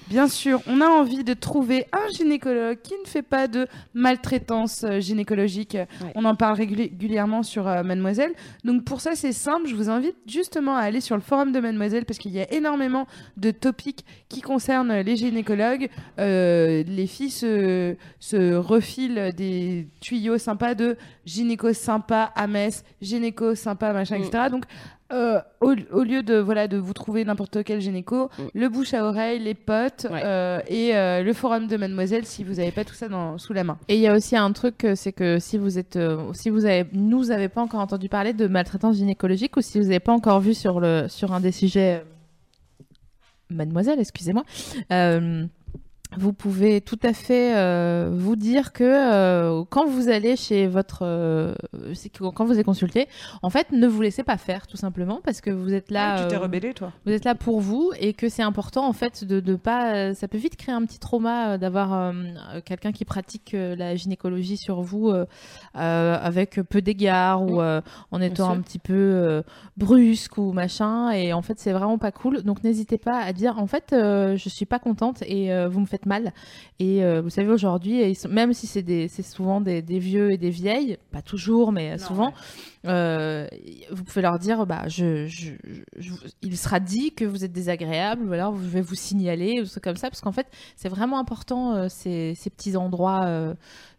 bien sûr, on a envie de trouver un gynécologue qui ne fait pas de maltraitance euh, gynécologique. On en parle réguli- régulièrement sur euh, Mademoiselle. Donc, pour ça, c'est simple. Je vous invite justement à aller sur le forum de Mademoiselle parce qu'il y a énormément de topics qui concernent les gynécologues. Euh, les filles se, se refilent des tuyaux sympas de gynéco sympa à Metz, gynéco sympa, machin, Mm. etc. Donc, Euh, au, au lieu de voilà de vous trouver n'importe quel gynéco, Mm. le bouche à oreille, les potes Ouais. euh, et euh, le forum de Mademoiselle si vous n'avez pas tout ça dans, sous la main. Et il y a aussi un truc, c'est que si vous êtes, euh, si vous avez, nous avez pas encore entendu parler de maltraitance gynécologique ou si vous n'avez pas encore vu sur le, sur un des sujets, Mademoiselle, excusez-moi, euh, vous pouvez tout à fait euh, vous dire que euh, quand vous allez chez votre, euh, quand vous êtes consulté, en fait, ne vous laissez pas faire tout simplement parce que vous êtes là. Ah, tu t'es rebellé toi. vous êtes là pour vous et que c'est important en fait de ne pas ça peut vite créer un petit trauma d'avoir quelqu'un qui pratique la gynécologie sur vous avec peu d'égards ou euh, en étant un petit peu brusque ou machin et en fait c'est vraiment pas cool. Donc n'hésitez pas à dire en fait je suis pas contente et vous me faites mal. Et euh, vous savez aujourd'hui même si c'est des c'est souvent des, des vieux et des vieilles pas toujours mais souvent euh, vous pouvez leur dire bah je, je, je- il sera dit que vous êtes désagréable ou alors je vais vous signaler ou ce comme ça parce qu'en fait c'est vraiment important euh, ces, ces petits endroits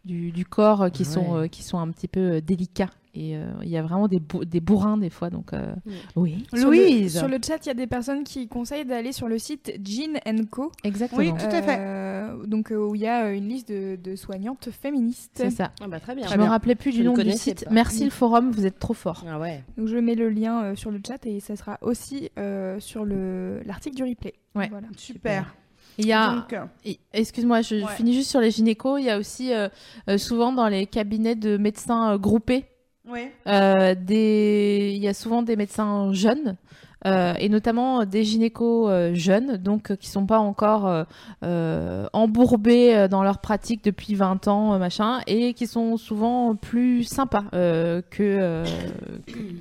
du, du corps qui sont Ouais. euh, qui sont un petit peu euh, délicats et euh, il y a vraiment des, bou- des bourrins des fois donc euh, oui Sur le- Louise. Sur le chat, il y a des personnes qui conseillent d'aller sur le site Jean Co. exactement Oui, tout à fait. Euh, donc euh, où il y a une liste de, de soignantes féministes. c'est ça Ah bah très bien. je me rappelais plus du ne nom du site pas. merci le forum vous êtes trop fort Ah ouais. Donc je mets le lien euh, sur le chat et ça sera aussi euh, sur le l'article du replay. Ouais. Voilà. Super. Il y a euh, Excuse-moi, je Ouais. finis juste sur les gynécos. Il y a aussi euh, euh, souvent dans les cabinets de médecins groupés, ouais. euh, des... il y a souvent des médecins jeunes. euh, et notamment des gynécos euh, jeunes, donc euh, qui sont pas encore embourbés dans leur pratique depuis 20 ans, machin, et qui sont souvent plus sympas que, que-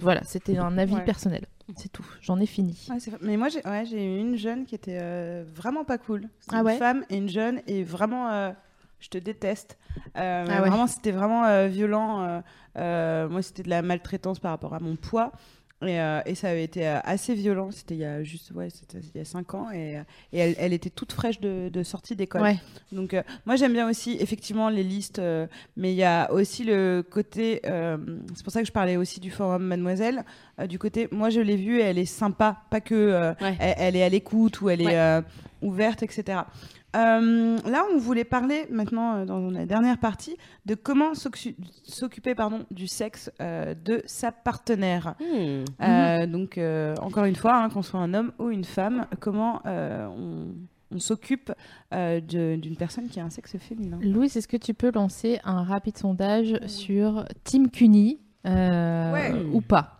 Voilà, c'était un avis Ouais. personnel. C'est tout. J'en ai fini. Ouais. Mais moi, j'ai ouais, eu une jeune qui était euh, vraiment pas cool. Ah une ouais femme et une jeune et vraiment, euh, je te déteste. Euh, Ah. Vraiment, c'était vraiment violent. moi, c'était de la maltraitance par rapport à mon poids. Et, euh, et ça avait été euh, assez violent. C'était il y a juste, ouais, c'était il y a 5 ans. Et, euh, et elle, elle était toute fraîche de, de sortie d'école. Ouais. Donc, euh, moi, j'aime bien aussi, effectivement, les listes, euh, mais il y a aussi le côté. c'est pour ça que je parlais aussi du forum Mademoiselle. du côté, moi, je l'ai vue elle est sympa, pas que Ouais. elle, elle est à l'écoute ou elle est Ouais. ouverte, etc. Euh, là, on voulait parler maintenant, euh, dans la dernière partie, de comment s'occu- s'occuper pardon, du sexe euh, de sa partenaire. Hmm. Euh, donc, euh, encore une fois, hein, qu'on soit un homme ou une femme, comment euh, on, on s'occupe euh, de- d'une personne qui a un sexe féminin. Louise, est-ce que tu peux lancer un rapide sondage sur Team Cuny euh, Ouais. ou pas?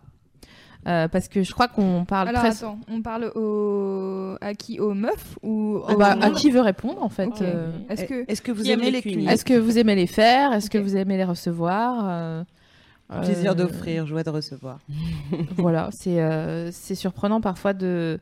Euh, Parce que je crois qu'on parle Alors très. attends, on parle au... à qui Aux meufs ou au bah, à qui veut répondre en fait euh, Est-ce que Est-ce que vous Qui aimez les Est-ce que vous aimez les faire Est-ce que vous aimez les recevoir Euh, Plaisir euh, d'offrir, joie de recevoir. voilà, c'est euh, c'est surprenant parfois de,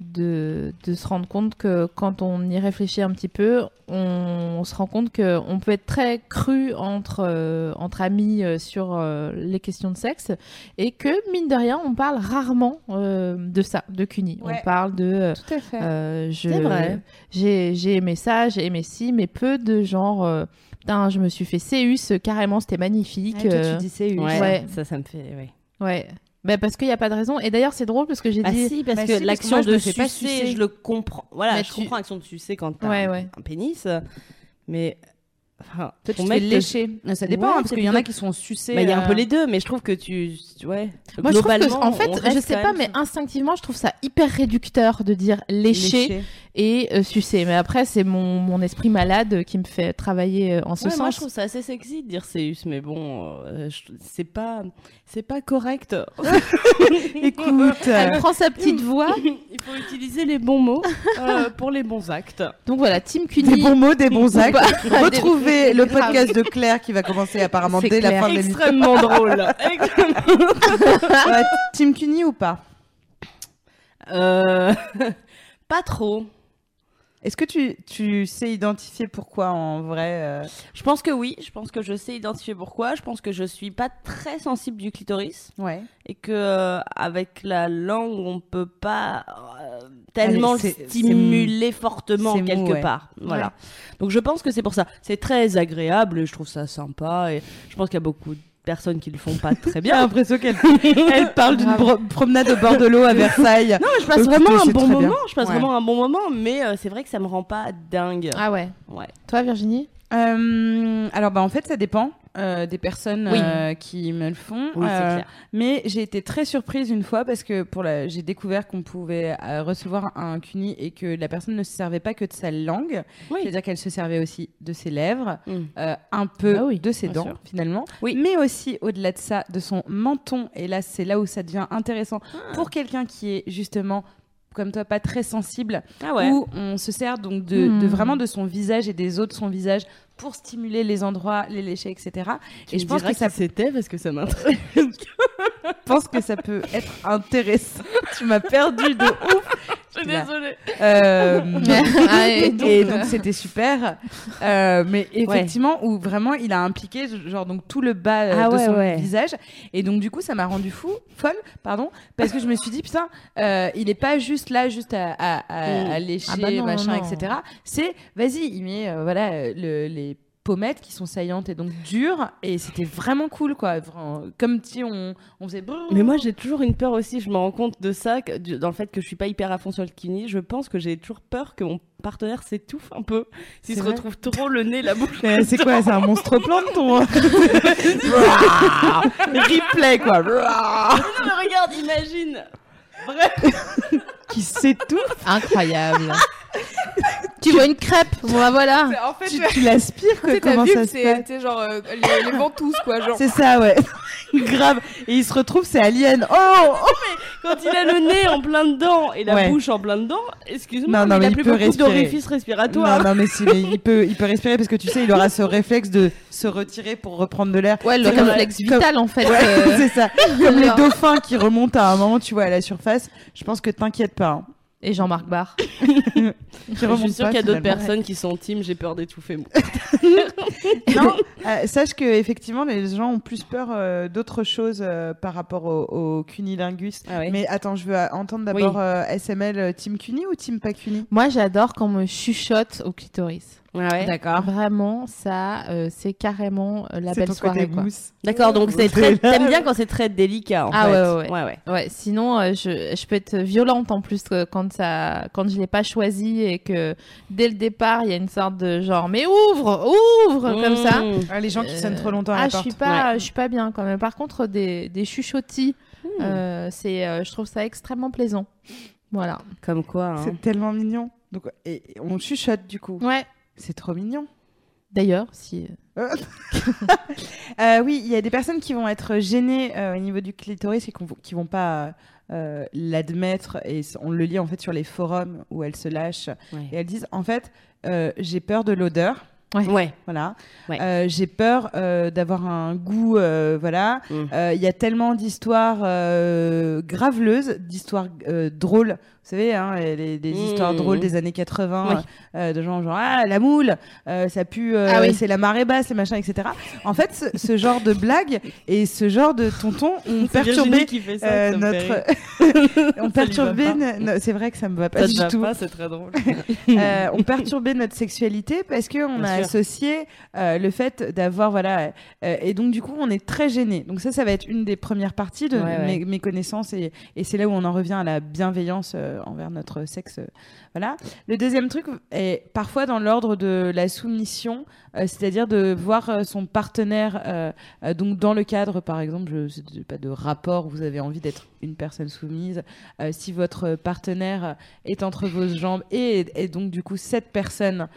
de, de se rendre compte que quand on y réfléchit un petit peu, on, se rend compte qu'on peut être très cru entre, euh, entre amis euh, sur euh, les questions de sexe et que, mine de rien, on parle rarement euh, de ça, de CUNY. Ouais. On parle de... euh, Tout à fait. euh, C'est vrai. J'ai j'ai aimé ça, j'ai aimé ci, mais peu de genre... euh, Putain, je me suis fait Céus, carrément, c'était magnifique. euh, c'est Ouais, Ouais. ça, ça me fait. Ouais. Ouais. Bah parce qu'il n'y a pas de raison. Et d'ailleurs, c'est drôle parce que j'ai Ah dit. si, parce Bah que si, parce que l'action de pas sucer, je le comprends. Voilà, je tu- comprends l'action de sucer quand t'as Ouais, un, ouais. un pénis, mais enfin, Toi, tu te lécher. Ça dépend, Ouais, hein, parce qu'il y en a qui sont sucés. Bah, il y a un euh, peu les deux, mais je trouve que tu, ouais. Moi, je trouve que, Globalement, en fait, je sais pas, mais instinctivement, je trouve ça hyper réducteur de dire lécher, lécher. Et euh, sucer. Mais après, c'est mon, mon esprit malade qui me fait travailler euh, en ce Ouais, moi, je sens. trouve ça assez sexy de dire Céus, mais bon, euh, c'est pas, c'est pas correct. Écoute, Elle prend sa petite voix. Il faut utiliser les bons mots euh, pour les bons actes. Donc voilà, Team des Cuny. bons mots, des bons actes. Retrouvez Des- le podcast de Claire qui va commencer apparemment dès la fin de l'émission. Extrêmement drôle. Team Cuny ou pas? Euh, pas trop. Est-ce que tu, tu sais identifier pourquoi en vrai euh, Je pense que oui. Je pense que je sais identifier pourquoi. Je pense que je suis pas très sensible du clitoris Ouais. et que euh, avec la langue on peut pas euh, tellement Allez, le c'est- stimuler fortement mou, quelque ouais. part. Voilà. Donc je pense que c'est pour ça. C'est très agréable. et Je trouve ça sympa et je pense qu'il y a beaucoup personnes qui le font pas très J'ai bien. l'impression qu'elle elle parle d'une promenade au bord de l'eau à Versailles. Non, je passe Écoutez, vraiment un bon bien. moment. Je passe Ouais. vraiment un bon moment, mais euh, c'est vrai que ça me rend pas dingue. Ah ouais. Ouais. Toi, Virginie? Euh, alors, bah, en fait, ça dépend euh, des personnes Oui. euh, qui me le font. Oui, c'est clair. Mais j'ai été très surprise une fois parce que pour la... j'ai découvert qu'on pouvait recevoir un CUNY et que la personne ne se servait pas que de sa langue, Oui. c'est-à-dire qu'elle se servait aussi de ses lèvres, Mm. un peu Ah de ses dents sûr. finalement, mais aussi au-delà de ça, de son menton. Et là, c'est là où ça devient intéressant Ah. pour quelqu'un qui est justement comme toi, pas très sensible, Ah ouais. où on se sert donc de, Hmm. de vraiment de son visage et des autres de son visage pour stimuler les endroits, les lécher, etc. Tu et je pense que ça c'était parce que ça m'intéresse. pense que ça peut être intéressant. tu m'as perdu de ouf. Je suis désolée. Euh, Ah, et et donc, c'était super. Euh, mais effectivement, où vraiment il a impliqué genre donc tout le bas euh, Ah de ouais, son ouais. visage. Et donc du coup, ça m'a rendu fou, folle, pardon, parce que je me suis dit putain, euh, il est pas juste là, juste à, à, à- à lécher, Ah bah non, machin, non, etc. C'est vas-y, il met euh, voilà euh, le- les pommettes qui sont saillantes et donc dures et c'était vraiment cool quoi comme si on, on faisait. Mais moi, j'ai toujours une peur aussi. Je me rends compte de ça, que- dans le fait que je suis pas hyper à fond sur le kini. Je pense que j'ai toujours peur que mon partenaire s'étouffe un peu. S'il se vrai retrouve trop le nez, la bouche. Mais c'est quoi C'est un monstre plancton Replay quoi Non, mais regarde, imagine. Qui s'étouffe? Incroyable. tu vois une crêpe Bon bah voilà. En fait, tu, tu l'aspires tu quoi Comment vulve, ça se c'est passe genre euh, les, les ventouses, quoi. Genre. C'est ça ouais Grave Et il se retrouve c'est Alien Oh, oh Quand il a le nez en plein dedans et la Ouais. bouche en plein dedans, excuse-moi, Non, non, mais mais il a il plus beaucoup respirer. d'orifices respiratoires. Non non mais, si, mais il peut il peut respirer parce que tu sais il aura ce réflexe de se retirer pour reprendre de l'air. Ouais, le réflexe comme- vital en fait. Ouais, euh, c'est ça. Comme les dauphins qui remontent à un moment, tu vois, à la surface. Je pense que t'inquiète pas. hein. Et Jean-Marc Barr. Je suis sûre qu'il y a d'autres personnes qui sont team, j'ai peur d'étouffer. moi. Non, euh, sache que effectivement les gens ont plus peur euh, d'autres choses euh, par rapport au, au cunilingus. Ah ouais. Mais attends, je veux euh, entendre d'abord Oui. euh, SML Team Cuni ou Team pas Cuni Moi, j'adore quand on me chuchote au clitoris. Ah ouais. D'accord. Vraiment, ça, euh, c'est carrément euh, la belle ton soirée. quoi. D'accord, donc c'est très... t'aimes bien quand c'est très délicat en Ah fait. ouais, ouais, ouais. ouais, ouais. Ouais, sinon, euh, je, je peux être violente en plus quand, ça, quand je l'ai pas choisi et que dès le départ, il y a une sorte de genre, mais ouvre, ouvre, comme ça. Mmh. Ah, les gens qui Euh, sonnent trop longtemps à Ah, la je porte. suis pas, je suis pas bien quand même. Par contre, des, des chuchotis, Mmh. euh, c'est, euh, je trouve ça extrêmement plaisant. Voilà. Comme quoi. hein. C'est tellement mignon. Donc, et on chuchote du coup. Ouais. C'est trop mignon. D'ailleurs, si. Euh, oui, il y a des personnes qui vont être gênées euh, au niveau du clitoris et qui vont pas euh, l'admettre. Et on le lit en fait sur les forums où elles se lâchent Ouais. et elles disent en fait euh, j'ai peur de l'odeur. Ouais. Voilà. Ouais. Euh, j'ai peur euh, d'avoir un goût. euh, voilà. Mm. Euh, Il y a tellement d'histoires euh, graveleuses, d'histoires euh, drôles. Vous savez, hein, les, des Mm. histoires drôles des années 80, Oui. euh, de gens genre ah la moule, euh, ça pue, euh, Ah oui. c'est la marée basse, les machins, etc. En fait, ce, ce genre de blagues et ce genre de tonton ont perturbé qui fait ça, euh, ça notre, ont perturbé. c'est vrai que ça me va pas Ça du va tout. pas, c'est très drôle. Euh, ont perturbé notre sexualité parce que on Bien a sûr. associé euh, le fait d'avoir voilà euh, et donc du coup on est très gêné donc ça ça va être une des premières parties de Ouais, ouais. Mes, connaissances et, et c'est là où on en revient à la bienveillance euh, envers notre sexe voilà. Le deuxième truc est parfois dans l'ordre de la soumission euh, c'est-à-dire de voir euh, son partenaire euh, euh, donc dans le cadre par exemple je sais pas de rapport vous avez envie d'être une personne soumise si votre partenaire est entre vos jambes et, et donc du coup cette personne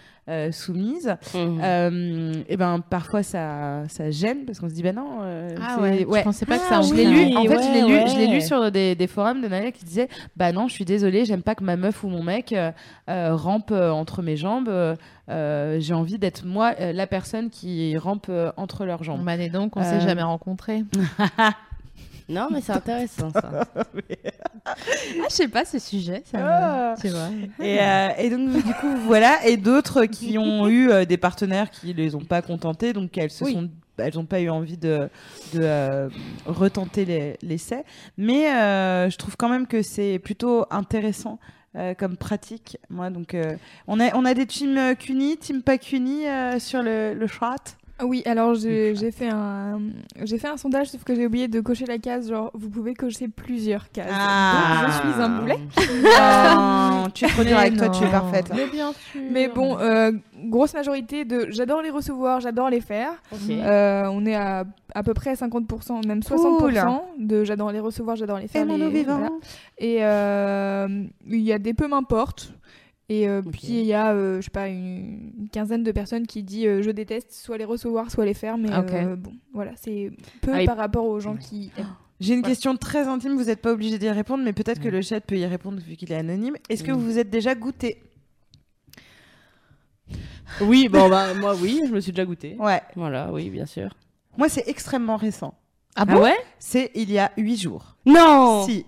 soumise euh, et ben parfois ça ça gêne parce qu'on se dit ben non Ah ouais, je pensais pas que ça Ah je en l'ai lu en fait je l'ai ouais, lu je ouais. sur des, des forums de Nadia qui disaient bah non je suis désolée j'aime pas que ma meuf ou mon mec rampe euh, entre mes jambes euh, euh, j'ai envie d'être moi euh, la personne qui rampe euh, entre leurs jambes Bah, et donc, on Euh, s'est jamais rencontrés. Non, mais c'est intéressant ça. Ah, je sais pas ce sujet. Ça. C'est vrai. Et, euh, et donc du coup voilà et d'autres qui ont eu euh, des partenaires qui les ont pas contentés donc elles se Oui. sont elles n'ont pas eu envie de, de euh, retenter les- l'essai mais euh, je trouve quand même que c'est plutôt intéressant euh, comme pratique. Moi donc euh, on a on a des teams euh, CUNY team pas CUNY euh, sur le, le Oui, alors j'ai fait un j'ai fait un sondage sauf que j'ai oublié de cocher la case genre vous pouvez cocher plusieurs cases. Ah. Donc, je suis un boulet. Non, tu es trop dur avec toi, tu es parfaite. Mais bien sûr. Mais bon, euh, grosse majorité de j'adore les recevoir, j'adore les faire. Euh, on est à à peu près à 50%, même 60% de j'adore les recevoir, j'adore les faire. Les- vivants. voilà. Et euh, il y a des peu m'importe. Et euh, puis il y a, euh, je sais pas, une, une quinzaine de personnes qui dit euh, je déteste soit les recevoir, soit les faire. Mais euh, bon, voilà, c'est peu Ah, par rapport aux gens qui aiment. J'ai une Voilà. question très intime, vous n'êtes pas obligé d'y répondre, mais peut-être que le chat peut y répondre vu qu'il est anonyme. Est-ce que vous vous êtes déjà goûté? Oui, bon, bah, moi, oui, je me suis déjà goûté. Ouais. Voilà, oui, bien sûr. Moi, c'est extrêmement récent. Ah bon? ouais? C'est il y a huit jours. Non Si.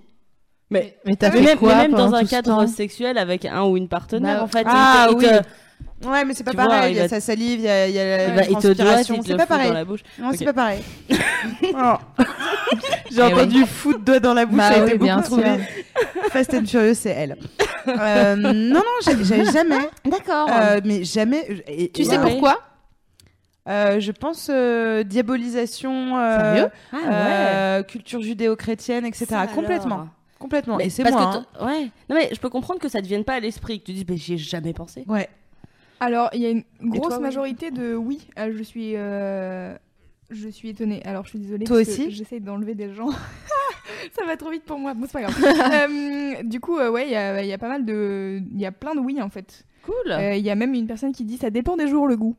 Mais, Mais t'as mais fait même, quoi mais même dans un cadre sexuel avec un ou une partenaire, Bah, en fait. ah il te- il te- Ouais, mais c'est pas Tu pareil. il il y a sa salive, il y a, il y a la doit, transpiration. C'est pas pareil. la bouche. Non, c'est pas pareil. Oh. J'ai entendu foot doigt dans la bouche. Bah ça a oui, été bien beaucoup trouvé. Fast and Furious, c'est elle. Euh, non, non, j'ai j'ai jamais. D'accord. Euh, mais jamais. et- tu sais ouais. pourquoi? Euh, Je pense euh, diabolisation. euh, Sérieux? Ah euh, culture judéo-chrétienne, etc. Ça Complètement. alors. Complètement. Mais Et c'est moi. que hein. ouais. Non mais je peux comprendre que ça te vienne pas à l'esprit, que tu dis mais j'y ai jamais pensé. Ouais. Alors, il y a une grosse toi, majorité de oui. Euh, je suis, euh, je suis étonnée. Alors, je suis désolée. Toi aussi J'essaye d'enlever des gens. Ça va trop vite pour moi. Bon, c'est pas grave. Euh, du coup, euh, ouais, il y a, il y a pas mal de, il y a plein de oui en fait. Cool. Euh, Il y a même une personne qui dit ça dépend des jours le goût.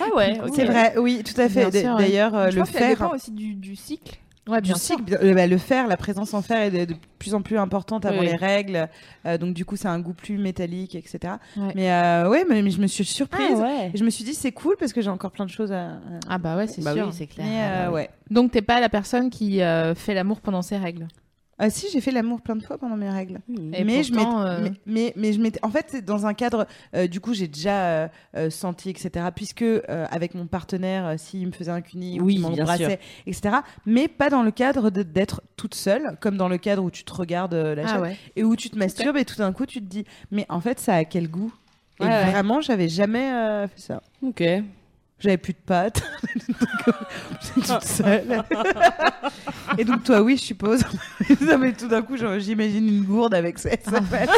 ah ouais. C'est vrai, oui, tout à fait. D'ailleurs, euh, je le pense que ça dépend aussi du, du cycle. Ouais, du cycle, bien- euh, bah, le fer, la présence en fer est de, de plus en plus importante avant Oui. les règles, euh, donc du coup c'est un goût plus métallique, etc. Ouais. Mais euh, ouais, mais, mais je me suis Ah surprise. ouais. Et je me suis dit c'est cool parce que j'ai encore plein de choses à. Ah bah ouais, c'est Bah sûr. oui, c'est clair. Mais, Ah euh, bah ouais. Donc t'es pas la personne qui euh, fait l'amour pendant ses règles? Ah si, j'ai fait l'amour plein de fois pendant mes règles. Et mais je pourtant, euh, mais, mais, mais je m'étais en fait c'est dans un cadre euh, du coup j'ai déjà euh, euh, senti etc puisque euh, avec mon partenaire euh, s'il me faisait un cuni ou Oui, qu'il bien m'embrassait etc mais pas dans le cadre d'être toute seule comme dans le cadre où tu te regardes euh, la Ah chatte ouais. et où tu te masturbes et tout d'un coup tu te dis mais en fait ça a quel goût? Et Ouais, ouais. vraiment j'avais jamais euh, fait ça Ok. J'avais plus de pâtes j'étais toute seule et donc toi oui je suppose non mais tout d'un coup j'imagine une gourde avec ça ça fait-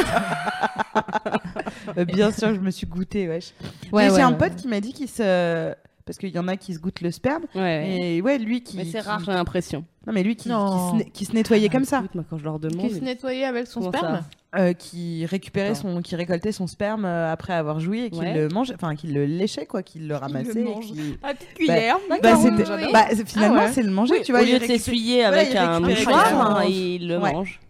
Euh, bien sûr que je me suis goûtée wesh Ouais, j'ai un ouais. pote qui m'a dit qu'il se parce qu'il y en a qui se goûtent le sperme Ouais. et ouais lui qui Mais c'est qui- rare, j'ai l'impression. non mais lui qui, qui, se, ne- qui se nettoyait comme ça Écoute, moi, quand je leur demande. Qui se nettoyait avec son sperme euh, qui récupérait Attends. son qui récoltait son sperme euh, après avoir joui et qui Ouais. le mangeait enfin qui le léchait quoi qu'il le ramassait et mange. qui- À petite cuillère. bah, c'était- j'adore. bah, c'est- finalement Ah ouais. c'est le manger Oui, tu vois au il lieu de s'essuyer avec il un mouchoir, il hein, il le Ouais. mange.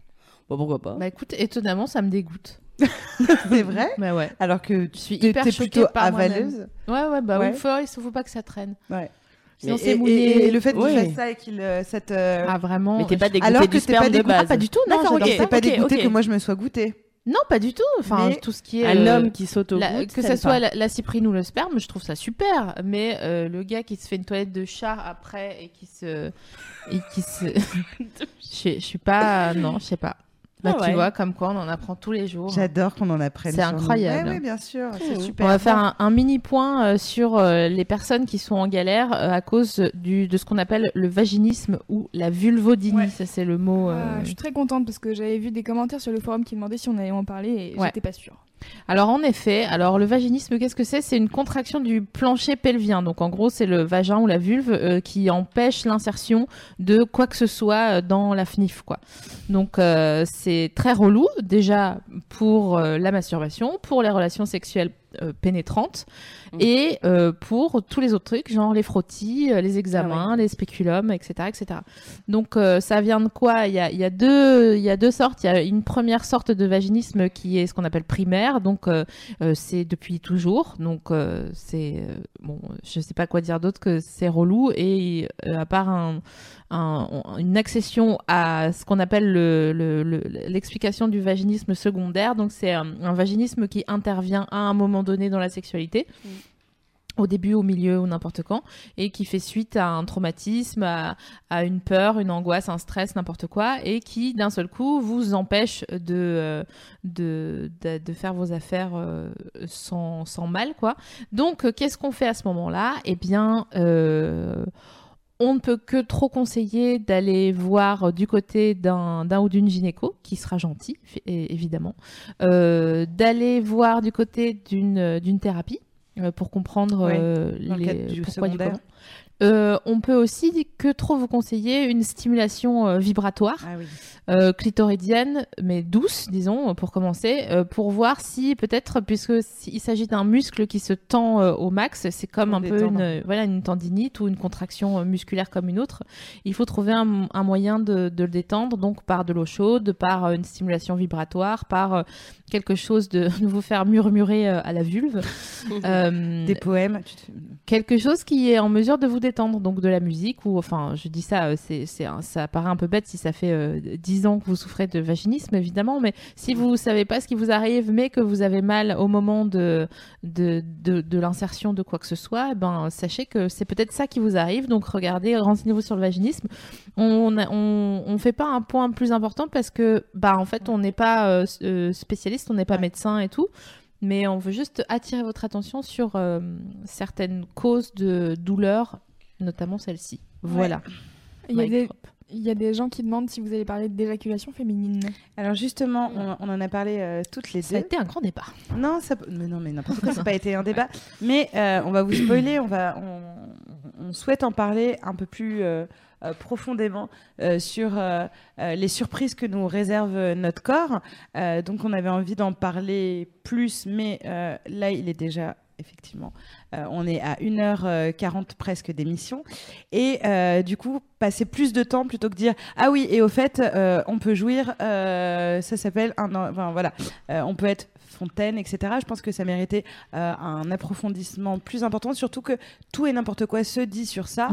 Bon, pourquoi pas. Bah écoute, étonnamment, ça me dégoûte. c'est vrai Bah ouais. alors que Je suis tu hyper choquée plutôt avaleuse Ouais, ouais, bah Ouais. il faut pas que ça traîne. Ouais. Sinon Et- c'est mouillé. et- et le fait qu'il Oui. fasse ça et qu'il euh, cette euh, Ah vraiment Mais t'es pas dégoûté Alors que du t'es pas sperme de dégoûté- base. Ah, pas du tout, non, D'accord, j'adore ok. ça. c'est pas ok, dégoûté ok. que moi je me sois goûtée Non, pas du tout. Enfin, Mais tout ce qui est Un euh, homme qui saute au que ce soit la, la cyprine ou le sperme, je trouve ça super. Mais euh, le gars qui se fait une toilette de chat après et qui se, et qui se, je, je suis pas, non, je sais pas. Bah, Ah tu vois, comme quoi on en apprend tous les jours. j'adore qu'on en apprenne C'est incroyable. Oui bien sûr c'est super On va faire un, un mini point euh, sur euh, les personnes qui sont en galère euh, à cause du, de ce qu'on appelle le vaginisme ou la vulvodynie. Ouais. Ça, c'est le mot. euh, Ah, je suis très contente parce que j'avais vu des commentaires sur le forum qui demandaient si on allait en parler et Ouais. j'étais pas sûre. Alors en effet, alors le vaginisme, qu'est-ce que c'est? C'est une contraction du plancher pelvien. Donc en gros, c'est le vagin ou la vulve euh, qui empêche l'insertion de quoi que ce soit euh, dans la FNIF. Donc euh, c'est très relou déjà pour la masturbation, pour les relations sexuelles euh, pénétrantes Mhm. et euh, pour tous les autres trucs, genre les frottis, euh, les examens, les spéculums, etc., etc. Donc ça vient de quoi? Il y, a, il y a deux, il y a deux sortes. Il y a une première sorte de vaginisme qui est ce qu'on appelle primaire. Donc c'est depuis toujours. Donc c'est bon, je sais pas quoi dire d'autre que c'est relou et à part un, un- une accession à ce qu'on appelle le- le- le- l'explication du vaginisme secondaire. Donc c'est un, un vaginisme qui intervient à un moment donné dans la sexualité. au début, au milieu ou n'importe quand, et qui fait suite à un traumatisme, à, à une peur, une angoisse, un stress, n'importe quoi, et qui d'un seul coup vous empêche de, euh, de, de, de faire vos affaires euh, sans, sans mal, quoi. Donc, euh, qu'est-ce qu'on fait à ce moment-là? Eh bien, euh, on ne peut que trop conseiller d'aller voir euh, du côté d'un ou d'une gynéco, qui sera gentil, évidemment, Euh, d'aller voir du côté d'une d'une thérapie euh, pour comprendre Ouais, euh, le pourquoi du comment. Euh, on peut aussi que trop vous conseiller une stimulation euh, vibratoire Ah oui. euh, clitoridienne, mais douce, disons, pour commencer, pour voir si peut-être, puisque il s'agit d'un muscle qui se tend au max, c'est comme Pour un peu une, voilà, une tendinite ou une contraction musculaire comme une autre. Il faut trouver un, un moyen de, de le détendre, donc par de l'eau chaude, par une stimulation vibratoire, par quelque chose de, de vous faire murmurer à la vulve. Des poèmes. quelque chose qui est en mesure de vous détendre, donc de la musique ou enfin, je dis ça, euh, c'est, ça paraît un peu bête si ça fait euh, 10 ans que vous souffrez de vaginisme évidemment, mais si vous savez pas ce qui vous arrive, mais que vous avez mal au moment de de, de, de l'insertion de quoi que ce soit, eh ben sachez que c'est peut-être ça qui vous arrive, donc regardez, renseignez-vous sur le vaginisme. On on, on fait pas un point plus important parce que bah en fait on n'est pas euh, euh, spécialiste, on n'est pas médecin et tout. Mais on veut juste attirer votre attention sur euh, certaines causes de douleur, notamment celle-ci. Voilà. Il y, a des, drop. il y a des gens qui demandent si vous allez parler d'éjaculation féminine. Alors justement, on, on en a parlé euh, toutes les Ça a deux. été un grand débat. Non, ça, mais non, mais n'importe quoi, ça n'a pas été un débat. Mais euh, on va vous spoiler, on va, on, on souhaite en parler un peu plus euh, euh, profondément euh, sur euh, les surprises que nous réserve notre corps. Euh, donc on avait envie d'en parler plus, mais euh, là il est déjà effectivement, euh, on est à 1h40 presque d'émission. Et euh, du coup, passer plus de temps plutôt que dire Ah oui, et au fait, euh, on peut jouir, euh, ça s'appelle un. Enfin voilà, euh, on peut être fontaine, etc. Je pense que ça méritait euh, un approfondissement plus important, surtout que tout et n'importe quoi se dit sur ça.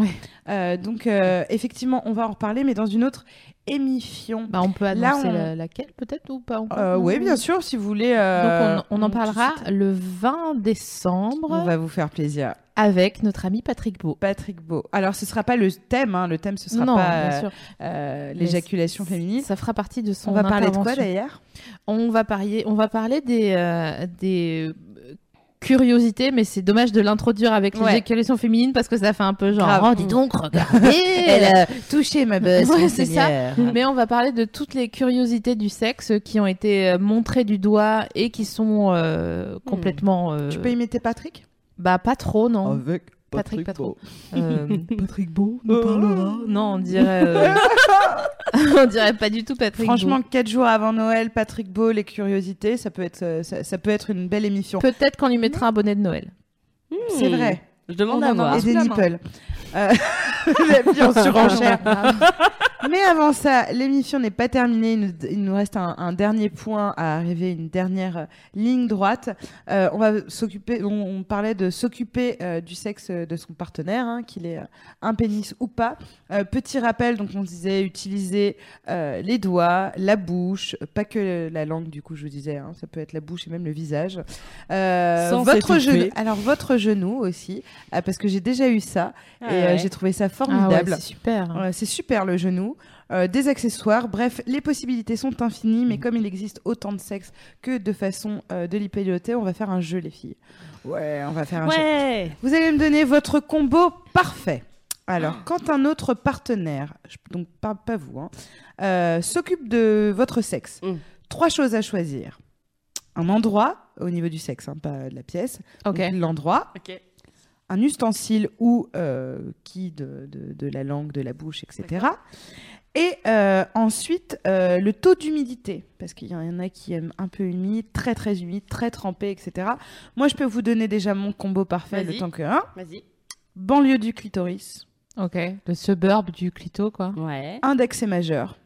Euh, donc, euh, effectivement, on va en reparler, mais dans une autre émission. Bah, on peut Là, annoncer on- la- laquelle peut-être ou pas Euh, oui, bien sûr, si vous voulez. euh, Donc on, on en parlera le 20 décembre On va vous faire plaisir. avec notre ami Patrick Beau. Patrick Beau. Alors, ce sera pas le thème, hein, le thème, ce sera non, pas euh, l'éjaculation féminine. Ça fera partie de son On va parler de quoi d'ailleurs? On va parler, on va parler des, des curiosités, mais c'est dommage de l'introduire avec Ouais. l'éjaculation féminine parce que ça fait un peu genre, Grave. oh dis donc, regardez Elle a touché ma bosse, Ouais, c'est ça. Mais on va parler de toutes les curiosités du sexe qui ont été euh, montrées du doigt et qui sont euh, complètement. euh, Tu peux imiter Patrick? Bah pas trop, non. Avec Patrick, Patrick. Beau. Euh, Patrick Beau nous parlera. Non, on dirait. euh, on dirait pas du tout Patrick. Franchement, quatre jours avant Noël, Patrick Beau, les curiosités, ça peut être, euh, ça, ça peut être une belle émission. Beau. Peut-être qu'on lui mettra un bonnet de Noël. C'est vrai. Je demande On à voir. Et des nipples. Euh, la vie en surenchère. Mais avant ça, l'émission n'est pas terminée. Il nous, il nous reste un, un dernier point à arriver, une dernière euh, ligne droite. Euh, on va s'occuper. On, on parlait de s'occuper euh, du sexe de son partenaire, hein, qu'il ait un pénis ou pas. Euh, petit rappel, donc on disait utiliser les doigts, la bouche, pas que la langue. Du coup, je vous disais, hein, ça peut être la bouche et même le visage. Sans votre genou. Alors votre genou aussi, parce que j'ai déjà eu ça et Ah ouais. j'ai trouvé ça Ah ouais, formidable. c'est super. C'est super le genou. Euh, des accessoires, bref, les possibilités sont infinies, mais comme il existe autant de sexe que de façon euh, de l'hypéloter, on va faire un jeu, les filles. Ouais, on va faire un jeu. Ouais. Vous allez me donner votre combo parfait. Alors, quand un autre partenaire, donc pas, pas vous, hein, euh, s'occupe de votre sexe, Mm. trois choses à choisir. Un endroit, au niveau du sexe, hein, pas de la pièce, Ok. donc l'endroit, un ustensile ou euh, qui de, de- de la langue, de la bouche, etc. Et euh, ensuite, euh, le taux d'humidité, parce qu'il y en a qui aiment un peu humide, très très humide, très trempé, etc. Moi, je peux vous donner déjà mon combo parfait le temps que un. Vas-y. Banlieue du clitoris, Ok. Le suburb du clito, quoi. Ouais. index et majeur,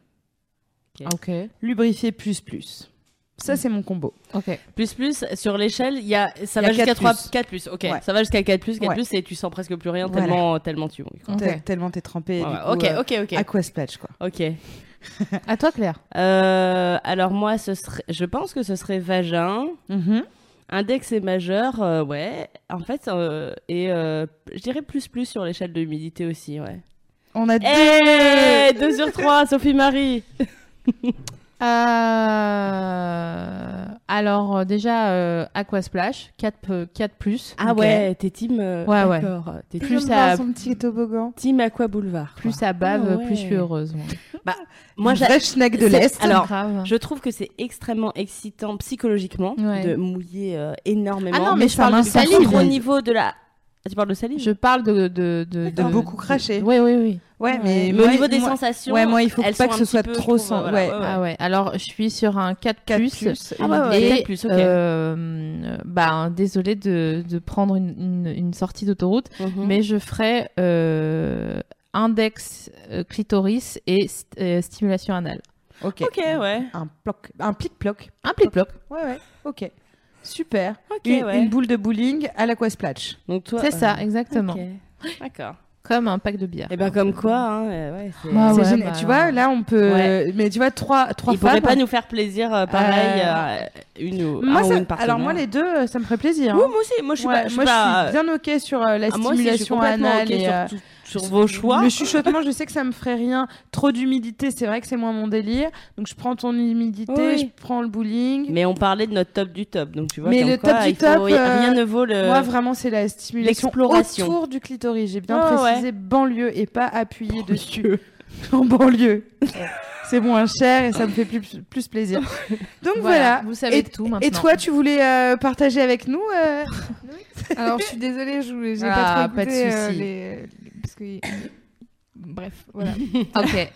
Ok. lubrifié plus plus. Ça, c'est mon combo. Ok. Plus plus sur l'échelle, il y a ça va jusqu'à 4 3 plus. 4 plus. OK. Ouais. Ça va jusqu'à 4 plus, 4 Ouais. plus et tu sens presque plus rien Voilà. tellement tellement tu Ok. Tel- Tellement t'es trempé. Ouais, du coup, OK, euh, OK, OK. Aquasplash, quoi. OK. À toi, Claire. Euh, alors moi ce serait je pense que ce serait vagin, Mhm. index et majeur euh, ouais, en fait, euh, et euh, je dirais plus plus sur l'échelle de l'humidité aussi, ouais. On a deux. Eh 2 sur 3, Sophie Marie Euh, Alors, euh, déjà, euh, Aquasplash, 4, euh, 4 plus. Ah ouais, t'es team. euh, Ouais, ouais. T'es Plus à- à son petit toboggan. team Aqua Boulevard. Plus quoi. ça bave, Ah ouais. plus je suis heureuse. moi. Moi, Une j'a- vraie schneck de c'est- l'Est. Alors, Grave. Je trouve que c'est extrêmement excitant psychologiquement Ouais. de mouiller euh, énormément. Ah non, mais je ça parle contre, au niveau de la. Ah, tu parles de salive Je parle de. de, de, De beaucoup cracher. Oui, oui, oui. Ouais, mais, mais, au niveau des moi- sensations. ouais, moi, il faut elles pas que ce soit peu, trop sen- voilà, ouais. Ah ouais, alors je suis sur un 4, 4 plus. plus. Ah ouais, ouais, et, 4 plus, ok. euh, bah, désolée de, de prendre une, une, une sortie d'autoroute, Mhm. mais je ferai euh, index euh, clitoris et st- euh, stimulation anale. Ok. Ok, ouais. Un ploc, un plic-ploc. Un plic-ploc. Ouais, ouais. Ok. Super. Ok, une, ouais. une boule de bowling à l'aquasplash. Donc toi. C'est ça, euh, exactement. D'accord. Comme un pack de bière. Et ben comme quoi, hein, euh, ouais, c'est- Ah c'est ouais, génial. bah tu vois, là, on peut. Ouais. Mais tu vois, trois, trois il pourrait femmes. pas nous faire plaisir euh, pareil, Euh, une ou Moi, un ça- ou une alors moi les deux, ça me ferait plaisir. Oui, hein. moi aussi, moi je suis Ouais, pas, je suis moi, pas- je suis bien ok sur euh, la Ah, moi aussi, je suis stimulation complètement anale ok et, sur, tout- sur vos choix. Le chuchotement, je sais que ça me ferait rien. Trop d'humidité, c'est vrai que c'est moins mon délire. Donc je prends ton humidité, Oui. je prends le bowling. Mais on parlait de notre top du top, donc tu vois. Mais le quoi, top du faut- top, rien euh, ne vaut le. Moi, vraiment, c'est la stimulation autour du clitoris. J'ai bien Ouais, précisé banlieue et pas appuyé dessus. en banlieue. c'est moins cher et ça me fait plus, plus plaisir. Donc voilà. Vous savez Et- tout maintenant. Et toi, tu voulais euh, partager avec nous euh, Alors, je suis désolée, je voulais- j'ai Ah, pas trop pas de euh, les... Parce que... Bref, voilà. Ok.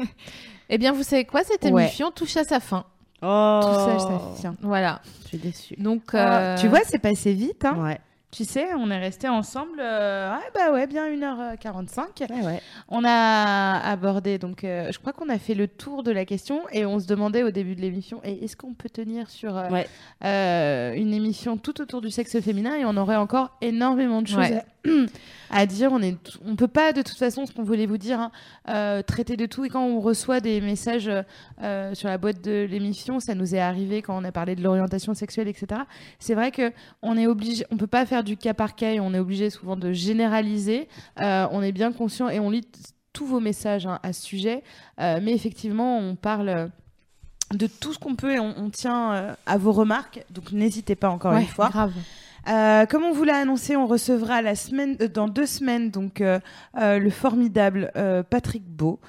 eh bien, vous savez quoi? Cette Ouais. émission touche à sa fin. Oh. Tout ça, ça tient. Voilà. Je suis déçue. Donc, Ah, euh, Tu vois, c'est passé vite. Hein. Ouais. Tu sais, on est restés ensemble, euh, ouais, bah ouais, bien 1h45. Ouais, ouais. On a abordé, donc euh, je crois qu'on a fait le tour de la question et on se demandait au début de l'émission, est-ce qu'on peut tenir sur euh, Ouais. euh, une émission tout autour du sexe féminin et on aurait encore énormément de choses Ouais. à, à dire. On est, on peut pas de toute façon, ce qu'on voulait vous dire, hein, euh, traiter de tout. Et quand on reçoit des messages euh, sur la boîte de l'émission, ça nous est arrivé quand on a parlé de l'orientation sexuelle, etc. C'est vrai que on est obligé, on peut pas faire du cas par cas et on est obligé souvent de généraliser. Euh, on est bien conscient et on lit tous vos messages hein, à ce sujet, mais effectivement, on parle de tout ce qu'on peut et on, on tient euh, à vos remarques. Donc n'hésitez pas encore ouais, une fois. grave. Euh, comme on vous l'a annoncé, on recevra la semaine, euh, dans deux semaines donc euh, le formidable Patrick Beau.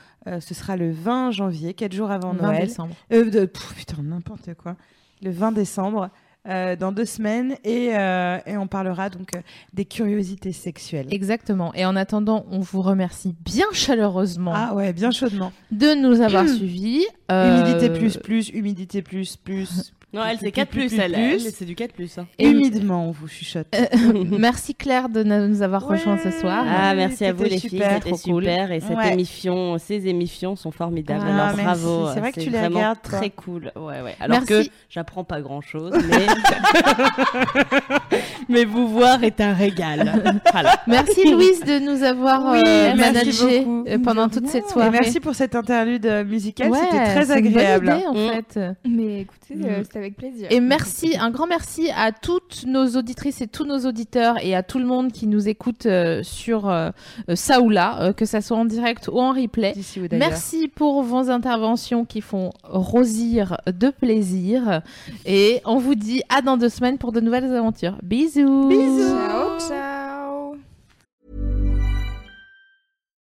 Ce sera le 20 janvier, quatre jours avant 20 Noël. décembre. De- pff, putain, n'importe quoi. Le 20 décembre, euh, dans deux semaines, et, euh, et on parlera donc euh, des curiosités sexuelles. Exactement. Et en attendant, on vous remercie bien chaleureusement Ah ouais, bien chaudement. de nous avoir suivis. Humidité plus plus, humidité plus plus. Non, elle, c'est plus, 4 plus, elle. c'est du 4 plus. hein. Et- Humidement, on vous chuchote. Merci Claire de nous avoir rejoints ce soir. Ah, merci à vous les super, filles, c'était trop cool. super. Et cette Ouais. émission, ces émissions sont formidables. Ah, Alors bravo, C'est vrai que tu les regardes, très cool. Ouais, ouais. Alors Merci. que j'apprends pas grand chose, mais mais vous voir est un régal. Voilà. Merci Louise de nous avoir Oui, euh, managé euh, pendant toute cette soirée. Et merci pour cette interlude euh, musicale, Ouais, c'était très agréable. en Mm. fait. Mais écoutez, euh, Mm. c'était avec plaisir. Et merci, un grand merci à toutes nos auditrices et tous nos auditeurs et à tout le monde qui nous écoute euh, sur euh, ça ou là, euh, que ça soit en direct ou en replay. D'ici ou d'ailleurs. Merci pour vos interventions qui font rosir de plaisir. Et on vous dit à dans deux semaines pour de nouvelles aventures. Bisous. Ciao, ciao.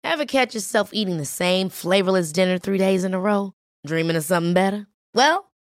Ever catch yourself eating the same flavorless dinner three days in a row? Dreaming of something better? Well,